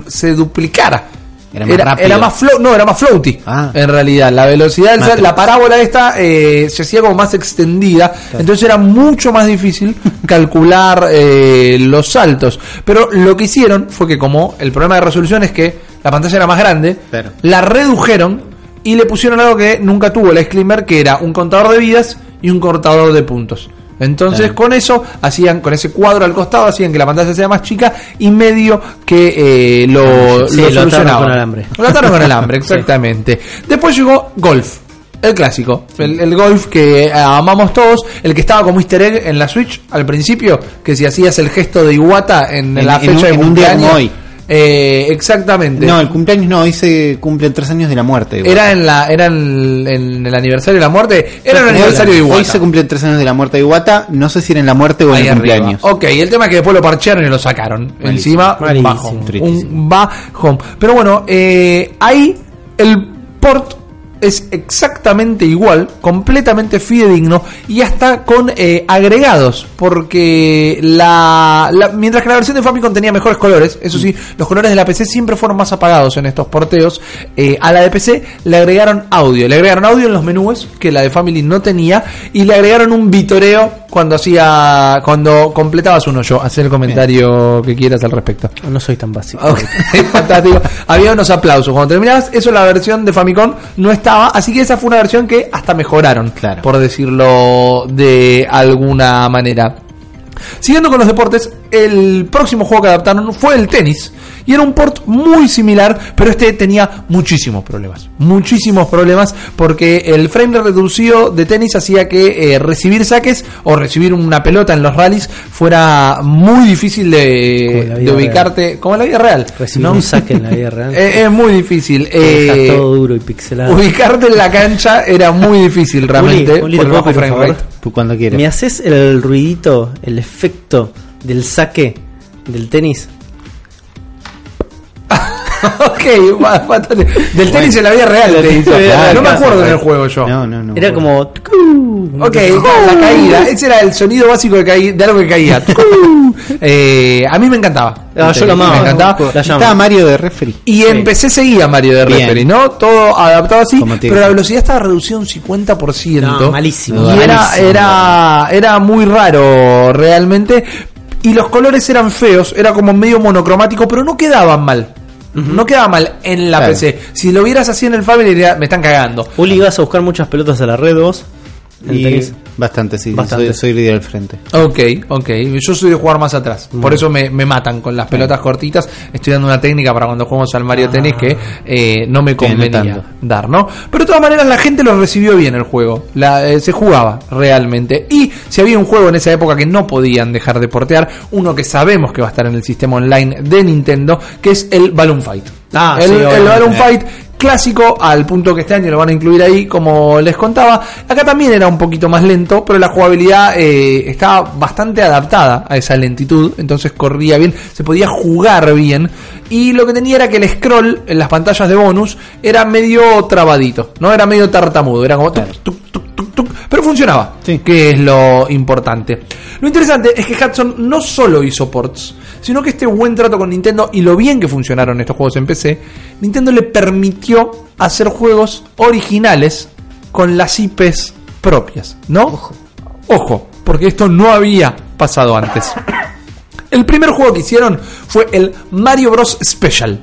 se duplicara. Era más rápido. era más flow, no, era más floaty. Ah. En realidad, la velocidad del la parábola esta eh, se hacía como más extendida. Entonces era mucho más difícil calcular eh, los saltos. Pero lo que hicieron fue que como el problema de resolución es que la pantalla era más grande, Claro. la redujeron y le pusieron algo que nunca tuvo el Ice Climber, que era un contador de vidas y un contador de puntos. Entonces con eso hacían, con ese cuadro al costado, hacían que la pantalla sea más chica y medio que eh, lo, Sí, lo lo solucionaban. con alambre. Lo ataron con alambre, exactamente. Después llegó Golf. El clásico, el, el golf que eh, amamos todos, el que estaba como easter egg en la Switch al principio, que si hacías el gesto de Iwata en, En- la en fecha un- de en un día cumpleaños. Eh, exactamente. No, el cumpleaños no, hoy se cumplen tres años de la muerte. igual. Era en la era en, en el aniversario de la muerte. Era el aniversario de Iwata. Hoy se cumplen tres años de la muerte de Iwata. No sé si era en la muerte o en Ahí el arriba. cumpleaños. Ok, el tema es que después lo parchearon y lo sacaron. Encima, un Malísimo. bajón. Tristísimo. Un bajón. Pero bueno, eh, ahí el port es exactamente igual, completamente fidedigno y hasta con eh, agregados, porque la, la- mientras que la versión de Famicom tenía mejores colores, eso sí, los colores de la PC siempre fueron más apagados en estos porteos, eh, a la de PC le agregaron audio, le agregaron audio en los menús que la de Family no tenía y le agregaron un vitoreo cuando hacía cuando completabas un hoyo, hacer el comentario que quieras al respecto. No soy tan básico. Ok, fantástico. Había unos aplausos. Cuando terminabas, eso la versión de Famicom no estaba. Así que esa fue una versión que hasta mejoraron, Claro. por decirlo de alguna manera. Siguiendo con los deportes, el próximo juego que adaptaron fue el tenis. Y era un port muy similar, pero este tenía muchísimos problemas. Muchísimos problemas porque el frame reducido de tenis hacía que eh, recibir saques o recibir una pelota en los rallies fuera muy difícil de, ubicarte, como en la vida real. Recibir ¿no? un saque en la vida real. Eh, es muy difícil. Eh, todo duro y pixelado. ubicarte en la cancha era muy difícil realmente Juli, por ¿te el puedo bajo pedir un frame favor? rate. Cuando quieras. ¿Me haces el ruidito, el efecto del saque del tenis? ok, ba- bastante. Del tenis en la vida real te hizo. Claro, no me acuerdo claro. en el juego yo. No, no, no. Era como. Ok, la, la caída. Ese era el sonido básico de, caí- de algo que caía. Eh, a mí me encantaba. Ah, yo lo amaba. Me encantaba. La. Estaba Mario de referee. Y empecé seguía Mario de Bien. Referee, ¿no? Todo adaptado así, Como pero la velocidad estaba reducida un 50%. No, malísimo. Y era, Malísimo. era, era muy raro realmente. Y los colores eran feos, era como medio monocromático, pero no quedaban mal. No quedaba mal en la Claro. PC. Si lo vieras así en el Family, me están cagando. Uli, ibas a buscar muchas pelotas a la red vos. En Y tenis. Bastante, sí. Bastante. Soy, soy líder del frente. Ok, ok. Yo soy de jugar más atrás. Por eso me, me matan con las pelotas cortitas. Estoy dando una técnica para cuando jugamos al Mario Tennis que eh, no me convenía dar, ¿no? Pero de todas maneras la gente lo recibió bien el juego. La, eh, se jugaba realmente. Y si había un juego en esa época que no podían dejar de portear, uno que sabemos que va a estar en el sistema online de Nintendo, que es el Balloon Fight. Ah, el, sí, el. Balloon Fight clásico al punto que este año lo van a incluir ahí como les contaba. Acá también era un poquito más lento pero la jugabilidad eh, estaba bastante adaptada a esa lentitud entonces corría bien se podía jugar bien y lo que tenía era que el scroll en las pantallas de bonus era medio trabadito no era medio tartamudo era como tuc, tuc, tuc, tuc, tuc, pero funcionaba Sí. que es lo importante lo interesante es que Hudson no solo hizo ports sino que este buen trato con Nintendo y lo bien que funcionaron estos juegos en PC, Nintendo le permitió hacer juegos originales con las IPs propias, ¿no? Ojo, porque esto no había pasado antes. El primer juego que hicieron fue el Mario Bros. Special.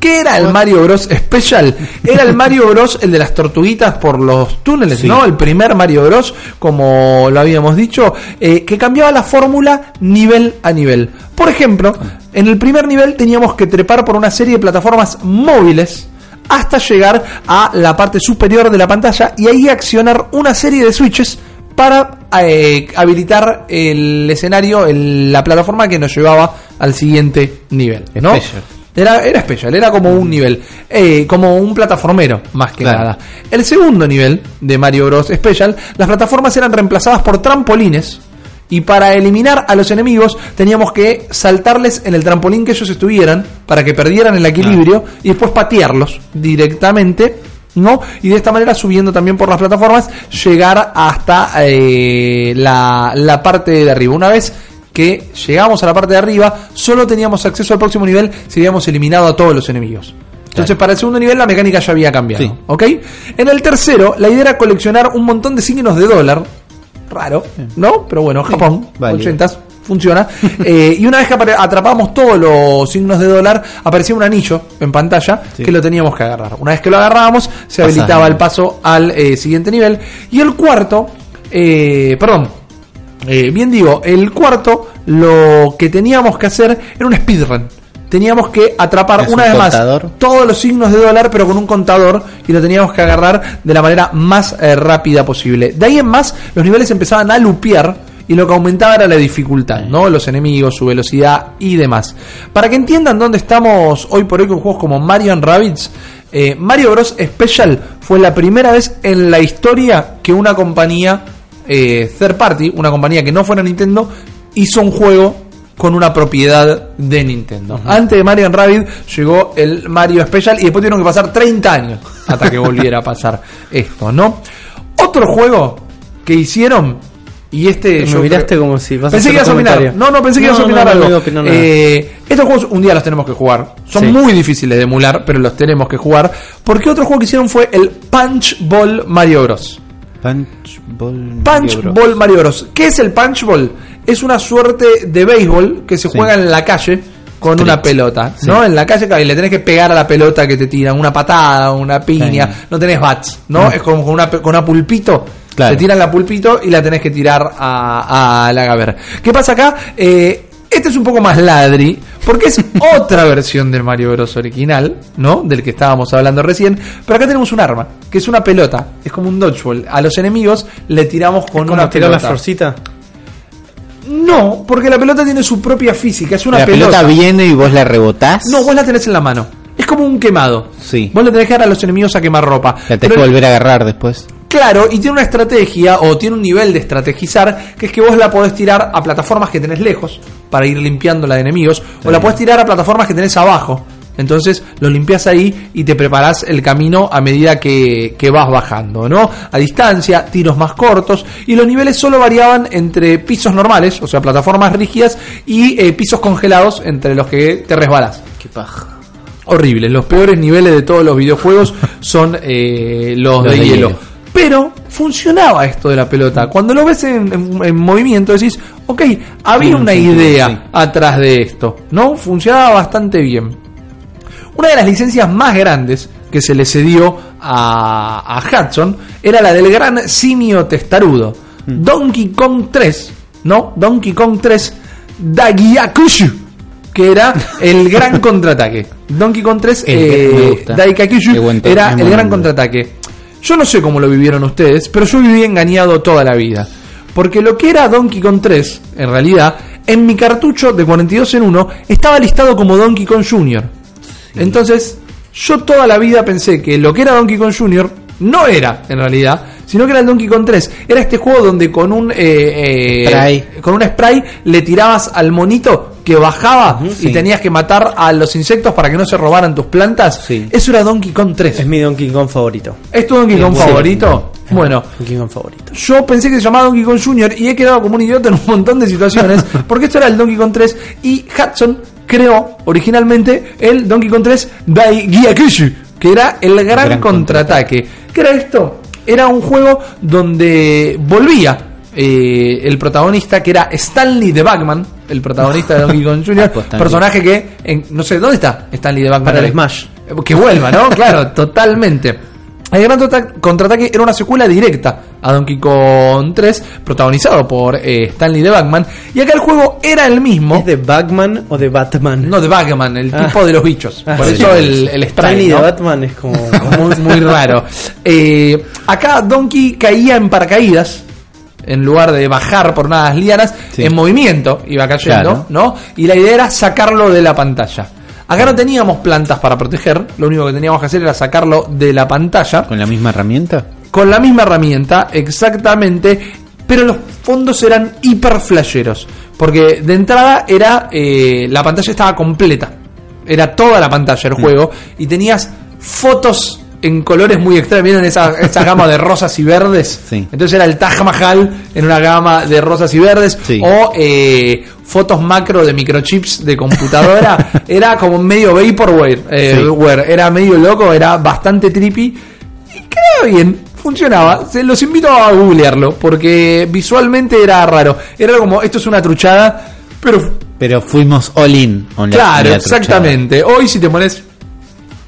¿Qué era el Mario Bros. Special? Era el Mario Bros. el de las tortuguitas por los túneles, Sí. ¿no? El primer Mario Bros. como lo habíamos dicho, eh, que cambiaba la fórmula nivel a nivel. Por ejemplo, en el primer nivel teníamos que trepar por una serie de plataformas móviles hasta llegar a la parte superior de la pantalla y ahí accionar una serie de switches para eh, habilitar el escenario, el- la plataforma que nos llevaba al siguiente nivel. ¿no? Special. Era, era especial, era como un nivel, eh, como un plataformero, más que Claro. nada. El segundo nivel de Mario Bros. Special, las plataformas eran reemplazadas por trampolines. Y para eliminar a los enemigos teníamos que saltarles en el trampolín que ellos estuvieran para que perdieran el equilibrio y después patearlos directamente, ¿no? Y de esta manera subiendo también por las plataformas llegar hasta eh, la, la parte de arriba. Una vez que llegamos a la parte de arriba, solo teníamos acceso al próximo nivel si habíamos eliminado a todos los enemigos. Entonces, para el segundo nivel la mecánica ya había cambiado. Sí. ¿Ok? En el tercero, la idea era coleccionar un montón de signos de dólar. Raro, ¿no? Pero bueno, Japón, válido. 80s, funciona. Eh, y una vez que atrapamos todos los signos de dólar, aparecía un anillo en pantalla Sí. que lo teníamos que agarrar. Una vez que lo agarrábamos, se habilitaba el paso al eh, siguiente nivel. Y el cuarto, eh, perdón, bien digo, el cuarto lo que teníamos que hacer era un speedrun. Teníamos que atrapar ¿Es una un vez contador? más todos los signos de dólar, pero con un contador, y lo teníamos que agarrar de la manera más eh, rápida posible. De ahí en más, los niveles empezaban a lupear, y lo que aumentaba era la dificultad, ¿no? Los enemigos, su velocidad y demás. Para que entiendan dónde estamos hoy por hoy con juegos como Mario and Rabbids, eh, Mario Bros. Special fue la primera vez en la historia que una compañía eh, third party, una compañía que no fuera Nintendo, hizo un juego con una propiedad de Nintendo. Antes de Mario Rabbit llegó el Mario Special y después tuvieron que pasar 30 años hasta que volviera a pasar esto, ¿no? Otro juego que hicieron y este Me miraste creo- como si vas pensé que ibas a opinar. No, no, pensé que ibas a No, opinar no, no, algo. no iba a opinar nada. Eh, estos juegos un día los tenemos que jugar. Son Sí. muy difíciles de emular, pero los tenemos que jugar. Porque otro juego que hicieron fue el Punch Ball Mario Bros. Punch Ball. Punch Mario Bros. Ball Mario Bros. ¿Qué es el Punch Ball? Es una suerte de béisbol que se Sí. juega en la calle con Street. una pelota, Sí. ¿no? En la calle y le tenés que pegar a la pelota que te tiran, una patada, una piña, Sí. no tenés bats, ¿no? Es como con una, con una pulpito. Claro. Te tiran la pulpito y la tenés que tirar a, a la gaber. ¿Qué pasa acá? Eh, este es un poco más ladri, porque es otra versión del Mario Bros. original, ¿no? Del que estábamos hablando recién. Pero acá tenemos un arma, que es una pelota. Es como un dodgeball. A los enemigos le tiramos con ¿Cómo una tirar la pelota. florcita? No, porque la pelota tiene su propia física. Es una la pelota. viene y vos la rebotás. No, vos la tenés en la mano. Es como un quemado. Sí. Vos le tenés que dar a los enemigos a quemar ropa. La tenés que volver a agarrar después. Claro, y tiene una estrategia o tiene un nivel de estrategizar que es que vos la podés tirar a plataformas que tenés lejos para ir limpiándola de enemigos o la podés tirar a plataformas que tenés abajo Entonces lo limpias ahí y te preparas el camino a medida que, que vas bajando, ¿no? A distancia, tiros más cortos y los niveles solo variaban entre pisos normales, o sea, plataformas rígidas y eh, pisos congelados entre los que te resbalas. Qué paja. Horrible, los peores niveles de todos los videojuegos son eh, los, Los de, de hielo. hielo. Pero funcionaba esto de la pelota. Cuando lo ves en, en- en movimiento decís, ok, había Sí, una sí, idea sí. atrás de esto, ¿no? Funcionaba bastante bien. Una de las licencias más grandes que se le cedió a, a Hudson era la del gran simio testarudo. Mm. Donkey Kong 3, ¿no? Donkey Kong 3 Daigakushu, que era el gran contraataque. Donkey Kong 3 El que me eh, era el gran contraataque. Yo no sé cómo lo vivieron ustedes, pero yo viví engañado toda la vida. Porque lo que era Donkey Kong 3, en realidad, en mi cartucho de 42 en 1 estaba listado como Donkey Kong Jr. Entonces, yo toda la vida pensé que lo que era Donkey Kong Jr. no era, en realidad, sino que era el Donkey Kong 3. Era este juego donde con un, eh, eh, Spray. con un spray le tirabas al monito que bajaba y sí. tenías que matar a los insectos para que no se robaran tus plantas. Sí. Eso era Donkey Kong 3. Es mi Donkey Kong favorito. ¿Es tu Donkey Kong Sí. favorito? Bueno, Donkey Kong favorito. yo pensé que se llamaba Donkey Kong Jr. y he quedado como un idiota en un montón de situaciones porque esto era el Donkey Kong 3 y Hudson creó originalmente el Donkey Kong 3 Daigakushu, que era el gran, gran contraataque. ¿Qué era esto? Era un juego donde volvía eh, el protagonista que era Stanley de Batman, el protagonista de Donkey Kong Jr., Ah, personaje que, en- no sé, ¿dónde está Stanley de Batman? Para el. Smash. Que vuelva, ¿no? Claro, totalmente. El Gran Contraataque era una secuela directa a Donkey Kong 3, protagonizado por eh, Stanley de Batman. Y acá el juego era el mismo. ¿Es de Batman o de Batman? No, de Batman, el Ah. tipo de los bichos. Ah, por sí. eso el, el Stanley de Batman es como. muy, muy raro. Eh, acá Donkey caía en paracaídas. En lugar de bajar por unas lianas, Sí. en movimiento iba cayendo, Claro. ¿no? Y la idea era sacarlo de la pantalla. Acá no teníamos plantas para proteger, lo único que teníamos que hacer era sacarlo de la pantalla ¿Con la misma herramienta? con la misma herramienta, exactamente, pero los fondos eran hiper flasheros. Porque de entrada era. eh, la pantalla estaba completa. Era toda la pantalla el juego. Y tenías fotos en colores muy extraños. ¿Vieron esa, esa gama de rosas y verdes? Sí. Entonces era el Taj Mahal en una gama de rosas y verdes. Sí. O eh, fotos macro de microchips de computadora. era como medio vaporware. eh, Sí. Era medio loco, era bastante trippy. Y quedaba bien, funcionaba. Se los invito a googlearlo, porque visualmente era raro. Era como, esto es una truchada, pero Pero fuimos all in. la- claro, la exactamente. Hoy si te pones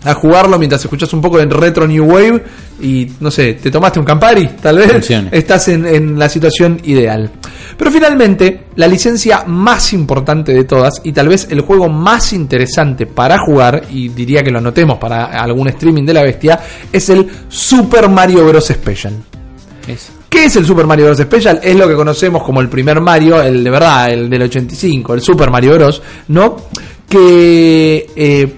a jugarlo mientras escuchas un poco de retro new wave y no sé, te tomaste un Campari, tal vez estás en, en la situación ideal. Pero finalmente, la licencia más importante de todas y tal vez el juego más interesante para jugar, y diría que lo anotemos para algún streaming de la bestia, es el Super Mario Bros. Special. ¿Qué es el Super Mario Bros. Special? Es lo que conocemos como el primer Mario, el de verdad, el del 85, el Super Mario Bros. ¿No? Que eh,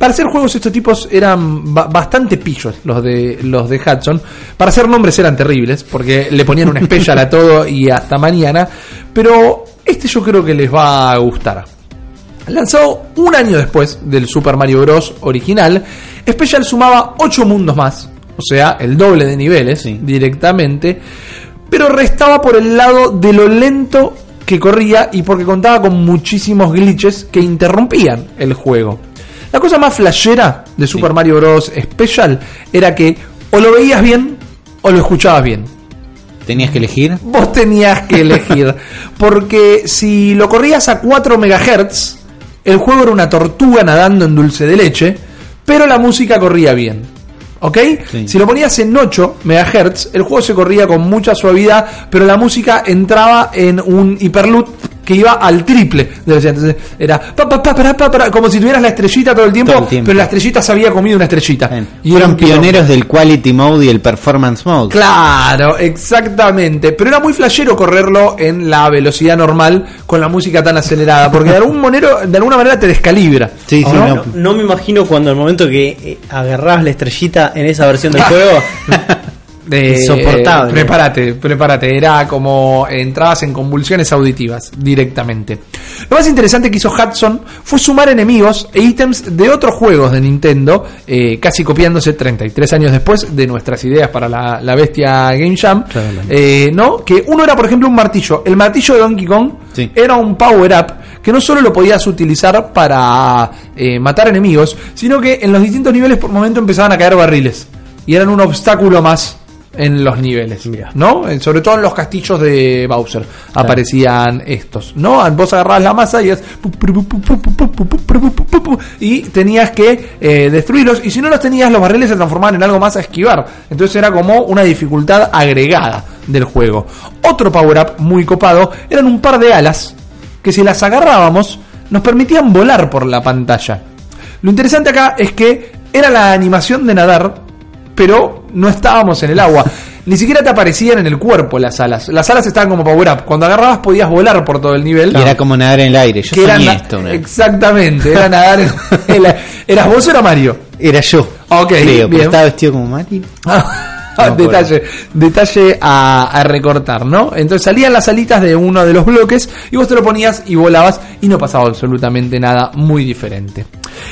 para hacer juegos estos tipos eran ba- bastante pillos los de los de Hudson. Para hacer nombres eran terribles, porque le ponían un special a todo y hasta mañana. Pero este yo creo que les va a gustar. Lanzado un año después del Super Mario Bros. original, Special sumaba 8 mundos más, o sea, el doble de niveles Sí. directamente, pero restaba por el lado de lo lento que corría y porque contaba con muchísimos glitches que interrumpían el juego. La cosa más flashera de Super Mario Bros. Special era que o lo veías bien o lo escuchabas bien ¿Tenías que elegir? vos tenías que elegir. Porque si lo corrías a 4 MHz, el juego era una tortuga nadando en dulce de leche, pero la música corría bien. ¿Ok? Sí. Si lo ponías en 8 MHz, el juego se corría con mucha suavidad, pero la música entraba en un hiperloop que iba al triple. de velocidad. Entonces era pa, pa, pa, para, pa, para, como si tuvieras la estrellita todo el tiempo, Todo el tiempo. pero la estrellita se había comido una estrellita. Bien. Y era Fueron un quilombo. pioneros del quality mode y el performance mode. Claro, exactamente. Pero era muy flashero correrlo en la velocidad normal con la música tan acelerada, porque de algún monero, de alguna manera te descalibra. Sí, sí, ¿O no. No, no me imagino cuando el momento que eh, agarrabas la estrellita en esa versión del juego. Eh, Insoportable. prepárate, prepárate. Era como entrabas en convulsiones auditivas directamente. Lo más interesante que hizo Hudson fue sumar enemigos e ítems de otros juegos de Nintendo, eh, casi copiándose 33 años después de nuestras ideas para la, la bestia Game Jam. Eh, ¿no? Que uno era, por ejemplo, un martillo. El martillo de Donkey Kong Sí. era un power-up que no solo lo podías utilizar para eh, matar enemigos, sino que en los distintos niveles por momento empezaban a caer barriles. Y eran un obstáculo más en los niveles, Mirá. ¿no? Eh, Sobre todo en los castillos de Bowser aparecían estos, ¿no? Vos agarrabas la masa y es y tenías que eh, destruirlos y si no los tenías los barriles se transformaban en algo más a esquivar. Entonces era como una dificultad agregada del juego. Otro power up muy copado eran un par de alas que si las agarrábamos nos permitían volar por la pantalla. Lo interesante acá es que era la animación de nadar, pero no estábamos en el agua. Ni siquiera te aparecían en el cuerpo las alas. Las alas estaban como power up. Cuando agarrabas podías volar por todo el nivel. Y era como nadar en el aire. Yo era soñé na- esto vez. Exactamente, era nadar en, en la- ¿Eras vos o era Mario? Era yo. Ok, creo, bien. estaba vestido como Mario. Detalle, detalle a, a recortar, ¿no? Entonces salían las alitas de uno de los bloques y vos te lo ponías y volabas y no pasaba absolutamente nada muy diferente.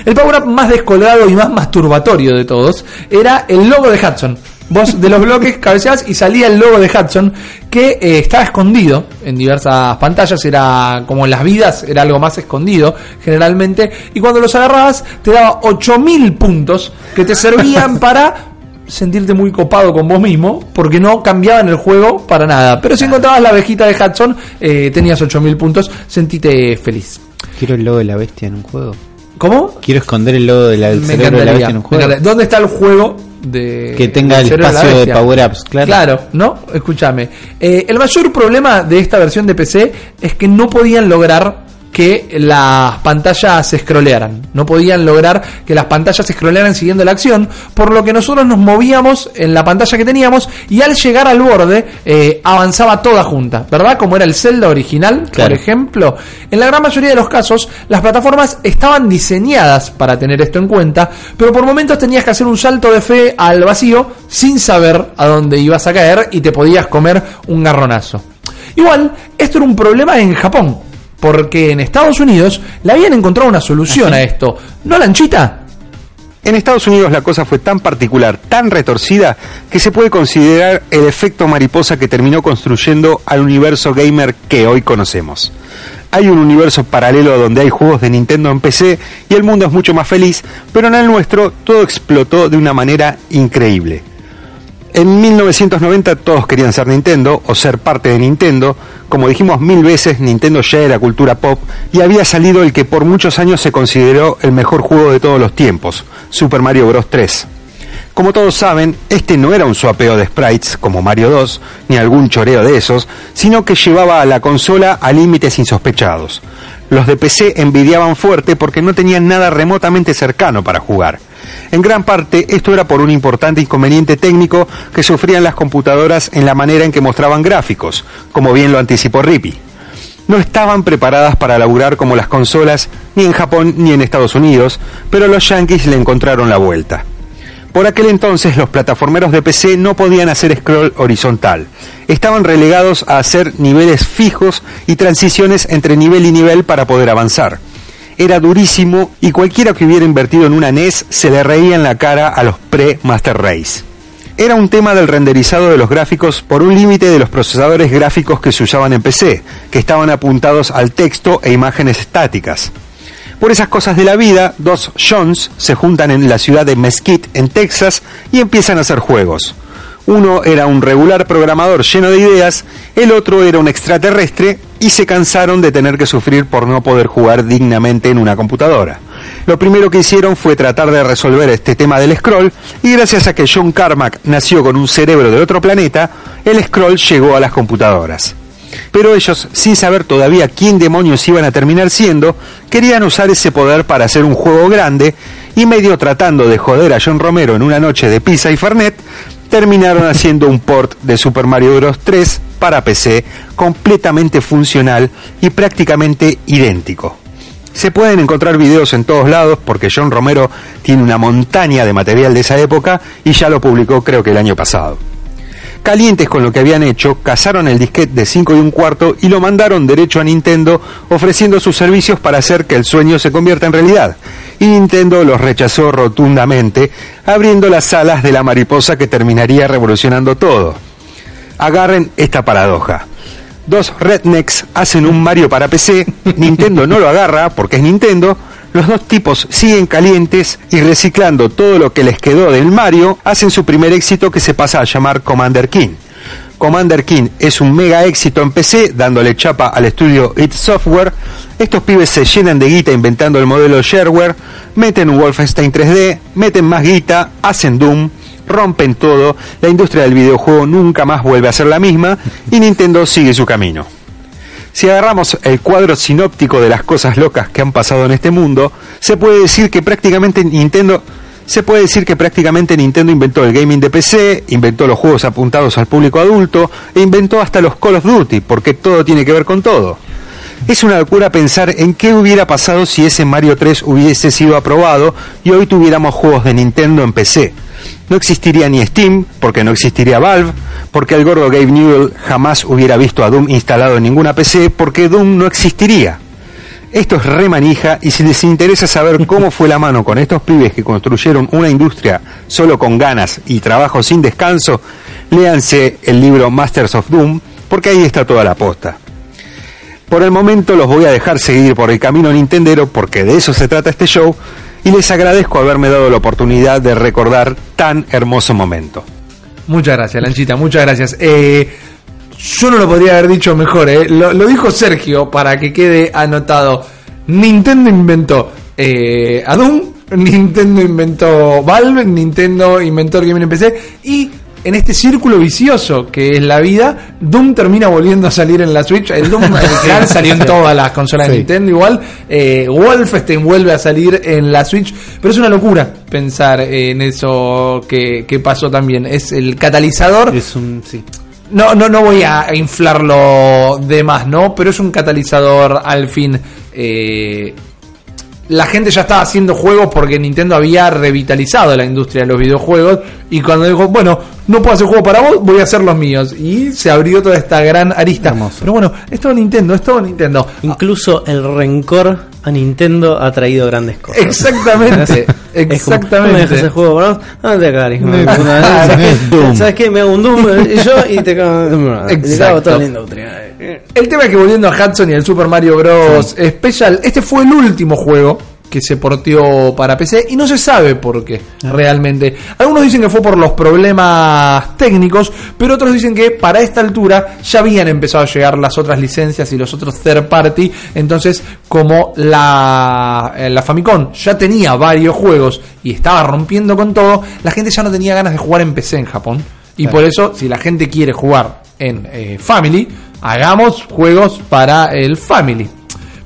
El power up más descolgado y más masturbatorio de todos era el logo de Hudson. Vos de los bloques cabeceabas y salía el logo de Hudson que eh, estaba escondido en diversas pantallas, era como en las vidas, era algo más escondido generalmente, y cuando los agarrabas te daba 8000 puntos que te servían para sentirte muy copado con vos mismo porque no cambiaban el juego para nada. Pero si encontrabas la abejita de Hudson, eh, tenías 8000 puntos, sentite feliz. Quiero el logo de la bestia en un juego. ¿Cómo? Quiero esconder el logo de la, del cerebro de la bestia en un juego. ¿Dónde está el juego de Que tenga el de espacio de bestia? power-ups, claro. Claro, ¿no? Escúchame. Eh, el mayor problema de esta versión de PC es que no podían lograr que las pantallas se scrollearan. No podían lograr que las pantallas se scrollearan siguiendo la acción, por lo que nosotros nos movíamos en la pantalla que teníamos y al llegar al borde eh, avanzaba toda junta, ¿verdad? Como era el Zelda original, Claro. por ejemplo. En la gran mayoría de los casos, las plataformas estaban diseñadas para tener esto en cuenta, pero por momentos tenías que hacer un salto de fe al vacío sin saber a dónde ibas a caer y te podías comer un garronazo. Igual, esto era un problema en Japón, porque en Estados Unidos le habían encontrado una solución a esto. ¿No, Lanchita? En Estados Unidos la cosa fue tan particular, tan retorcida, que se puede considerar el efecto mariposa que terminó construyendo al universo gamer que hoy conocemos. Hay un universo paralelo donde hay juegos de Nintendo en PC y el mundo es mucho más feliz, pero en el nuestro todo explotó de una manera increíble. En 1990 todos querían ser Nintendo o ser parte de Nintendo. Como dijimos mil veces, Nintendo ya era cultura pop y había salido el que por muchos años se consideró el mejor juego de todos los tiempos, Super Mario Bros. 3. Como todos saben, este no era un swapeo de sprites como Mario 2, ni algún choreo de esos, sino que llevaba a la consola a límites insospechados. Los de PC envidiaban fuerte porque no tenían nada remotamente cercano para jugar. En gran parte esto era por un importante inconveniente técnico que sufrían las computadoras en la manera en que mostraban gráficos, como bien lo anticipó Rippy no estaban preparadas para laburar como las consolas ni en Japón ni en Estados Unidos, pero los yankees le encontraron la vuelta. Por aquel entonces los plataformeros de PC no podían hacer scroll horizontal. Estaban relegados a hacer niveles fijos y transiciones entre nivel y nivel para poder avanzar. Era durísimo y cualquiera que hubiera invertido en una NES se le reía en la cara a los pre-Master Race era un tema del renderizado de los gráficos por un límite de los procesadores gráficos que se usaban en PC, que estaban apuntados al texto e imágenes estáticas. Por esas cosas de la vida, dos Johns se juntan en la ciudad de Mesquite, en Texas, y empiezan a hacer juegos. Uno era un regular programador lleno de ideas, el otro era un extraterrestre y se cansaron de tener que sufrir por no poder jugar dignamente en una computadora. Lo primero que hicieron fue tratar de resolver este tema del scroll y gracias a que John Carmack nació con un cerebro de otro planeta, el scroll llegó a las computadoras. Pero ellos, sin saber todavía quién demonios iban a terminar siendo, querían usar ese poder para hacer un juego grande y medio tratando de joder a John Romero en una noche de pizza y fernet, terminaron haciendo un port de Super Mario Bros. 3 para PC completamente funcional y prácticamente idéntico. Se pueden encontrar videos en todos lados porque John Romero tiene una montaña de material de esa época y ya lo publicó creo que el año pasado. Calientes con lo que habían hecho, cazaron el disquete de 5 y un cuarto y lo mandaron derecho a Nintendo ofreciendo sus servicios para hacer que el sueño se convierta en realidad. Y Nintendo los rechazó rotundamente, abriendo las alas de la mariposa que terminaría revolucionando todo. Agarren esta paradoja. Dos rednecks hacen un Mario para PC, Nintendo no lo agarra porque es Nintendo, los dos tipos siguen calientes y reciclando todo lo que les quedó del Mario, hacen su primer éxito que se pasa a llamar Commander King. Commander King es un mega éxito en PC, dándole chapa al estudio It Software. Estos pibes se llenan de guita inventando el modelo shareware, meten un Wolfenstein 3D, meten más guita, hacen Doom, rompen todo, la industria del videojuego nunca más vuelve a ser la misma y Nintendo sigue su camino. Si agarramos el cuadro sinóptico de las cosas locas que han pasado en este mundo, se puede decir que prácticamente Nintendo se puede decir que prácticamente Nintendo inventó el gaming de PC, inventó los juegos apuntados al público adulto e inventó hasta los Call of Duty, porque todo tiene que ver con todo. Es una locura pensar en qué hubiera pasado si ese Mario 3 hubiese sido aprobado y hoy tuviéramos juegos de Nintendo en PC. No existiría ni Steam, porque no existiría Valve, porque el gordo Gabe Newell jamás hubiera visto a Doom instalado en ninguna PC, porque Doom no existiría. Esto es re manija y si les interesa saber cómo fue la mano con estos pibes que construyeron una industria solo con ganas y trabajo sin descanso, léanse el libro Masters of Doom, porque ahí está toda la posta. Por el momento los voy a dejar seguir por el camino nintendero porque de eso se trata este show y les agradezco haberme dado la oportunidad de recordar tan hermoso momento. Muchas gracias, Lanchita, muchas gracias. Eh, yo no lo podría haber dicho mejor, eh. lo, dijo Sergio para que quede anotado. Nintendo inventó eh, Nintendo inventó Valve, Nintendo inventó el gaming en PC y en este círculo vicioso que es la vida, Doom termina volviendo a salir en la Switch. El Doom salió en todas las consolas de. Nintendo igual. Eh, Wolfenstein vuelve a salir en la Switch. Pero es una locura pensar en eso que, que pasó también. Es el catalizador. Es un. Sí. No, no, no voy a inflarlo de más, ¿no? Pero es un catalizador al fin. eh, la gente ya estaba haciendo juegos porque Nintendo había revitalizado la industria de los videojuegos. Y cuando dijo, bueno, no puedo hacer juego para vos, voy a hacer los míos. Y se abrió toda esta gran arista. Hermoso. Pero bueno, es todo Nintendo, es todo Nintendo. Incluso el rencor a Nintendo ha traído grandes cosas. Exactamente, Es como, exactamente. ¿No me dejas el juego para vos? Ah, te. Doom. ¿Sabes, ¿Sabes qué? Me hago un Doom y yo y te cago, te cago toda la industria. El tema es que volviendo a Hudson y el Super Mario Bros. Special, este fue el último juego que se porteó para PC y no se sabe por qué realmente. Algunos dicen que fue por los problemas técnicos, pero otros dicen que para esta altura ya habían empezado a llegar las otras licencias y los otros third party. Entonces, como la, eh, la Famicom ya tenía varios juegos y estaba rompiendo con todo, la gente ya no tenía ganas de jugar en PC en Japón. Y por eso, si la gente quiere jugar en eh, Family, hagamos juegos para el Family.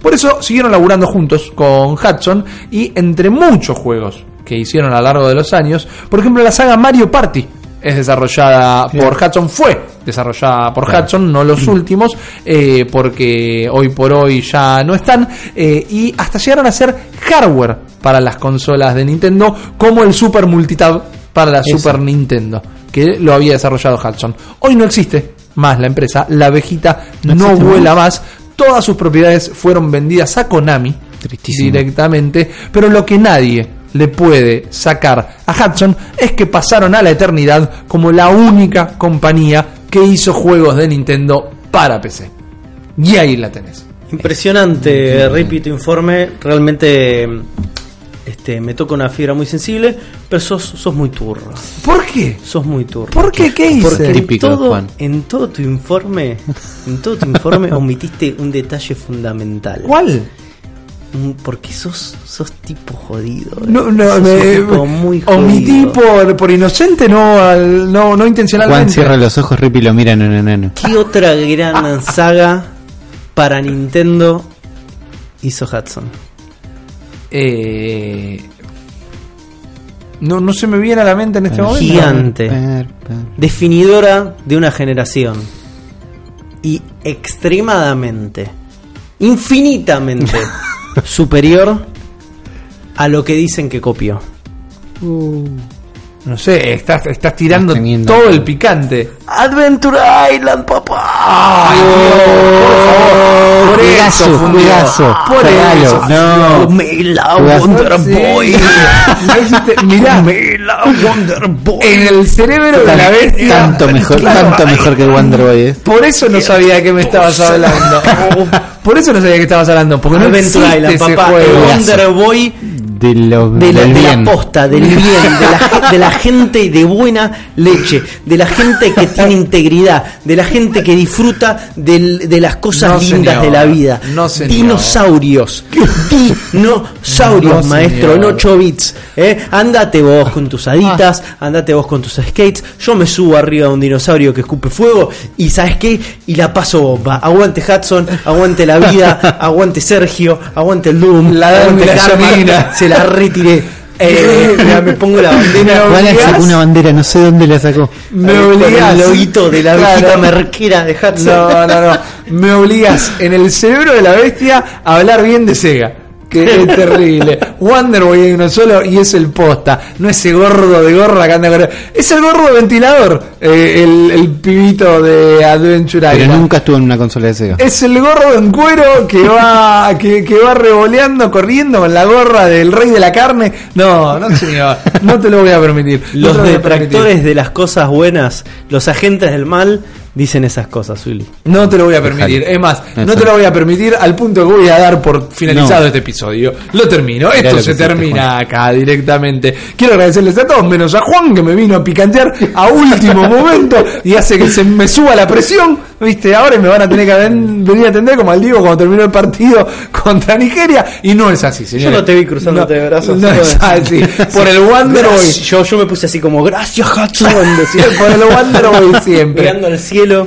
Por eso siguieron laburando juntos con Hudson y entre muchos juegos que hicieron a lo largo de los años, por ejemplo la saga Mario Party es desarrollada por Hudson, fue desarrollada por Hudson, no los últimos, eh, porque hoy por hoy ya no están, eh, y hasta llegaron a ser hardware para las consolas de Nintendo, como el Super Multitab para la Super Nintendo, que lo había desarrollado Hudson. Hoy no existe más la empresa, la abejita no, vuela más, todas sus propiedades fueron vendidas a Konami Tristísimo. directamente, pero lo que nadie le puede sacar a Hudson es que pasaron a la eternidad como la única compañía que hizo juegos de Nintendo para PC. Y ahí la tenés. Impresionante, repito, informe. Realmente este, me toca una fibra muy sensible, pero sos, sos muy turro. ¿Por qué? Sos muy turro. ¿Por qué? ¿Qué hice? Porque en Típico todo, Juan. en todo tu informe, en todo tu informe omitiste un detalle fundamental. ¿Cuál? Mm, Porque sos, sos tipo jodido. eh. No, no, me, tipo muy omití jodido. por, por inocente, no, al- no, no intencionalmente. Juan cierra los ojos, Rippy lo mira en un enano. ¿Qué otra gran saga para Nintendo hizo Hudson? Eh, no, no se me viene a la mente en este momento. Gigante. Per, per. definidora de una generación y extremadamente, infinitamente superior a lo que dicen que copió. No sé, estás, estás tirando Estás teniendo- todo el picante. Adventure Island, papá. Ay, Dios, por favor. Por eso. Por Regalo. eso. No. Me la. Wonder Sí. Boy. Mirá, Me la Wonder Boy. en el cerebro de la bestia. Tanto mejor, Claro, tanto mejor que Wonder Boy. ¿eh? Por eso no sabía qué me estabas hablando. Por eso no sabía qué estabas hablando. Porque no Adventure Island, papá. El juego. Wonder Boy De, lo, de la, del de la bien. posta, del bien, de la, de la gente de buena leche, de la gente que tiene integridad, de la gente que disfruta del- de las cosas No, lindas señor. de la vida. No, señor. Dinosaurios. Dinosaurios, No, maestro, en señor. 8 bits. ¿eh? Andate vos con tus haditas, andate vos con tus skates. Yo me subo arriba de un dinosaurio que escupe fuego y ¿sabes qué? Y la paso bomba. Aguante Hudson, aguante la vida, aguante Sergio, aguante el Doom, La aguante llamina. Se la retiré. Eh, mira, me pongo la bandera. Sacó una bandera, no sé dónde la sacó. Me Ahí con obligás. El loguito de la Claro. merquera de Hudson. No, no, no. Me obligas en el cerebro de la bestia a hablar bien de Sega. Que es terrible. Wonder Boy hay uno solo y es el posta. No ese gordo de gorra que anda con. Es el gordo de ventilador. eh, el, el pibito de Adventure Pero Island. nunca estuvo en una consola de Sega. Es el gordo en cuero que va que, que va revoleando, corriendo con la gorra del rey de la carne. No, no señor, no te lo voy a permitir. No Los permitir. detractores de las cosas buenas, los agentes del mal, dicen esas cosas, Willy. No te lo voy a permitir. Es más, no te lo voy a permitir al punto que voy a dar por finalizado No. este episodio. Lo termino. Mirá Esto lo se hiciste, termina acá directamente. Quiero agradecerles a todos, menos a Juan que me vino a picantear a último momento y hace que se me suba la presión. Viste, ahora me van a tener que ven- venir a atender como al Diego cuando terminó el partido contra Nigeria. Y no es así, señor. Yo no te vi cruzándote de brazos. No es así. Por el Wonder Boy. Gracias. Yo, yo me puse así como, gracias Hudson. Por el Wonder Boy siempre. mirando al cielo, là,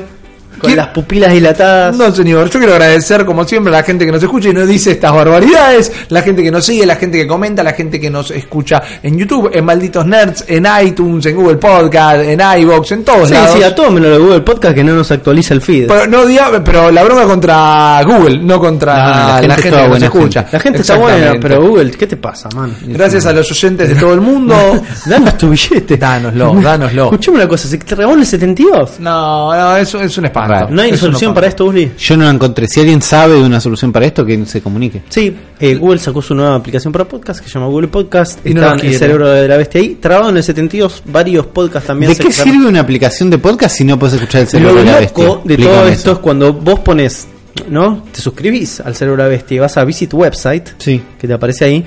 con ¿Qué? las pupilas dilatadas. No, señor, yo quiero agradecer como siempre a la gente que nos escucha y nos dice estas barbaridades, la gente que nos sigue, la gente que comenta, la gente que nos escucha en YouTube, en Malditos Nerds, en iTunes, en Google Podcast, en iBox, en todos Sí, lados. sí, a todos menos lo de Google Podcast que no nos actualiza el feed. pero, no pero la bronca contra Google, no contra No, la la gente que nos escucha. la gente está buena, pero Google, ¿qué te pasa, man? Gracias a los oyentes de todo el mundo. Danos tu billete. Dánoslo, dánoslo. Escuchame una cosa, ¿se te el 72? No, no, eso es un Raro. ¿No hay solución para esto, Uli? Yo no la encontré. Si alguien sabe de una solución para esto, que se comunique. Sí, eh, Google sacó su nueva aplicación para podcast que se llama Google Podcast. Y no Está en el cerebro de la bestia ahí. Trabado en el 72, varios podcasts también. ¿De se qué sirve una aplicación de podcast si no puedes escuchar el Lo cerebro de la bestia? loco de todo eso. esto es cuando vos pones, ¿no? Te suscribís al cerebro de la bestia y vas a Visit Website, Sí. que te aparece ahí,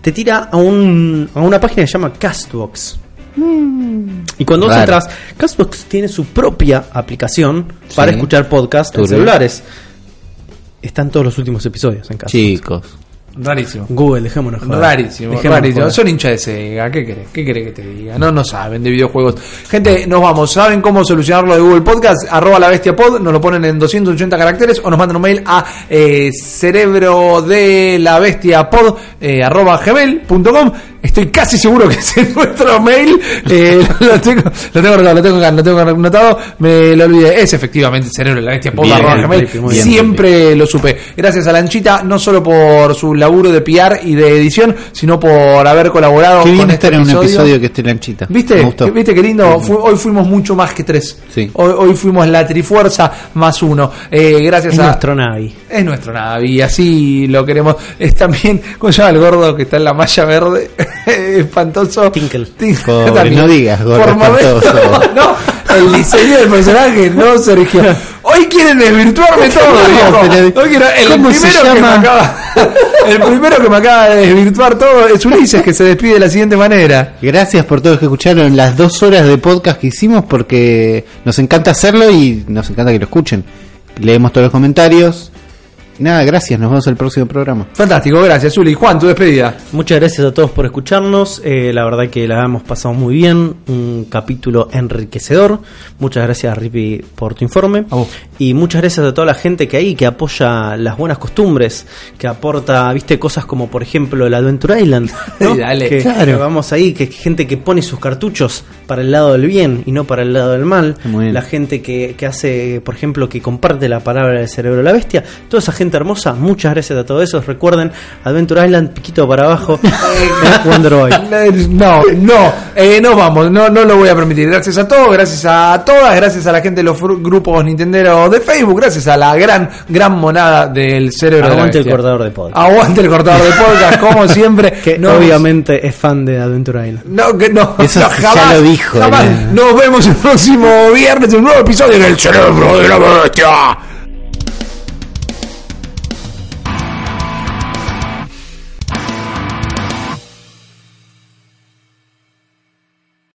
te tira a, un, a una página que se llama Castbox. Y cuando vos Raro. entras, Castbox tiene su propia aplicación para Sí. escuchar podcast en celulares. Están todos los últimos episodios en Castbox. Chicos. Rarísimo. Google, dejémonos joder. Rarísimo, Dejémonos rarísimo. joder. Son hinchas de Sega. ¿Qué querés? ¿Qué querés que te diga? No, no saben de videojuegos. Gente, nos vamos. ¿Saben cómo solucionarlo de Google Podcast? Arroba la bestia pod. Nos lo ponen en 280 caracteres o nos mandan un mail a eh, cerebro de la bestia pod eh, arroba gmail.com. Estoy casi seguro que es nuestro mail. Eh, lo tengo, lo tengo anotado, lo tengo acá, lo tengo anotado. Me lo olvidé. Es efectivamente cerebro de la bestia Bien, arroba bien, bien, Siempre lo supe. Gracias a Lanchita, no solo por su laburo de PR y de edición, sino por haber colaborado Qué bien con estar este en un episodio. que esté lanchita. ¿Viste? Me gustó. ¿Viste qué lindo? Fu- hoy fuimos mucho más que tres. Sí. Hoy, hoy fuimos la trifuerza más uno. Eh, gracias Es a. nuestro Navi. Es nuestro Navi, así lo queremos. Es también, ¿cómo se llama el gordo que está en la malla verde? espantoso. Tinkle. Tinkle Pobre, no digas gordo Por no, el diseño del personaje, no, Sergio. Hoy quieren desvirtuarme todo, No, viejo. pero- Hoy quiero- el ¿cómo se primero que me acaba, el primero que me acaba de desvirtuar todo es Ulises, que se despide de la siguiente manera. Gracias por todos que escucharon las dos horas de podcast que hicimos porque nos encanta hacerlo y nos encanta que lo escuchen. Leemos todos los comentarios. Nada, gracias. Nos vemos en el próximo programa. Fantástico, gracias, Uli. Juan, tu despedida. Muchas gracias a todos por escucharnos. eh, la verdad que la hemos pasado muy bien. Un capítulo enriquecedor. Muchas gracias, Rippy, por tu informe. A vos. Y muchas gracias a toda la gente que hay que apoya las buenas costumbres. Que aporta, viste, cosas como por ejemplo el Adventure Island. ¿no? Sí, dale. que, Claro. que vamos ahí, que gente que pone sus cartuchos para el lado del bien y no para el lado del mal. Muy bien. La gente que, que hace, por ejemplo, que comparte la palabra del cerebro de la bestia. Toda esa gente gente hermosa. Muchas gracias a todos esos. Recuerden, Adventure Island, piquito para abajo, eh, Wonder Boy. No, no, eh, no vamos, no, no lo voy a permitir. Gracias a todos, gracias a todas, gracias a la gente de los grupos Nintendo de Facebook, gracias a la gran, gran monada del cerebro. de la Aguante el bestia. cortador de podcast. Aguante el cortador de podcast, como siempre. Que Nos- obviamente es fan de Adventure Island. No, que no, Eso no, ya lo dijo, jamás. ¿no? Nos vemos el próximo viernes en un nuevo episodio del cerebro de la bestia.